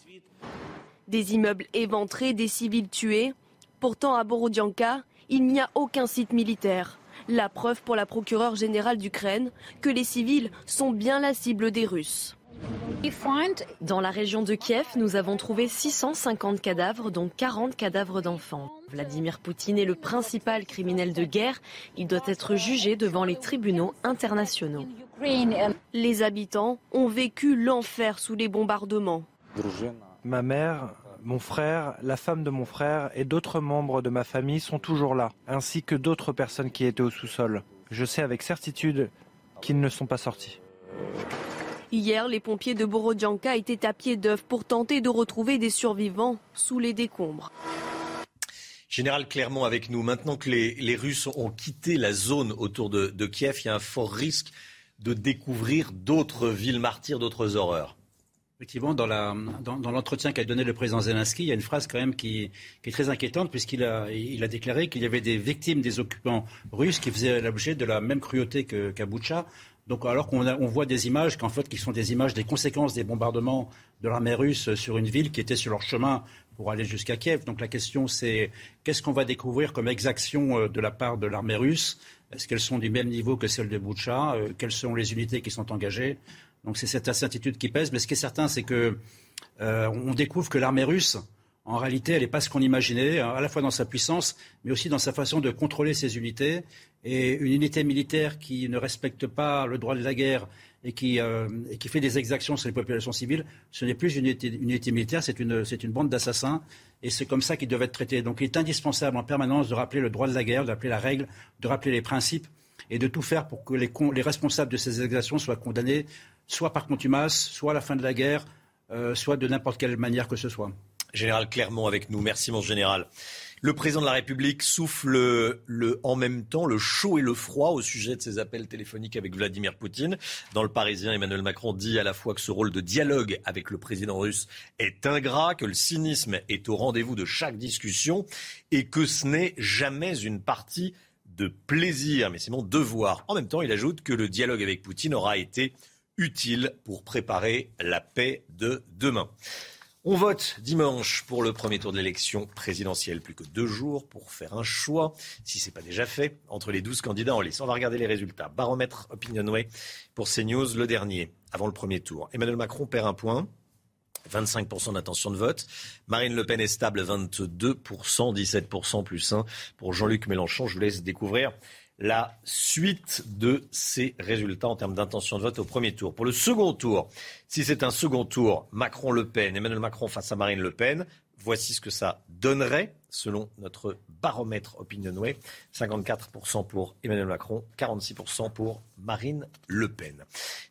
Des immeubles éventrés, des civils tués. Pourtant, à Borodianka, il n'y a aucun site militaire. La preuve pour la procureure générale d'Ukraine que les civils sont bien la cible des Russes. Dans la région de Kiev, nous avons trouvé 650 cadavres, dont 40 cadavres d'enfants. Vladimir Poutine est le principal criminel de guerre. Il doit être jugé devant les tribunaux internationaux. Les habitants ont vécu l'enfer sous les bombardements. Ma mère mon frère, la femme de mon frère et d'autres membres de ma famille sont toujours là, ainsi que d'autres personnes qui étaient au sous-sol. Je sais avec certitude qu'ils ne sont pas sortis. Hier, les pompiers de Borodjanka étaient à pied d'œuvre pour tenter de retrouver des survivants sous les décombres. Général Clermont avec nous. Maintenant que les, Russes ont quitté la zone autour de, de Kiev, il y a un fort risque de découvrir d'autres villes martyrs, d'autres horreurs. Effectivement, dans, l'entretien qu'a donné le président Zelensky, il y a une phrase quand même qui, est très inquiétante, puisqu'il a, déclaré qu'il y avait des victimes des occupants russes qui faisaient l'objet de la même cruauté qu'à Boucha. Donc, alors qu'on on voit des images, qu'en fait, qui sont des images des conséquences des bombardements de l'armée russe sur une ville qui était sur leur chemin pour aller jusqu'à Kiev. Donc, la question, c'est qu'est-ce qu'on va découvrir comme exaction euh, de la part de l'armée russe? Est-ce qu'elles sont du même niveau que celles de Boucha euh, Quelles sont les unités qui sont engagées? Donc c'est cette incertitude qui pèse. Mais ce qui est certain, c'est que euh, on découvre que l'armée russe, en réalité, elle n'est pas ce qu'on imaginait, hein, à la fois dans sa puissance, mais aussi dans sa façon de contrôler ses unités. Et une unité militaire qui ne respecte pas le droit de la guerre et qui, euh, fait des exactions sur les populations civiles, ce n'est plus une unité, militaire, c'est une, bande d'assassins. Et c'est comme ça qu'il devait être traité. Donc il est indispensable en permanence de rappeler le droit de la guerre, de rappeler la règle, de rappeler les principes et de tout faire pour que les responsables de ces exactions soient condamnés soit par contumace, soit à la fin de la guerre, euh, soit de n'importe quelle manière que ce soit. Général Clermont avec nous. Merci mon général. Le président de la République souffle le, en même temps le chaud et le froid au sujet de ses appels téléphoniques avec Vladimir Poutine. Dans le Parisien, Emmanuel Macron dit à la fois que ce rôle de dialogue avec le président russe est ingrat, que le cynisme est au rendez-vous de chaque discussion et que ce n'est jamais une partie de plaisir, mais c'est mon devoir. En même temps, il ajoute que le dialogue avec Poutine aura été utile pour préparer la paix de demain. On vote dimanche pour le premier tour de l'élection présidentielle. Plus que deux jours pour faire un choix, si ce n'est pas déjà fait, entre les douze candidats en lice. On va regarder les résultats. Baromètre Opinionway pour CNews, le dernier, avant le premier tour. Emmanuel Macron perd un point. 25% d'intention de vote. Marine Le Pen est stable, 22%, 17% plus 1 pour Jean-Luc Mélenchon. Je vous laisse découvrir la suite de ces résultats en termes d'intention de vote au premier tour. Pour le second tour, si c'est un second tour, Macron-Le Pen, Emmanuel Macron face à Marine Le Pen, voici ce que ça donnerait selon notre baromètre OpinionWay. 54% pour Emmanuel Macron, 46% pour Marine Le Pen.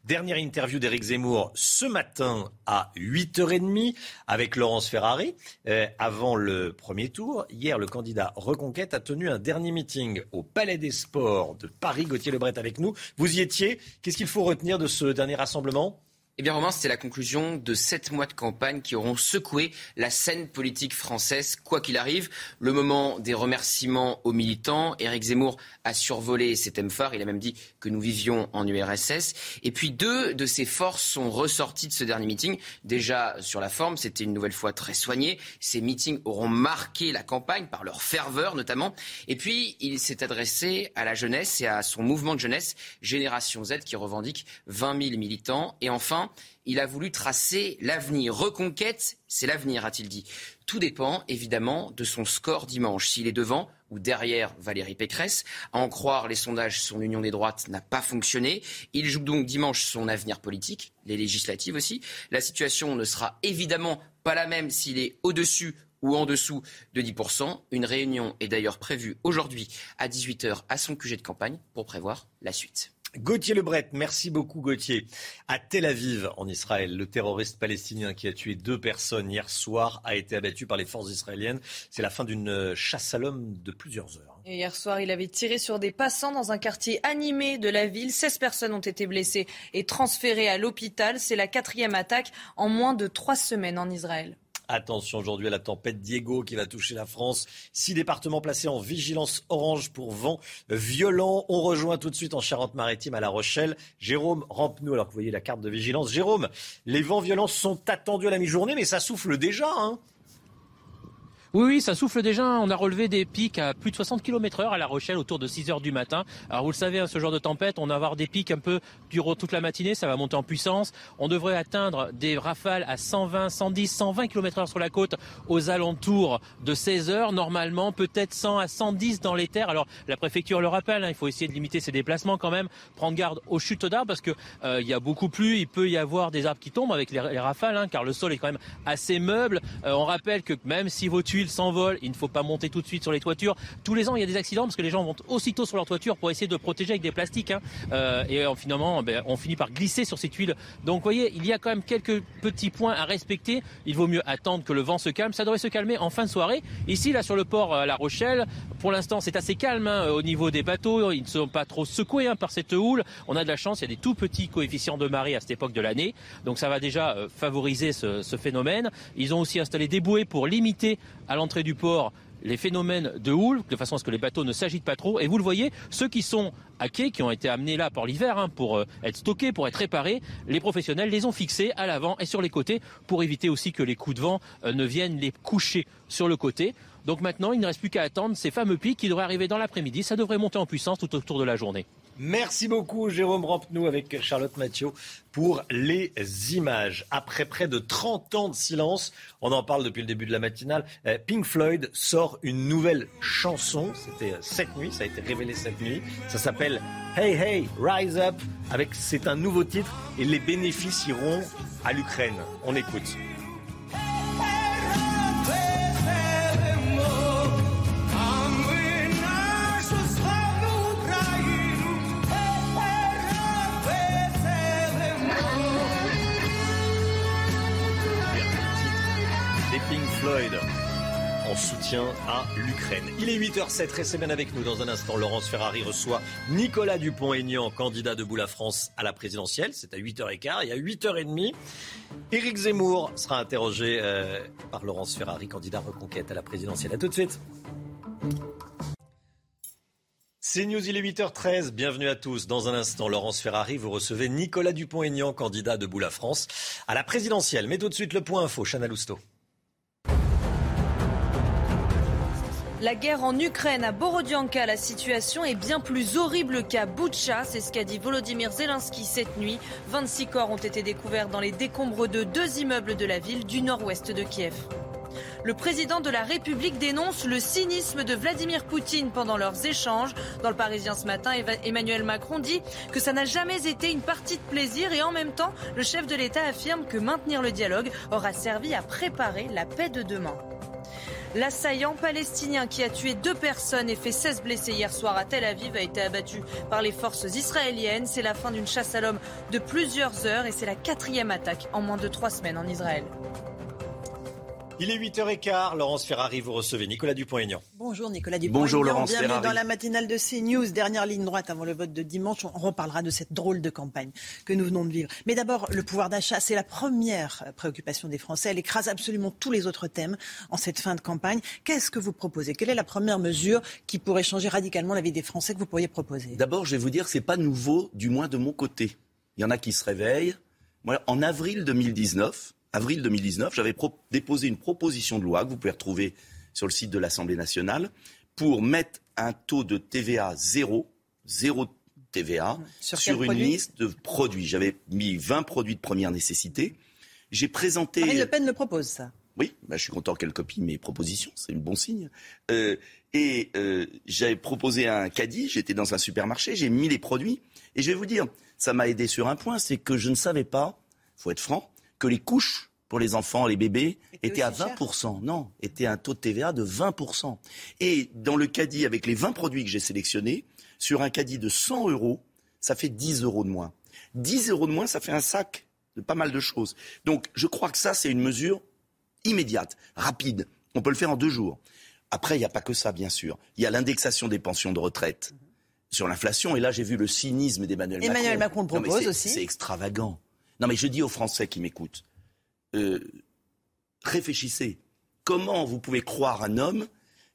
Dernière interview d'Éric Zemmour ce matin à 8h30 avec Laurence Ferrari. Euh, avant le premier tour, hier, le candidat Reconquête a tenu un dernier meeting au Palais des Sports de Paris. Gauthier Lebret avec nous. Vous y étiez. Qu'est-ce qu'il faut retenir de ce dernier rassemblement? Eh bien, Romain, c'était la conclusion de sept mois de campagne qui auront secoué la scène politique française, quoi qu'il arrive. Le moment des remerciements aux militants. Éric Zemmour a survolé ces thèmes phares. Il a même dit que nous vivions en URSS. Et puis, deux de ces forces sont ressorties de ce dernier meeting. Déjà, sur la forme, c'était une nouvelle fois très soigné. Ces meetings auront marqué la campagne par leur ferveur, notamment. Et puis, il s'est adressé à la jeunesse et à son mouvement de jeunesse, Génération Z, qui revendique 20 000 militants. Et enfin, il a voulu tracer l'avenir. Reconquête, c'est l'avenir, a-t-il dit. Tout dépend évidemment de son score dimanche. S'il est devant ou derrière Valérie Pécresse, à en croire les sondages, son union des droites n'a pas fonctionné. Il joue donc dimanche son avenir politique, les législatives aussi. La situation ne sera évidemment pas la même s'il est au-dessus ou en dessous de 10%. Une réunion est d'ailleurs prévue aujourd'hui à 18h à son QG de campagne pour prévoir la suite. Gauthier Lebret, merci beaucoup Gauthier. À Tel Aviv, en Israël, le terroriste palestinien qui a tué deux personnes hier soir a été abattu par les forces israéliennes. C'est la fin d'une chasse à l'homme de plusieurs heures. hier soir, il avait tiré sur des passants dans un quartier animé de la ville. 16 personnes ont été blessées et transférées à l'hôpital. C'est la quatrième attaque en moins de trois semaines en Israël. Attention aujourd'hui à la tempête Diego qui va toucher la France. Six départements placés en vigilance orange pour vent violent. On rejoint tout de suite en Charente-Maritime à La Rochelle. Jérôme, rampe-nous alors que vous voyez la carte de vigilance. Jérôme, les vents violents sont attendus à la mi-journée, mais ça souffle déjà. Hein oui, oui, ça souffle déjà. On a relevé des pics à plus de 60 km heure à La Rochelle autour de 6 heures du matin. Alors vous le savez, hein, ce genre de tempête, on va avoir des pics un peu durant toute la matinée. Ça va monter en puissance. On devrait atteindre des rafales à 120, 110, 120 km heure sur la côte aux alentours de 16 heures. Normalement, peut-être 100 à 110 dans les terres. Alors la préfecture le rappelle, hein, il faut essayer de limiter ses déplacements quand même. Prendre garde aux chutes d'arbres parce que euh, il y a beaucoup plu. Il peut y avoir des arbres qui tombent avec les, rafales, hein, car le sol est quand même assez meuble. Euh, on rappelle que même si vos tuyaux tuiles s'envolent, il ne faut pas monter tout de suite sur les toitures. Tous les ans, il y a des accidents parce que les gens montent aussitôt sur leur toiture pour essayer de protéger avec des plastiques. Hein. Euh, et euh, finalement, ben, on finit par glisser sur ces tuiles. Donc, vous voyez, il y a quand même quelques petits points à respecter. Il vaut mieux attendre que le vent se calme. Ça devrait se calmer en fin de soirée. Ici, là, sur le port à La Rochelle, pour l'instant, c'est assez calme hein, au niveau des bateaux. Ils ne sont pas trop secoués hein, par cette houle. On a de la chance. Il y a des tout petits coefficients de marée à cette époque de l'année. Donc, ça va déjà favoriser ce, ce phénomène. Ils ont aussi installé des bouées pour limiter à l'entrée du port les phénomènes de houle, de façon à ce que les bateaux ne s'agitent pas trop. Et vous le voyez, ceux qui sont à quai, qui ont été amenés là pour l'hiver, hein, pour euh, être stockés, pour être réparés, les professionnels les ont fixés à l'avant et sur les côtés pour éviter aussi que les coups de vent euh, ne viennent les coucher sur le côté. Donc maintenant, il ne reste plus qu'à attendre ces fameux pics qui devraient arriver dans l'après-midi. Ça devrait monter en puissance tout autour de la journée. Merci beaucoup Jérôme Rampenou avec Charlotte Mathieu pour les images. Après près de 30 ans de silence, on en parle depuis le début de la matinale, euh, Pink Floyd sort une nouvelle chanson. C'était euh, cette nuit, ça a été révélé cette nuit. Ça s'appelle Hey Hey Rise Up. C'est un nouveau titre et les bénéfices iront à l'Ukraine. On écoute. En soutien à l'Ukraine. Il est 8h07, restez bien avec nous dans un instant. Laurence Ferrari reçoit Nicolas Dupont-Aignan, candidat de la France à la présidentielle. C'est à 8h15 et à 8h30. Éric Zemmour sera interrogé euh, par Laurence Ferrari, candidat reconquête à la présidentielle. A tout de suite. C'est News, il est 8h13. Bienvenue à tous. Dans un instant, Laurence Ferrari, vous recevez Nicolas Dupont-Aignan, candidat de la France à la présidentielle. Mais tout de suite, le point info, Chana Lousteau. La guerre en Ukraine, à Borodianka, la situation est bien plus horrible qu'à Boutcha. C'est ce qu'a dit Volodymyr Zelensky cette nuit. 26 corps ont été découverts dans les décombres de deux immeubles de la ville du nord-ouest de Kiev. Le président de la République dénonce le cynisme de Vladimir Poutine pendant leurs échanges. Dans le Parisien ce matin, Emmanuel Macron dit que ça n'a jamais été une partie de plaisir et en même temps, le chef de l'État affirme que maintenir le dialogue aura servi à préparer la paix de demain. L'assaillant palestinien qui a tué deux personnes et fait 16 blessés hier soir à Tel Aviv a été abattu par les forces israéliennes. C'est la fin d'une chasse à l'homme de plusieurs heures et c'est la quatrième attaque en moins de trois semaines en Israël. Il est 8h15. Laurence Ferrari, vous recevez Nicolas Dupont-Aignan. Bonjour Nicolas Dupont-Aignan. Bonjour Laurence Bienvenue dans la matinale de CNews. Dernière ligne droite avant le vote de dimanche. On reparlera de cette drôle de campagne que nous venons de vivre. Mais d'abord, le pouvoir d'achat, c'est la première préoccupation des Français. Elle écrase absolument tous les autres thèmes en cette fin de campagne. Qu'est-ce que vous proposez? Quelle est la première mesure qui pourrait changer radicalement la vie des Français que vous pourriez proposer? D'abord, je vais vous dire, c'est pas nouveau, du moins de mon côté. Il y en a qui se réveillent. Moi, en avril 2019, avril 2019, j'avais déposé une proposition de loi que vous pouvez retrouver sur le site de l'Assemblée nationale pour mettre un taux de TVA zéro, zéro TVA, sur, une liste de produits. J'avais mis 20 produits de première nécessité. J'ai présenté. Marine Le Pen le propose, ça. Oui, bah, je suis content qu'elle copie mes propositions, c'est un bon signe. Euh, et euh, j'avais proposé un caddie, j'étais dans un supermarché, j'ai mis les produits, et je vais vous dire, ça m'a aidé sur un point, c'est que je ne savais pas, faut être franc, que les couches pour les enfants, les bébés, étaient à 20%. Non, étaient un taux de TVA de 20%. Et dans le caddie, avec les 20 produits que j'ai sélectionnés, sur un caddie de 100 euros, ça fait 10 euros de moins. 10 euros de moins, ça fait un sac de pas mal de choses. Donc, je crois que ça, c'est une mesure immédiate, rapide. On peut le faire en deux jours. Après, il n'y a pas que ça, bien sûr. Il y a l'indexation des pensions de retraite sur l'inflation. Et là, j'ai vu le cynisme d'Emmanuel Macron. Emmanuel Macron le propose aussi. C'est extravagant. Non, mais je dis aux Français qui m'écoutent, euh, réfléchissez. Comment vous pouvez croire un homme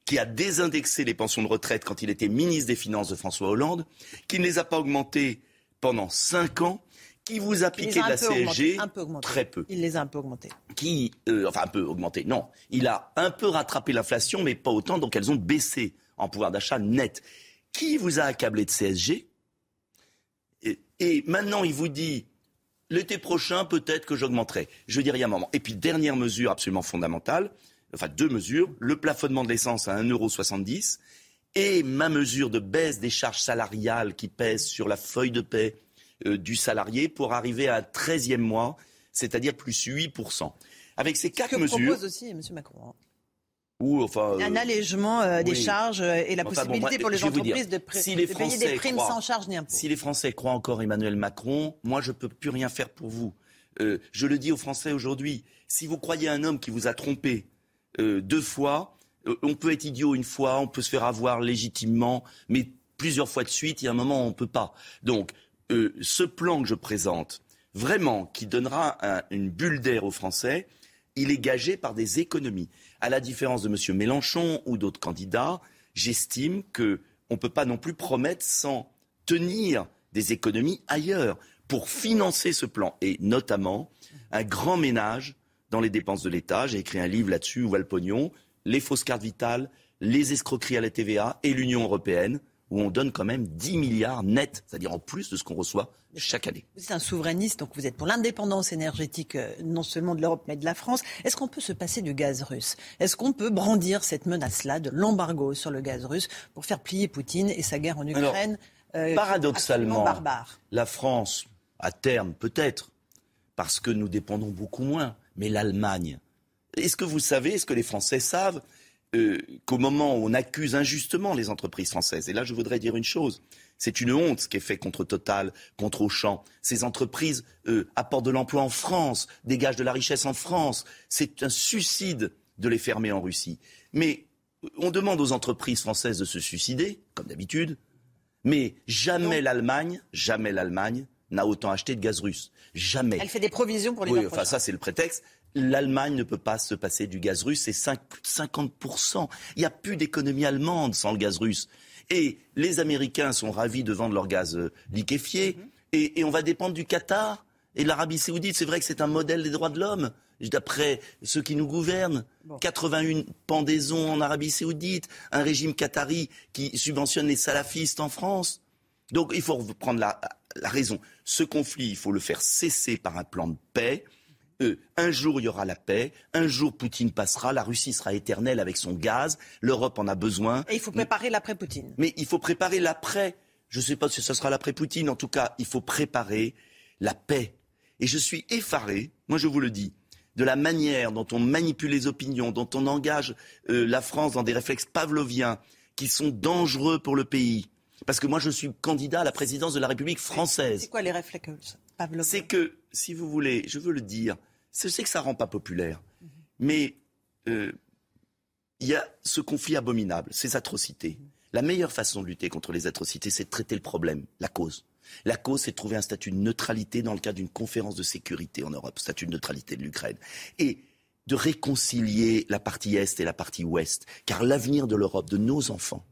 qui a désindexé les pensions de retraite quand il était ministre des Finances de François Hollande, qui ne les a pas augmentées pendant cinq ans, qui vous a piqué de la CSG très peu. Il les a un peu augmentées. Qui, euh, enfin un peu augmenté. Non, il a un peu rattrapé l'inflation, mais pas autant, donc elles ont baissé en pouvoir d'achat net. Qui vous a accablé de CSG et maintenant, il vous dit L'été prochain, peut-être que j'augmenterai. Je veux dire, il y a un moment. Et puis, dernière mesure absolument fondamentale, enfin deux mesures, le plafonnement de l'essence à 1,70€ et ma mesure de baisse des charges salariales qui pèsent sur la feuille de paie euh, du salarié pour arriver à un 13e mois, c'est-à-dire plus 8%. Avec ces quatre mesures. propose aussi M. Macron. Hein. Ou enfin. Un allègement euh, des oui. charges euh, et la Enfin, bon, possibilité moi, pour les entreprises de, si les de payer des primes croient- sans charge ni impôt. Si les Français croient encore Emmanuel Macron, moi je peux plus rien faire pour vous. Euh, je le dis aux Français aujourd'hui. Si vous croyez un homme qui vous a trompé euh, deux fois, euh, on peut être idiot une fois, on peut se faire avoir légitimement, mais plusieurs fois de suite, il y a un moment où on ne peut pas. Donc, euh, ce plan que je présente, vraiment, qui donnera un- une bulle d'air aux Français, il est gagé par des économies. À la différence de M. Mélenchon ou d'autres candidats, j'estime que on ne peut pas non plus promettre sans tenir des économies ailleurs pour financer ce plan et notamment un grand ménage dans les dépenses de l'État. J'ai écrit un livre là-dessus où va les fausses cartes vitales, les escroqueries à la TVA et l'Union européenne où on donne quand même 10 milliards nets, c'est-à-dire en plus de ce qu'on reçoit chaque année. Vous êtes un souverainiste, donc vous êtes pour l'indépendance énergétique euh, non seulement de l'Europe mais de la France. Est-ce qu'on peut se passer du gaz russe? Est-ce qu'on peut brandir cette menace-là de l'embargo sur le gaz russe pour faire plier Poutine et sa guerre en Alors, Ukraine euh, Paradoxalement, barbare? la France, à terme peut-être, parce que nous dépendons beaucoup moins, mais l'Allemagne. Est-ce que vous savez, est-ce que les Français savent euh, qu'au moment où on accuse injustement les entreprises françaises, et là je voudrais dire une chose, c'est une honte ce qui est fait contre Total, contre Auchan. Ces entreprises euh, apportent de l'emploi en France, dégagent de la richesse en France. C'est un suicide de les fermer en Russie. Mais on demande aux entreprises françaises de se suicider, comme d'habitude, mais jamais l'Allemagne, jamais l'Allemagne n'a autant acheté de gaz russe. Jamais. Elle fait des provisions pour les Oui, enfin prochains. ça c'est le prétexte. L'Allemagne ne peut pas se passer du gaz russe, c'est 5 plus de 50%. Il n'y a plus d'économie allemande sans le gaz russe. Et les Américains sont ravis de vendre leur gaz euh, liquéfié. et, et on va dépendre du Qatar et de l'Arabie saoudite. C'est vrai que c'est un modèle des droits de l'homme, d'après ceux qui nous gouvernent. 81 pendaisons en Arabie saoudite, un régime qatari qui subventionne les salafistes en France. Donc il faut prendre la, la raison. Ce conflit, il faut le faire cesser par un plan de paix. Un jour, il y aura la paix. Un jour, Poutine passera. La Russie sera éternelle avec son gaz. L'Europe en a besoin. Et il faut préparer l'après-Poutine. Mais il faut préparer l'après. Je ne sais pas si ce sera l'après Poutine. En tout cas, il faut préparer la paix. Et je suis effaré, moi je vous le dis, de la manière dont on manipule les opinions, dont on engage euh, la France dans des réflexes pavloviens qui sont dangereux pour le pays. Parce que moi je suis candidat à la présidence de la République française. C'est quoi les réflexes C'est que, si vous voulez, je veux le dire, je sais que ça rend pas populaire, mais euh, il y a ce conflit abominable, ces atrocités. La meilleure façon de lutter contre les atrocités, c'est de traiter le problème, la cause. La cause, c'est de trouver un statut de neutralité dans le cadre d'une conférence de sécurité en Europe, statut de neutralité de l'Ukraine. Et de réconcilier la partie Est et la partie Ouest. Car l'avenir de l'Europe, de nos enfants,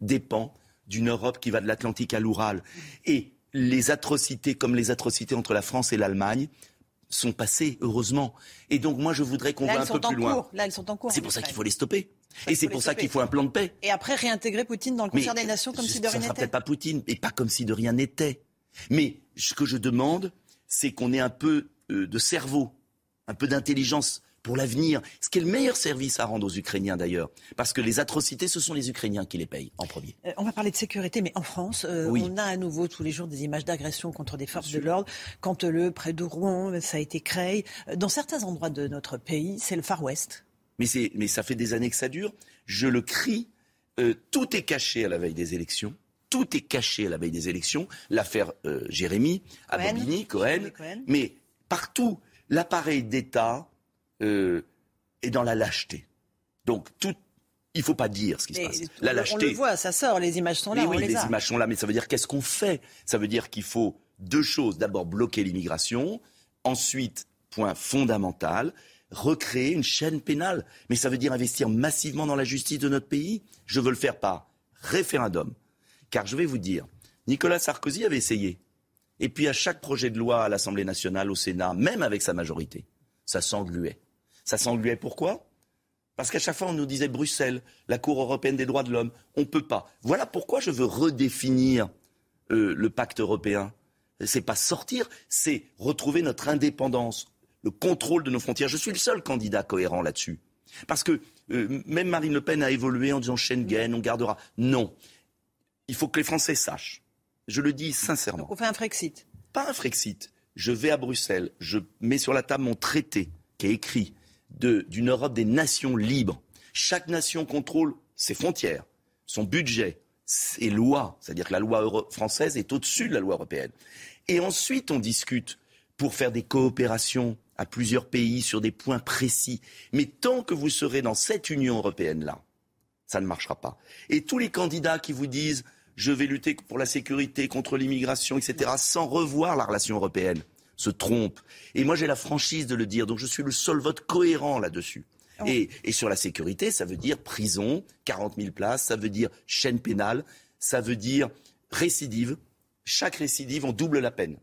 dépend d'une Europe qui va de l'Atlantique à l'Oural. Et les atrocités, comme les atrocités entre la France et l'Allemagne, sont passées, heureusement. Et donc, moi, je voudrais qu'on va un peu sont en plus loin. cours. Là, ils sont en cours. C'est en pour ça qu'il faut les stopper. Ça, Et c'est pour ça qu'il faut un plan de paix. Et après, réintégrer Poutine dans le concert des nations comme si ça de rien ne n'était. peut-être pas Poutine, et pas comme si de rien n'était. Mais ce que je demande, c'est qu'on ait un peu euh, de cerveau, un peu d'intelligence pour l'avenir. Ce qui est le meilleur service à rendre aux Ukrainiens d'ailleurs. Parce que les atrocités, ce sont les Ukrainiens qui les payent en premier. Euh, on va parler de sécurité, mais en France, euh, Oui. on a à nouveau tous les jours des images d'agressions contre des forces de l'ordre. Canteleu, près de Rouen, ça a été Creil. Euh, Dans certains endroits de notre pays, c'est le Far West. Mais, ça fait des années que ça dure. Je le crie. euh, tout est caché à la veille des élections. Tout est caché à la veille des élections. L'affaire euh, Jérémy, à Cohen. Bobigny, Cohen. Jérémy Cohen. Mais partout, l'appareil d'État euh, est dans la lâcheté. Donc, tout, il faut pas dire ce qui se passe. on La lâcheté. On le voit, ça sort, les images sont là, Mais on oui, les, les a. images sont là, mais ça veut dire qu'est-ce qu'on fait? Ça veut dire qu'il faut deux choses. D'abord, bloquer l'immigration. Ensuite, point fondamental, recréer une chaîne pénale. Mais ça veut dire investir massivement dans la justice de notre pays? Je veux le faire par référendum. Car je vais vous dire, Nicolas Sarkozy avait essayé. Et puis à chaque projet de loi à l'Assemblée nationale, au Sénat, même avec sa majorité, ça s'engluait. Ça s'engluait pourquoi? Parce qu'à chaque fois, on nous disait Bruxelles, la Cour européenne des droits de l'homme, on ne peut pas. Voilà pourquoi je veux redéfinir euh, le pacte européen. C'est pas sortir, c'est retrouver notre indépendance, le contrôle de nos frontières. Je suis le seul candidat cohérent là-dessus. Parce que euh, même Marine Le Pen a évolué en disant Schengen, on gardera. Non. Il faut que les Français sachent. Je le dis sincèrement. On fait un Frexit. Pas un Frexit. Je vais à Bruxelles, je mets sur la table mon traité qui est écrit d'une Europe des nations libres. Chaque nation contrôle ses frontières, son budget, ses lois. C'est-à-dire que la loi française est au-dessus de la loi européenne. Et ensuite, on discute pour faire des coopérations à plusieurs pays sur des points précis. Mais tant que vous serez dans cette Union européenne-là, ça ne marchera pas. Et tous les candidats qui vous disent je vais lutter pour la sécurité, contre l'immigration, etc., sans revoir la relation européenne, se trompent. Et moi, j'ai la franchise de le dire. Donc, je suis le seul vote cohérent là-dessus. Oh. Et, et, sur la sécurité, ça veut dire prison, 40 000 places, ça veut dire chaîne pénale, ça veut dire récidive. Chaque récidive, on double la peine.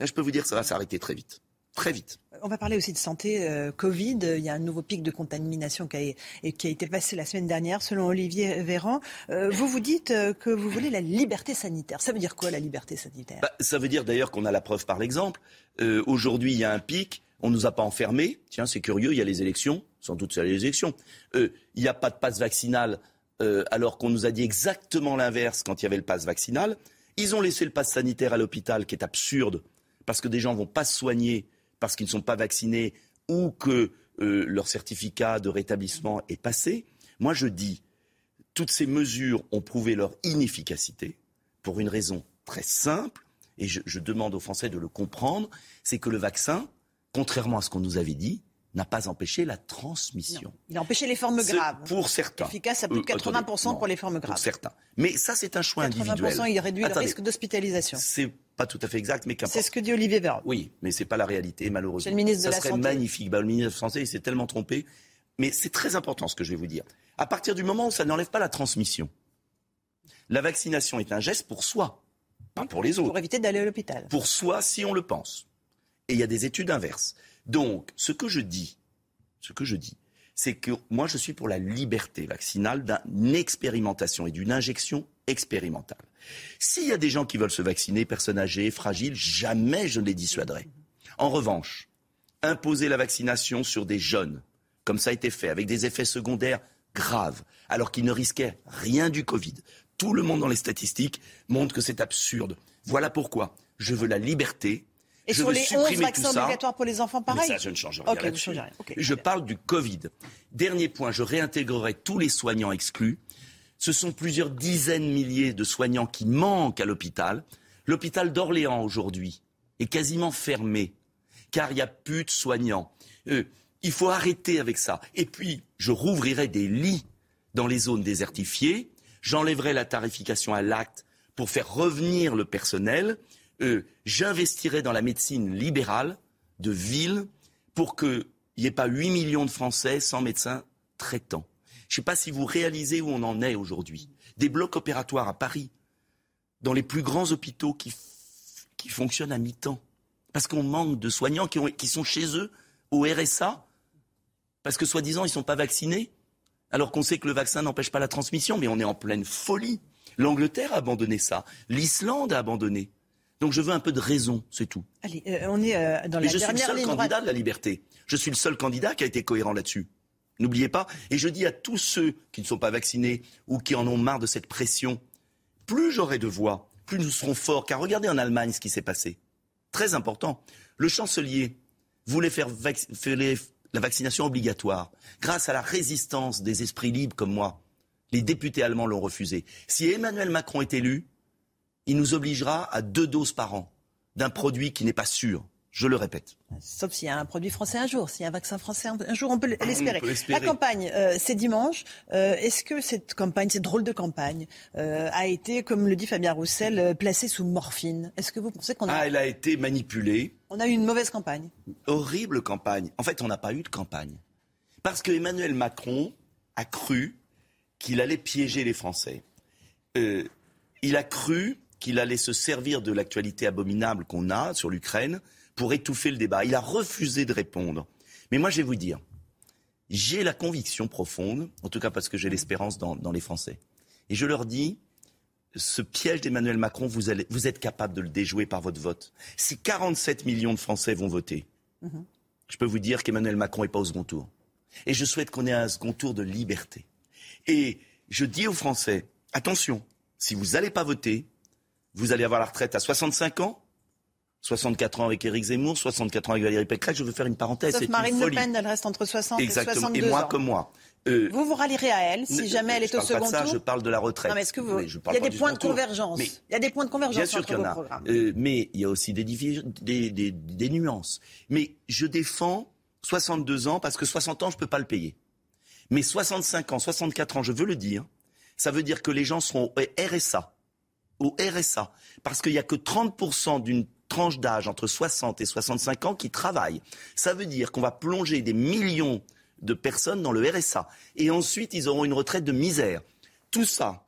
Là, je peux vous dire que ça va s'arrêter très vite. Très vite. On va parler aussi de santé euh, Covid. Il y a un nouveau pic de contamination qui a, qui a été passé la semaine dernière, selon Olivier Véran. Euh, vous vous dites euh, que vous voulez la liberté sanitaire. Ça veut dire quoi la liberté sanitaire? Bah, Ça veut dire d'ailleurs qu'on a la preuve par l'exemple. Euh, Aujourd'hui, il y a un pic. On ne nous a pas enfermés. Tiens, c'est curieux, il y a les élections. Sans doute, c'est les élections. Euh, il n'y a pas de passe vaccinal, euh, alors qu'on nous a dit exactement l'inverse quand il y avait le passe vaccinal. Ils ont laissé le passe sanitaire à l'hôpital, qui est absurde, parce que des gens ne vont pas se soigner parce qu'ils ne sont pas vaccinés ou que leur certificat de rétablissement est passé. Moi, je dis, toutes ces mesures ont prouvé leur inefficacité pour une raison très simple, et je, je demande aux Français de le comprendre, c'est que le vaccin, contrairement à ce qu'on nous avait dit, n'a pas empêché la transmission. Non. Il a empêché les formes graves. Pour certains. Efficace à plus de 80% euh, pour les formes graves. Pour certains. Mais ça, c'est un choix 80%, individuel. 80% il réduit attendez, le risque d'hospitalisation. C'est pas tout à fait exact, mais qu'importe. C'est ce que dit Olivier Véran. Oui, mais c'est pas la réalité, malheureusement. C'est le ministre de ça la serait Santé. magnifique. Bah, le ministre de la Santé, il s'est tellement trompé. Mais c'est très important ce que je vais vous dire. À partir du moment où ça n'enlève pas la transmission, la vaccination est un geste pour soi, pas pour les autres. Pour éviter d'aller à l'hôpital. Pour soi, si on le pense. Et il y a des études inverses. Donc, ce que je dis, ce que je dis, c'est que moi, je suis pour la liberté vaccinale d'une expérimentation et d'une injection expérimentale. S'il y a des gens qui veulent se vacciner, personnes âgées, fragiles, jamais je ne les dissuaderai. En revanche, imposer la vaccination sur des jeunes, comme ça a été fait, avec des effets secondaires graves, alors qu'ils ne risquaient rien du Covid. Tout le monde dans les statistiques montre que c'est absurde. Voilà pourquoi je veux la liberté et je sur veux les 11 supprimer vaccins obligatoires pour les enfants, pareil Mais ça, je ne change rien je parle du Covid. Dernier point, je réintégrerai tous les soignants exclus. Ce sont plusieurs dizaines de milliers de soignants qui manquent à l'hôpital. L'hôpital d'Orléans aujourd'hui est quasiment fermé car il n'y a plus de soignants. Euh, il faut arrêter avec ça. Et puis, je rouvrirai des lits dans les zones désertifiées. J'enlèverai la tarification à l'acte pour faire revenir le personnel. Euh, J'investirai dans la médecine libérale de ville pour qu'il n'y ait pas 8 millions de Français sans médecin traitant. Je ne sais pas si vous réalisez où on en est aujourd'hui. Des blocs opératoires à Paris, dans les plus grands hôpitaux qui, fonctionnent à mi-temps. Parce qu'on manque de soignants qui sont chez eux au RSA, parce que soi-disant ils ne sont pas vaccinés, alors qu'on sait que le vaccin n'empêche pas la transmission, mais on est en pleine folie. L'Angleterre a abandonné ça, l'Islande a abandonné. Donc je veux un peu de raison, c'est tout. Allez, euh, on est euh, dans la je suis le seul candidat droite. de la liberté. Je suis le seul candidat qui a été cohérent là-dessus. N'oubliez pas. Et je dis à tous ceux qui ne sont pas vaccinés ou qui en ont marre de cette pression, plus j'aurai de voix, plus nous serons forts. Car regardez en Allemagne ce qui s'est passé. Très important. Le chancelier voulait faire, vac- la vaccination obligatoire. Grâce à la résistance des esprits libres comme moi, les députés allemands l'ont refusé. Si Emmanuel Macron est élu, il nous obligera à deux doses par an d'un produit qui n'est pas sûr. Je le répète. Sauf s'il y a un produit français un jour, s'il y a un vaccin français un jour, on peut l'espérer. La campagne, euh, c'est dimanche. Euh, Est-ce que cette campagne, cette drôle de campagne, euh, a été, comme le dit Fabien Roussel, placée sous morphine? Est-ce que vous pensez qu'on a, Ah, elle a été manipulée. on a eu une mauvaise campagne Horrible campagne. En fait, on n'a pas eu de campagne. Parce que Emmanuel Macron a cru qu'il allait piéger les Français. Il a cru qu'il allait se servir de l'actualité abominable qu'on a sur l'Ukraine pour étouffer le débat. Il a refusé de répondre. Mais moi, je vais vous dire, j'ai la conviction profonde, en tout cas parce que j'ai l'espérance dans, dans les Français. Et je leur dis, ce piège d'Emmanuel Macron, vous, allez, vous êtes capable de le déjouer par votre vote. Si 47 millions de Français vont voter, je peux vous dire qu'Emmanuel Macron n'est pas au second tour. Et je souhaite qu'on ait un second tour de liberté. Et je dis aux Français, attention, si vous n'allez pas voter, vous allez avoir la retraite à 65 ans 64 ans avec Éric Zemmour, 64 ans avec Valérie Pécresse. Je veux faire une parenthèse. Sauf Marine Le. Pen, elle reste entre 60 Exactement. et 62 Et moi ans. comme moi. Euh, Vous vous rallierez à elle si jamais elle est je au parle pas de second ça, tour Je parle de la retraite. Non, mais est-ce que vous... Il y a des points de second convergence. Mais Il y a des points de convergence Bien sûr qu'il y en a. Euh, mais il y a aussi des, divi- des, des- des nuances. Mais je défends 62 ans parce que 60 ans, je ne peux pas le payer. Mais 65 ans, 64 ans, je veux le dire, ça veut dire que les gens seront au RSA. Au RSA. Parce qu'il n'y a que 30% d'une tranche d'âge entre 60 et 65 ans qui travaillent. Ça veut dire qu'on va plonger des millions de personnes dans le RSA. Et ensuite, ils auront une retraite de misère. Tout ça,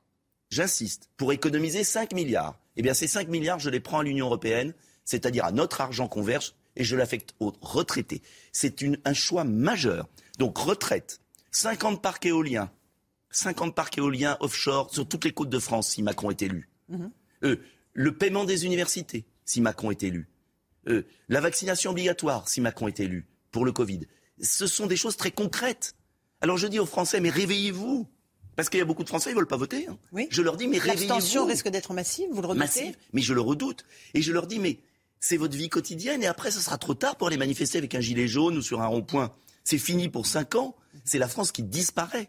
j'insiste, pour économiser 5 milliards. Eh bien, ces 5 milliards, je les prends à l'Union européenne, c'est-à-dire à notre argent qu'on verse, et je l'affecte aux retraités. C'est un choix majeur. Donc, retraite, 50 parcs éoliens, 50 parcs éoliens offshore sur toutes les côtes de France si Macron est élu. Mhm. Euh, le paiement des universités, si Macron est élu. Euh, la vaccination obligatoire, si Macron est élu, pour le Covid. Ce sont des choses très concrètes. Alors je dis aux Français, mais réveillez-vous. Parce qu'il y a beaucoup de Français, ils ne veulent pas voter. hein. Oui. Je leur dis, mais L'abstention réveillez-vous. risque d'être massive, vous le redoutez? Massive, mais je le redoute. Et je leur dis, mais c'est votre vie quotidienne et après, ce sera trop tard pour aller manifester avec un gilet jaune ou sur un rond-point. C'est fini pour cinq ans. C'est la France qui disparaît.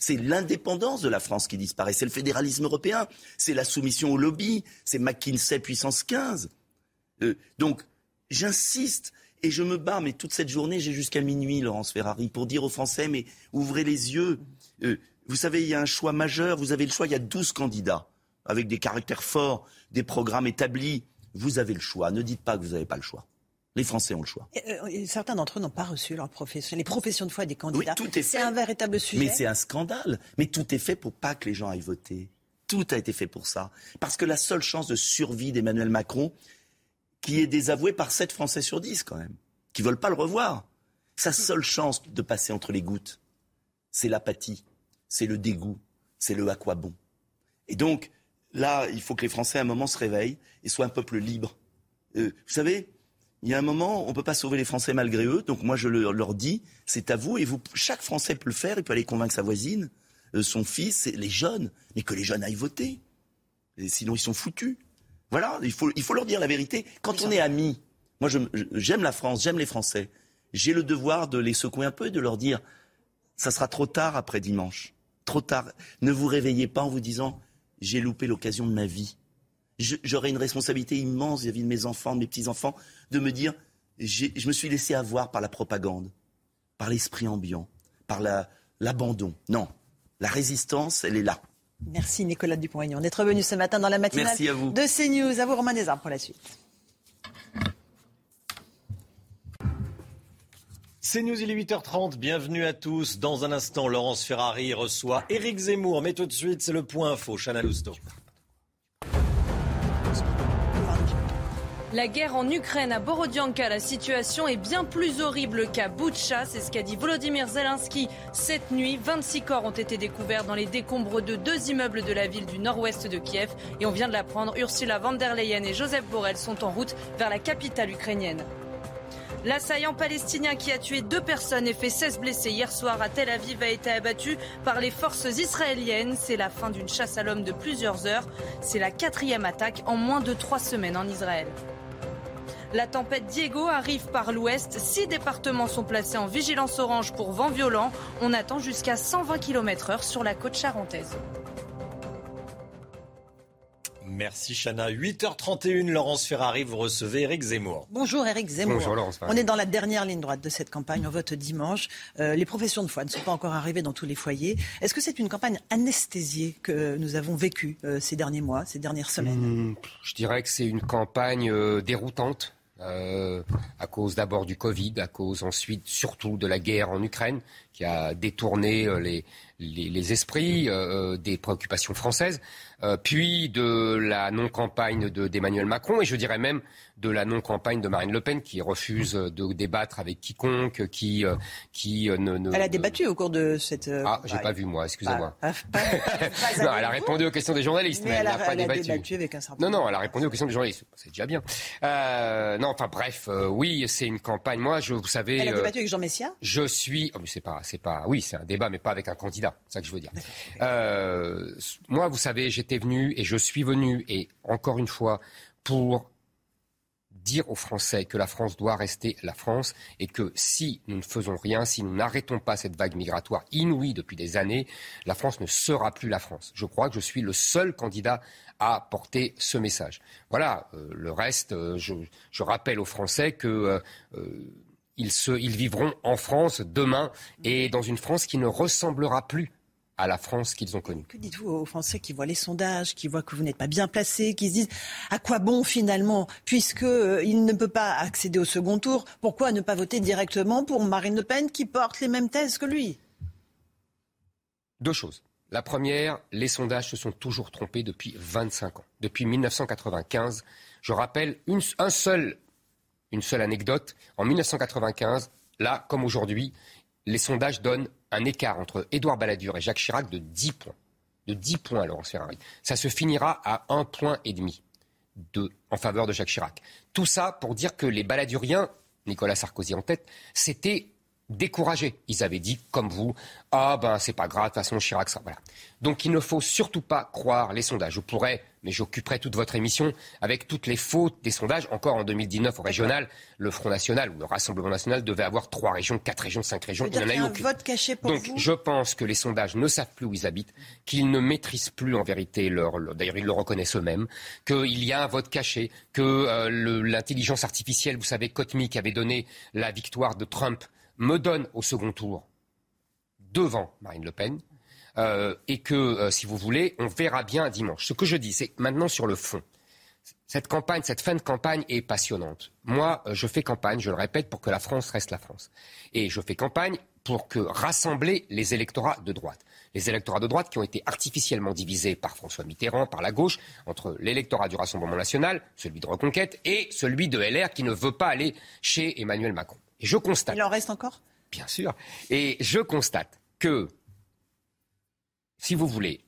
C'est l'indépendance de la France qui disparaît. C'est le fédéralisme européen. C'est la soumission au lobby. C'est McKinsey puissance 15. Euh, donc, j'insiste et je me bats, mais toute cette journée, j'ai jusqu'à minuit, Laurence Ferrari, pour dire aux Français, mais ouvrez les yeux. Euh, vous savez, il y a un choix majeur. Vous avez le choix. Il y a 12 candidats avec des caractères forts, des programmes établis. Vous avez le choix. Ne dites pas que vous n'avez pas le choix. Les Français ont le choix. Et, euh, et certains d'entre eux n'ont pas reçu leur profession. Les professions de foi des candidats. tout est C'est un véritable sujet. Mais c'est un scandale. Mais tout est fait pour pas que les gens aillent voter. Tout a été fait pour ça. Parce que la seule chance de survie d'Emmanuel Macron, qui est désavoué par 7 Français sur 10 quand même, qui veulent pas le revoir, sa seule chance de passer entre les gouttes, c'est l'apathie, c'est le dégoût, c'est le à quoi bon. Et donc, là, il faut que les Français à un moment se réveillent et soient un peuple libre. Euh, vous savez, il y a un moment, on ne peut pas sauver les Français malgré eux. Donc moi, je leur, leur dis, c'est à vous. Et vous, chaque Français peut le faire. Il peut aller convaincre sa voisine, euh, son fils, les jeunes. Mais que les jeunes aillent voter. Et sinon, ils sont foutus. Voilà, il faut, il faut leur dire la vérité. Quand on est amis, moi, je- j'aime la France, j'aime les Français. J'ai le devoir de les secouer un peu et de leur dire, ça sera trop tard après dimanche. Trop tard. Ne vous réveillez pas en vous disant, j'ai loupé l'occasion de ma vie. Je- J'aurai une responsabilité immense vis-à-vis de mes enfants, de mes petits-enfants, de me dire, je me suis laissé avoir par la propagande, par l'esprit ambiant, par la- l'abandon. non, la résistance, elle est là. Merci Nicolas Dupont-Aignan d'être venu ce matin dans la matinale Merci à vous. de CNews. À vous Romain Desarmes pour la suite. C'est News, il est 8h30. Bienvenue à tous. Dans un instant, Laurence Ferrari reçoit Éric Zemmour. Mais tout de suite, c'est le point info. Chana Lousteau. La guerre en Ukraine à Borodianka, la situation est bien plus horrible qu'à Boutcha, c'est ce qu'a dit Volodymyr Zelensky. Cette nuit, 26 corps ont été découverts dans les décombres de deux immeubles de la ville du nord-ouest de Kiev. Et on vient de l'apprendre, Ursula von der Leyen et Joseph Borrell sont en route vers la capitale ukrainienne. L'assaillant palestinien qui a tué deux personnes et fait 16 blessés hier soir à Tel Aviv a été abattu par les forces israéliennes. C'est la fin d'une chasse à l'homme de plusieurs heures. C'est la quatrième attaque en moins de trois semaines en Israël. La tempête Diego arrive par l'ouest. Six départements sont placés en vigilance orange pour vent violent. On attend jusqu'à 120 km/h sur la côte charentaise. Merci Chana. 8h31, Laurence Ferrari, vous recevez Éric Zemmour. Bonjour Eric Zemmour. Bonjour, Laurence Ferrari. On est dans la dernière ligne droite de cette campagne. On vote dimanche. Euh, les professions de foi ne sont pas encore arrivées dans tous les foyers. Est-ce que c'est une campagne anesthésiée que nous avons vécue euh, ces derniers mois, ces dernières semaines? Mmh, Je dirais que c'est une campagne euh, déroutante. Euh, à cause d'abord du Covid, à cause ensuite surtout de la guerre en Ukraine, qui a détourné euh, les, les, esprits euh, des préoccupations françaises, euh, puis de la non-campagne de- d'Emmanuel Macron, et je dirais même de la non-campagne de Marine Le Pen, qui refuse de débattre avec quiconque, qui, euh, qui euh, ne, ne- Elle a débattu au cours de cette. euh, Ah, j'ai bah, pas vu moi, excusez-moi. pas- pas- pas non, elle a répondu aux questions des journalistes, mais, Mais elle n'a a, pas elle a débattu. débattu avec un certain Non, non, elle a répondu aux questions des journalistes. C'est déjà bien. Euh, non, enfin bref, euh, oui, c'est une campagne. Moi, je, vous savez, Elle a euh, débattu avec Jean Messia. je suis. Oh, mais c'est pas, c'est pas. Oui, c'est un débat, mais pas avec un candidat. C'est ça que je veux dire. Euh, moi, vous savez, j'étais venu et je suis venu et encore une fois pour dire aux Français que la France doit rester la France et que si nous ne faisons rien, si nous n'arrêtons pas cette vague migratoire inouïe depuis des années, la France ne sera plus la France. Je crois que je suis le seul candidat à porter ce message. Voilà, euh, le reste, euh, je, rappelle aux Français que euh, vivront en France demain et dans une France qui ne ressemblera plus à la France qu'ils ont connue. Que dites-vous aux Français qui voient les sondages, qui voient que vous n'êtes pas bien placé, qui se disent à quoi bon finalement, puisqu'il euh, ne peut pas accéder au second tour, pourquoi ne pas voter directement pour Marine Le Pen qui porte les mêmes thèses que lui? Deux choses. La première, les sondages se sont toujours trompés depuis 25 ans. Depuis 1995, je rappelle une, un seul, une seule anecdote. En 1995, là comme aujourd'hui, les sondages donnent un écart entre Édouard Balladur et Jacques Chirac de 10 points. De 10 points, Laurence Ferrari. Ça se finira à un point et demi de, en faveur de Jacques Chirac. Tout ça pour dire que les baladuriens, Nicolas Sarkozy en tête, s'étaient découragés. Ils avaient dit, comme vous, ah ben c'est pas grave, de toute façon Chirac, ça, voilà. Donc il ne faut surtout pas croire les sondages. Je pourrais, mais j'occuperai toute votre émission avec toutes les fautes des sondages. Encore en 2019 au régional, le Front National ou le Rassemblement National devait avoir trois régions, quatre régions, cinq régions. Il n'y en a eu aucun. vote caché pour Donc vous? je pense que les sondages ne savent plus où ils habitent, qu'ils ne maîtrisent plus en vérité leur, leur d'ailleurs ils le reconnaissent eux-mêmes, qu'il y a un vote caché, que euh, l'intelligence artificielle, vous savez, Cotmi qui avait donné la victoire de Trump me donne au second tour devant Marine Le Pen. Euh, et que, euh, si vous voulez, on verra bien dimanche. Ce que je dis, c'est maintenant sur le fond. Cette campagne, cette fin de campagne est passionnante. Moi, euh, je fais campagne, je le répète, pour que la France reste la France. Et je fais campagne pour que rassembler les électorats de droite. Les électorats de droite qui ont été artificiellement divisés par François Mitterrand, par la gauche, entre l'électorat du Rassemblement national, celui de Reconquête, et celui de LR qui ne veut pas aller chez Emmanuel Macron. Et je constate. Il en reste encore? Bien sûr. Et je constate que, si vous voulez,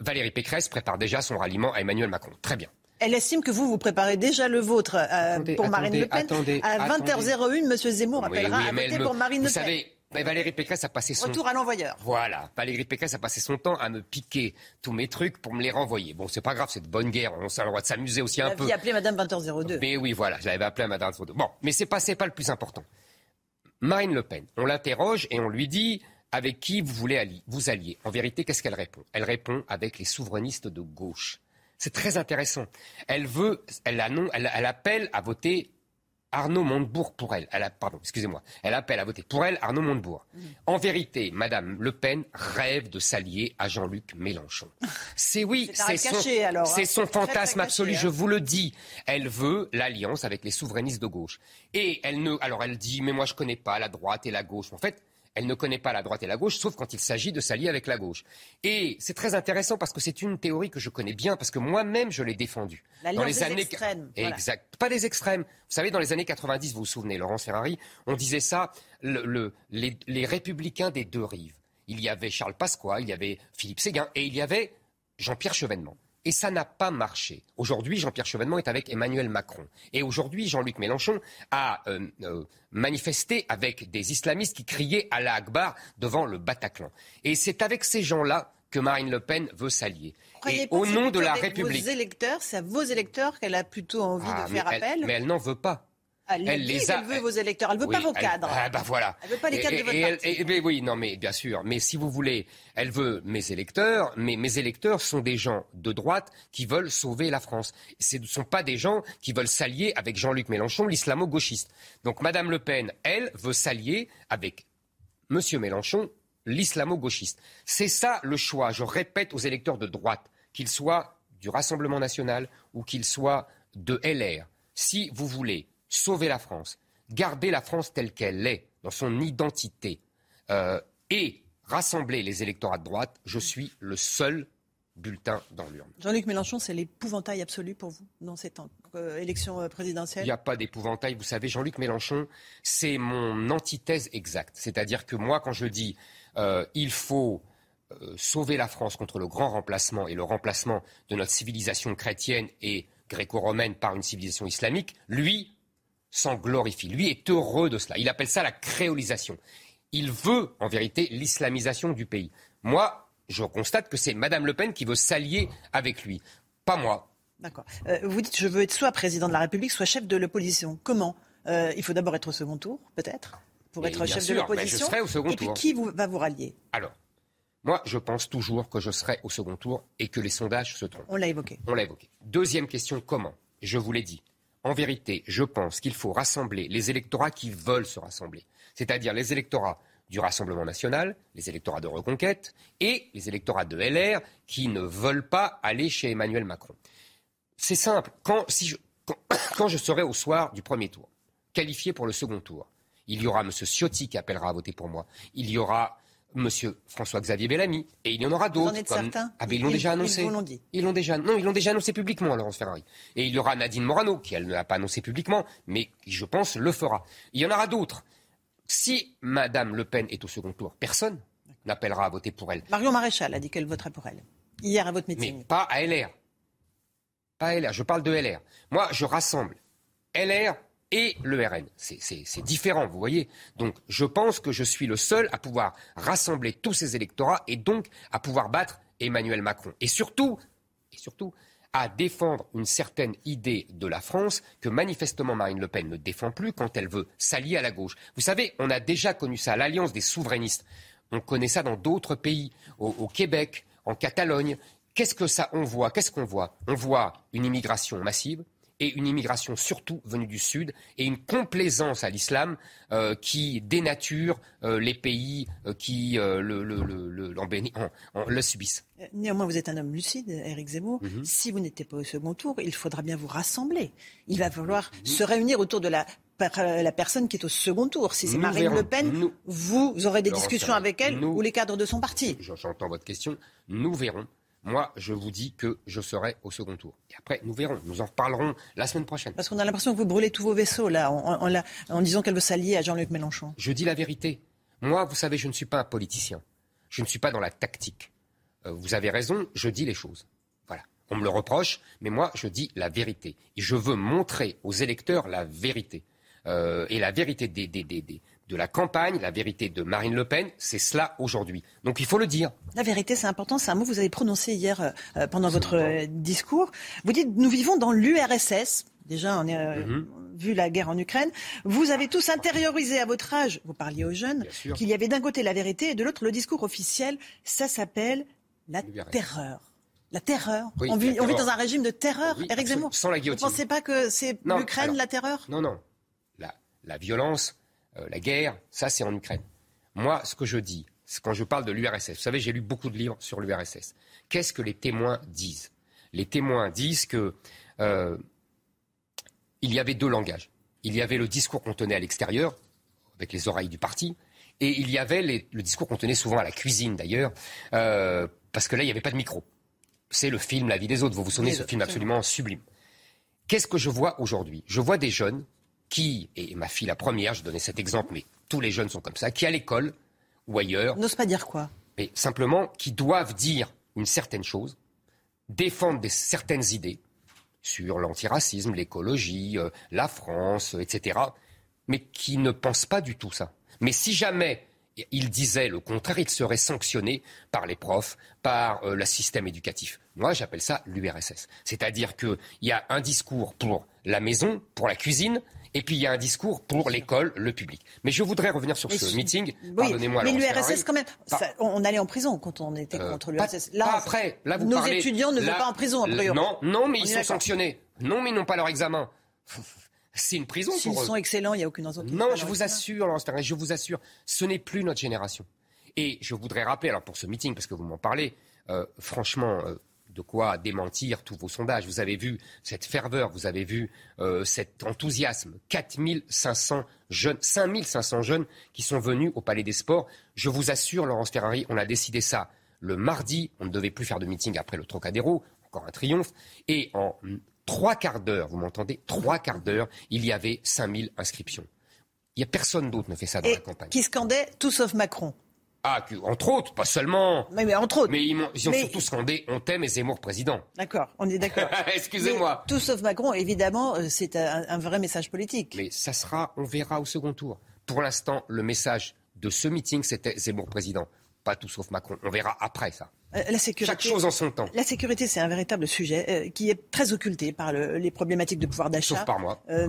Valérie Pécresse prépare déjà son ralliement à Emmanuel Macron. Très bien. Elle estime que vous, vous préparez déjà le vôtre euh, attendez, pour Marine attendez, Le Pen. attendez, à 20h01, M. Zemmour appellera oui, à voter me- pour Marine vous Le Pen. savez, mais Valérie Pécresse a passé son Retour à l'envoyeur. Voilà, Valérie Pécresse a passé son temps à me piquer tous mes trucs pour me les renvoyer. Bon, c'est pas grave, c'est de bonne guerre, on a le droit de s'amuser aussi un peu. l'aviez appelé Madame 20h02. Mais oui, voilà, je l'avais appelé à Madame Photo. Bon, mais c'est pas, c'est pas le plus important. Marine Le Pen, on l'interroge et on lui dit avec qui vous voulez allier, vous allier. En vérité, qu'est-ce qu'elle répond? Elle répond avec les souverainistes de gauche. C'est très intéressant. Elle veut, elle, annon- elle, elle appelle à voter Arnaud Montebourg pour elle. elle a- pardon, excusez-moi. Elle appelle à voter pour elle Arnaud Montebourg. En vérité, Madame Le Pen rêve de s'allier à Jean-Luc Mélenchon. C'est oui, C'est son, cacher, alors, hein. c'est son fantasme caché, absolu. hein. Je vous le dis. Elle veut l'alliance avec les souverainistes de gauche. Et elle ne, alors elle dit, mais moi je connais pas la droite et la gauche. En fait, elle ne connaît pas la droite et la gauche, sauf quand il s'agit de s'allier avec la gauche. Et c'est très intéressant parce que c'est une théorie que je connais bien, parce que moi-même je l'ai défendue. L'alliance des extrêmes, voilà. Exact. Pas des extrêmes. Vous savez, dans les années 90, vous vous souvenez, Laurence Ferrari, on disait ça, le- le- les, les républicains des deux rives. Il y avait Charles Pasqua, il y avait Philippe Séguin et il y avait Jean-Pierre Chevènement. Et ça n'a pas marché. Aujourd'hui, Jean-Pierre Chevènement est avec Emmanuel Macron. Et aujourd'hui, Jean-Luc Mélenchon a euh, euh, manifesté avec des islamistes qui criaient à la Akbar devant le Bataclan. Et c'est avec ces gens-là que Marine Le Pen veut s'allier. Et au nom de la République. Vos électeurs, c'est à vos électeurs qu'elle a plutôt envie Ah, de faire elle- appel. mais elle n'en veut pas. Elle, elle les a- qu'elle veut vos électeurs. Elle veut Oui, pas vos elle- cadres. Ah bah voilà. Elle veut pas les cadres Et- de votre et elle- parti. et- mais oui, non, mais bien sûr. Mais si vous voulez, elle veut mes électeurs, mais mes électeurs sont des gens de droite qui veulent sauver la France. Ce ne sont pas des gens qui veulent s'allier avec Jean-Luc Mélenchon, l'islamo-gauchiste. Donc Madame Le Pen, elle, veut s'allier avec Monsieur Mélenchon, l'islamo-gauchiste. C'est ça le choix. Je répète aux électeurs de droite, qu'ils soient du Rassemblement national ou qu'ils soient de LR. Si vous voulez sauver la France, garder la France telle qu'elle est, dans son identité, euh, et rassembler les électorats de droite, je suis le seul bulletin dans l'urne. Jean-Luc Mélenchon, c'est l'épouvantail absolu pour vous dans cette euh, élection euh, Il présidentielle n'y a pas d'épouvantail. Vous savez, Jean-Luc Mélenchon, c'est mon antithèse exacte. C'est-à-dire que moi, quand je dis euh, il faut euh, sauver la France contre le grand remplacement et le remplacement de notre civilisation chrétienne et gréco-romaine par une civilisation islamique, lui s'en glorifie. Lui est heureux de cela. Il appelle ça la créolisation. Il veut, en vérité, l'islamisation du pays. Moi, je constate que c'est Madame Le Pen qui veut s'allier avec lui. Pas moi. D'accord. Euh, vous dites je veux être soit président de la République, soit chef de l'opposition. Comment Euh, Il faut d'abord être au second tour, peut-être, pour Mais être chef sûr, de mais je l'opposition. serai au second Et puis tour. qui vous, va vous rallier? Alors, moi, je pense toujours que je serai au second tour et que les sondages se trompent. On l'a évoqué. On l'a évoqué. Deuxième question, comment? Je vous l'ai dit. En vérité, je pense qu'il faut rassembler les électorats qui veulent se rassembler. C'est-à-dire les électorats du Rassemblement national, les électorats de Reconquête et les électorats de LR qui ne veulent pas aller chez Emmanuel Macron. C'est simple. Quand, je, je serai au soir du premier tour, qualifié pour le second tour, il y aura M. Ciotti qui appellera à voter pour moi. Il y aura M. François-Xavier Bellamy. Et il y en aura Vous en d'autres. êtes comme- Ah ben, ils l'ont Ils- déjà ils annoncé. vous l'ont dit. Ils l'ont déjà, non, ils l'ont déjà annoncé publiquement, Laurence Ferrari. Et il y aura Nadine Morano, qui elle ne l'a pas annoncé publiquement, mais qui, je pense, le fera. Il y en aura d'autres. Si Madame Le Pen est au second tour, personne n'appellera à voter pour elle. Marion Maréchal a dit qu'elle voterait pour elle. Hier à votre meeting. Mais pas à LR. Pas à LR, je parle de LR. Moi, je rassemble LR et le RN. C'est- différent, vous voyez. Donc, je pense que je suis le seul à pouvoir rassembler tous ces électorats et donc à pouvoir battre Emmanuel Macron. Et surtout, et surtout, à défendre une certaine idée de la France que manifestement Marine Le Pen ne défend plus quand elle veut s'allier à la gauche. Vous savez, on a déjà connu ça, l'alliance des souverainistes. On connaît ça dans d'autres pays, au, Québec, en Catalogne. Qu'est-ce que ça on Qu'est-ce qu'on voit? On voit une immigration massive et une immigration surtout venue du Sud et une complaisance à l'islam euh, qui dénature euh, les pays euh, qui le, le, le, le- l'en béni- en- en- le subissent. Néanmoins, vous êtes un homme lucide, Éric Zemmour. Mhm. Si vous n'étiez pas au second tour, il faudra bien vous rassembler. Il va falloir Mhm. se réunir autour de la, euh, la personne qui est au second tour. Si c'est Marine verrons. Le Pen, Nous- vous aurez des discussions avec elle nous- ou les cadres de son parti. J'entends votre question. Nous verrons. Moi, je vous dis que je serai au second tour. Et après, nous verrons. Nous en reparlerons la semaine prochaine. Parce qu'on a l'impression que vous brûlez tous vos vaisseaux là, en, en- en la- en disant qu'elle veut s'allier à Jean-Luc Mélenchon. Je dis la vérité. Moi, vous savez, je ne suis pas un politicien. Je ne suis pas dans la tactique. Euh, vous avez raison, je dis les choses. Voilà. On me le reproche, mais moi, je dis la vérité. Et je veux montrer aux électeurs la vérité. Euh, et la vérité des, des- des- des- de la campagne, la vérité de Marine Le Pen, c'est cela aujourd'hui. Donc il faut le dire. La vérité, c'est important. C'est un mot que vous avez prononcé hier euh, euh, pendant votre euh, discours. Vous dites nous vivons dans l'URSS. Déjà, on a euh, Mhm. vu la guerre en Ukraine. Vous avez tous intériorisé à votre âge, vous parliez aux jeunes, qu'il y avait d'un côté la vérité et de l'autre le discours officiel. Ça s'appelle la terreur. La terreur. Oui, on, vit, la on vit terreur. dans un régime de terreur, Oui, absolument. Zemmour. Sans la Vous guillotine. pensez pas que c'est l'Ukraine, la terreur? Non, non. La, la violence, la guerre, ça c'est en Ukraine. Moi, ce que je dis, c'est quand je parle de l'URSS, vous savez, j'ai lu beaucoup de livres sur l'URSS. Qu'est-ce que les témoins disent? Les témoins disent que euh, il y avait deux langages. Il y avait le discours qu'on tenait à l'extérieur, avec les oreilles du parti, et il y avait les- le discours qu'on tenait souvent à la cuisine d'ailleurs, euh, parce que là, il n'y avait pas de micro. C'est le film La vie des autres. Vous vous souvenez de ce film absolument sublime. Qu'est-ce que je vois aujourd'hui? Je vois des jeunes qui, et ma fille la première, je donnais cet exemple, mais tous les jeunes sont comme ça, qui à l'école ou ailleurs, N'ose pas dire quoi mais simplement qui doivent dire une certaine chose, défendre des, certaines idées sur l'antiracisme, l'écologie, euh, la France, euh, etc., mais qui ne pensent pas du tout ça. Mais si jamais ils disaient le contraire, ils seraient sanctionnés par les profs, par euh, le système éducatif. Moi, j'appelle ça l'URSS. C'est-à-dire qu'il y a un discours pour la maison, pour la cuisine, et puis il y a un discours pour l'école, le public. Mais je voudrais revenir sur Mais ce meeting. Oui, Pardonnez-moi. mais l'URSS quand même, Par- ça- on allait en prison quand on était Euh, contre l'URSS. pas après. Là, vous nos parlez- étudiants ne là- vont pas en prison, a là- priori. Non, non, mais On ils sont sanctionnés. Non, mais ils n'ont pas leur examen. C'est une prison S'ils pour eux. sont excellents, il n'y a aucune raison. Non, je vous assure, Laurence je vous assure, ce n'est plus notre génération. Et je voudrais rappeler, alors pour ce meeting, parce que vous m'en parlez, euh, franchement, euh, de quoi démentir tous vos sondages. Vous avez vu cette ferveur, vous avez vu euh, cet enthousiasme. 4500 jeunes, 5500 jeunes qui sont venus au Palais des Sports. Je vous assure, Laurence Ferrari, on a décidé ça le mardi. On ne devait plus faire de meeting après le Trocadéro, encore un triomphe. Et en trois quarts d'heure, vous m'entendez? Trois quarts d'heure, il y avait 5000 inscriptions. Il n'y a personne d'autre ne fait ça dans Et la campagne. qui scandait tout sauf Macron. Ah, que- entre autres, pas seulement. Mais, mais entre autres. Mais ils, m'ont- ils ont Mais- surtout scandé On t'aime et Zemmour président. D'accord, on est d'accord. Excusez-moi. Tout sauf Macron, évidemment, euh, c'est un, un vrai message politique. Mais ça sera, on verra au second tour. Pour l'instant, le message de ce meeting, c'était Zemmour président. Pas tout sauf Macron. On verra après ça. Euh, la sécurité, Chaque chose en son temps. La sécurité, c'est un véritable sujet euh, qui est très occulté par le, les problématiques de pouvoir d'achat. Sauf par moi. Euh,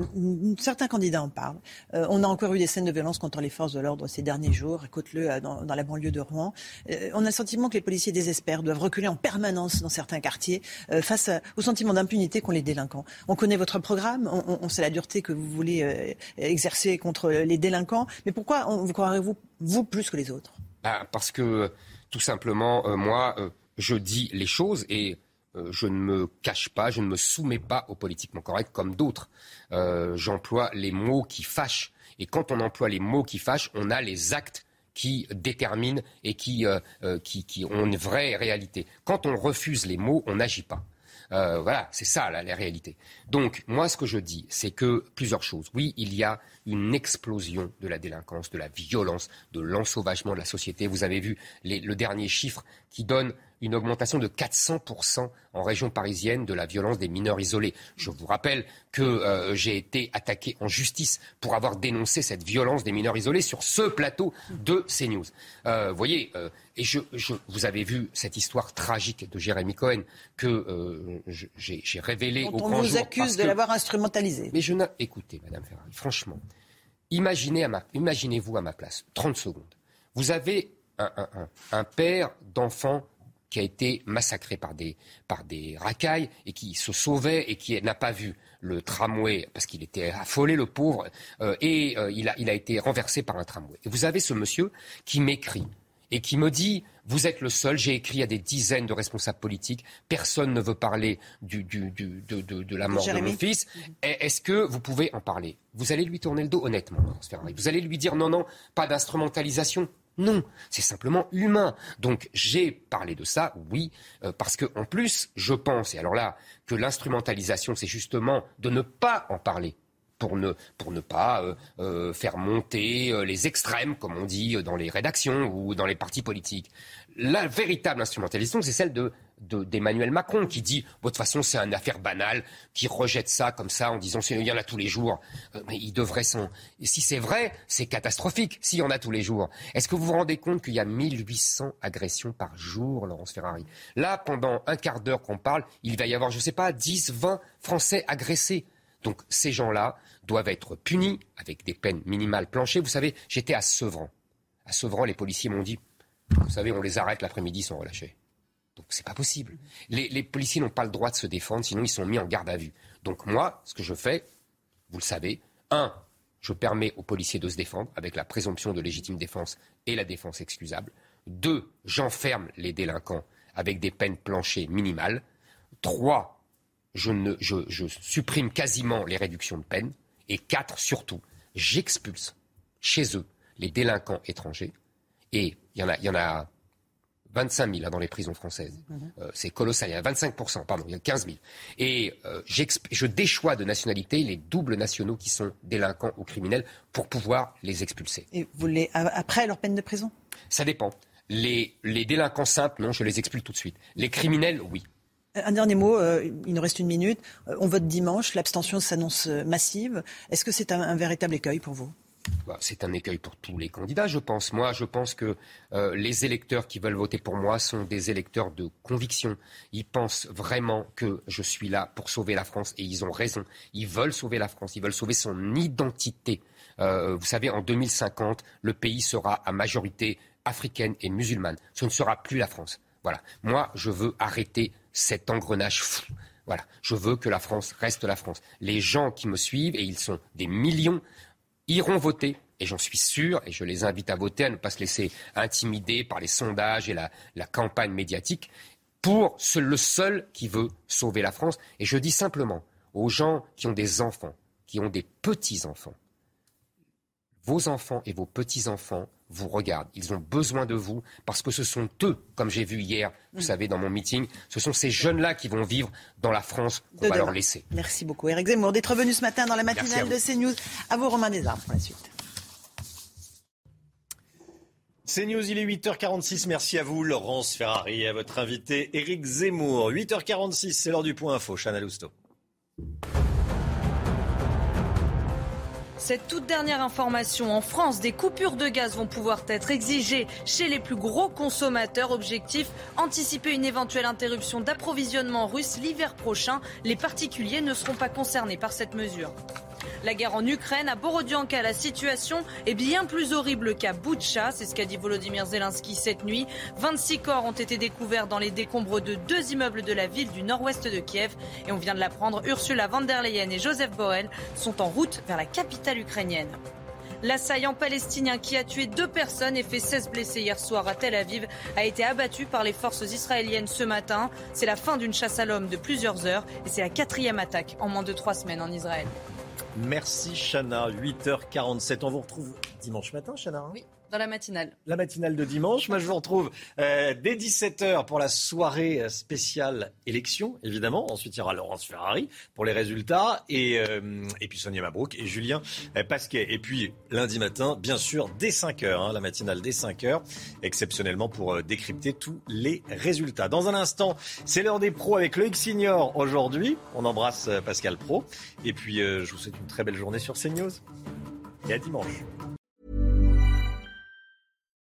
certains candidats en parlent. Euh, on a encore eu des scènes de violence contre les forces de l'ordre ces derniers jours, écoute-le euh, dans, dans, la banlieue de Rouen. Euh, on a le sentiment que les policiers désespèrent, doivent reculer en permanence dans certains quartiers face à, au sentiment d'impunité qu'ont les délinquants. On connaît votre programme, on, on, sait la dureté que vous voulez exercer contre les délinquants, mais pourquoi vous croirez-vous, vous, plus que les autres? Bah, Parce que tout simplement, euh, moi, euh, je dis les choses et euh, je ne me cache pas, je ne me soumets pas au politiquement correct comme d'autres. J'emploie les mots qui fâchent. Et quand on emploie les mots qui fâchent, on a les actes qui déterminent et qui, ont une vraie réalité. Quand on refuse les mots, on n'agit pas. Euh, voilà, c'est ça la, la, réalité. Donc, moi, ce que je dis, c'est que plusieurs choses. Oui, il y a une explosion de la délinquance, de la violence, de l'ensauvagement de la société. Vous avez vu les, le dernier chiffre qui donne une augmentation de 400% en région parisienne de la violence des mineurs isolés. Je vous rappelle que euh, j'ai été attaqué en justice pour avoir dénoncé cette violence des mineurs isolés sur ce plateau de CNews. Euh, vous voyez, euh, et je, je, vous avez vu cette histoire tragique de Jérémy Cohen que euh, j'ai révélée au grand jour. On vous accuse de l'avoir instrumentalisé. Mais je n'ai... Écoutez, Madame Ferrari, franchement, imaginez à ma... imaginez-vous à ma place, 30 secondes. Vous avez un, un, un, un père d'enfants qui a été massacré par des, par des racailles et qui se sauvait et qui n'a pas vu le tramway parce qu'il était affolé, le pauvre, euh, et euh, il, a, il a été renversé par un tramway. Et vous avez ce monsieur qui m'écrit et qui me dit Vous êtes le seul, j'ai écrit à des dizaines de responsables politiques, personne ne veut parler du, du, du, de, de, de, la mort Jérémy. de mon fils. Est-ce que vous pouvez en parler? Vous allez lui tourner le dos honnêtement, Vous allez lui dire Non, non, pas d'instrumentalisation. Non, c'est simplement humain. Donc j'ai parlé de ça, oui, euh, parce que en plus, je pense, et alors là, que l'instrumentalisation, c'est justement de ne pas en parler. Pour ne, pour ne pas euh, euh, faire monter les extrêmes, comme on dit dans les rédactions ou dans les partis politiques. La véritable instrumentalisation, c'est celle de d'Emmanuel Macron qui dit, de toute façon, c'est une affaire banale, qui rejette ça comme ça en disant, il y en a tous les jours. Euh, mais il devrait s'en... Si c'est vrai, c'est catastrophique s'il y en a tous les jours. Est-ce que vous vous rendez compte qu'il y a 1800 agressions par jour, Laurence Ferrari? Là, pendant un quart d'heure qu'on parle, il va y avoir, je ne sais pas, 10, 20 Français agressés. Donc ces gens-là doivent être punis avec des peines minimales planchées. Vous savez, j'étais à Sevran. À Sevran, les policiers m'ont dit, vous savez, on les arrête l'après-midi, ils sont relâchés. Donc c'est pas possible. Les, policiers n'ont pas le droit de se défendre, sinon ils sont mis en garde à vue. Donc moi, ce que je fais, vous le savez, un, je permets aux policiers de se défendre avec la présomption de légitime défense et la défense excusable. Deux, j'enferme les délinquants avec des peines planchées minimales. Trois, je, supprime quasiment les réductions de peine. Et quatre, surtout, j'expulse chez eux les délinquants étrangers. Et il y en a 25 000 hein, dans les prisons françaises. Euh, c'est colossal. Il y a 25 pardon, il y a 15 000. Et euh, je déchois de nationalité les doubles nationaux qui sont délinquants ou criminels pour pouvoir les expulser. Et vous les après leur peine de prison? Ça dépend. Les, les délinquants simples, non, je les expulse tout de suite. Les criminels, oui. Un dernier mot, euh, il nous reste une minute. Euh, on vote dimanche, l'abstention s'annonce massive. Est-ce que c'est un, un véritable écueil pour vous? C'est un écueil pour tous les candidats, je pense. Moi, je pense que euh, les électeurs qui veulent voter pour moi sont des électeurs de conviction. Ils pensent vraiment que je suis là pour sauver la France et ils ont raison. Ils veulent sauver la France, ils veulent sauver son identité. Euh, vous savez, en 2050, le pays sera à majorité africaine et musulmane. Ce ne sera plus la France. Voilà. Moi, je veux arrêter cet engrenage fou. Voilà. Je veux que la France reste la France. Les gens qui me suivent, et ils sont des millions, iront voter. Et j'en suis sûr, et je les invite à voter, à ne pas se laisser intimider par les sondages et la, campagne médiatique, pour ce, le seul qui veut sauver la France. Et je dis simplement aux gens qui ont des enfants, qui ont des petits-enfants, vos enfants et vos petits-enfants vous regardent. Ils ont besoin de vous parce que ce sont eux, comme j'ai vu hier, vous mm. savez, dans mon meeting, ce sont ces jeunes-là qui vont vivre dans la France qu'on va leur laisser. Merci beaucoup, Eric Zemmour, d'être venu ce matin dans la matinale de CNews. À vous, Romain Desarmes, pour la suite. CNews, il est 8h46. Merci à vous, Laurence Ferrari, et à votre invité, Eric Zemmour. 8h46, c'est l'heure du point info. Chana Lousteau. Cette toute dernière information, en France, des coupures de gaz vont pouvoir être exigées chez les plus gros consommateurs. Objectif, anticiper une éventuelle interruption d'approvisionnement russe l'hiver prochain. Les particuliers ne seront pas concernés par cette mesure. La guerre en Ukraine, à Borodianka, la situation est bien plus horrible qu'à Boutcha, c'est ce qu'a dit Volodymyr Zelensky cette nuit. 26 corps ont été découverts dans les décombres de deux immeubles de la ville du nord-ouest de Kiev. Et on vient de l'apprendre, Ursula von der Leyen et Joseph Borrell sont en route vers la capitale ukrainienne. L'assaillant palestinien qui a tué deux personnes et fait 16 blessés hier soir à Tel Aviv a été abattu par les forces israéliennes ce matin. C'est la fin d'une chasse à l'homme de plusieurs heures et c'est la quatrième attaque en moins de trois semaines en Israël. Merci Chana, 8h47. On vous retrouve dimanche matin, Chana. hein? Oui, dans la matinale. la matinale de dimanche. Moi, je vous retrouve euh, dès 17h pour la soirée euh, spéciale élection, évidemment. Ensuite, il y aura Laurence Ferrari pour les résultats. Et, euh, et puis Sonia Mabrouk et Julien Pasquet. Et puis, lundi matin, bien sûr, dès 5h, hein, la matinale dès 5h, exceptionnellement pour décrypter tous les résultats. Dans un instant, c'est l'heure des pros avec le X-Senior aujourd'hui. On embrasse Pascal Pro. Et puis, je vous souhaite une très belle journée sur CNews. Et à dimanche.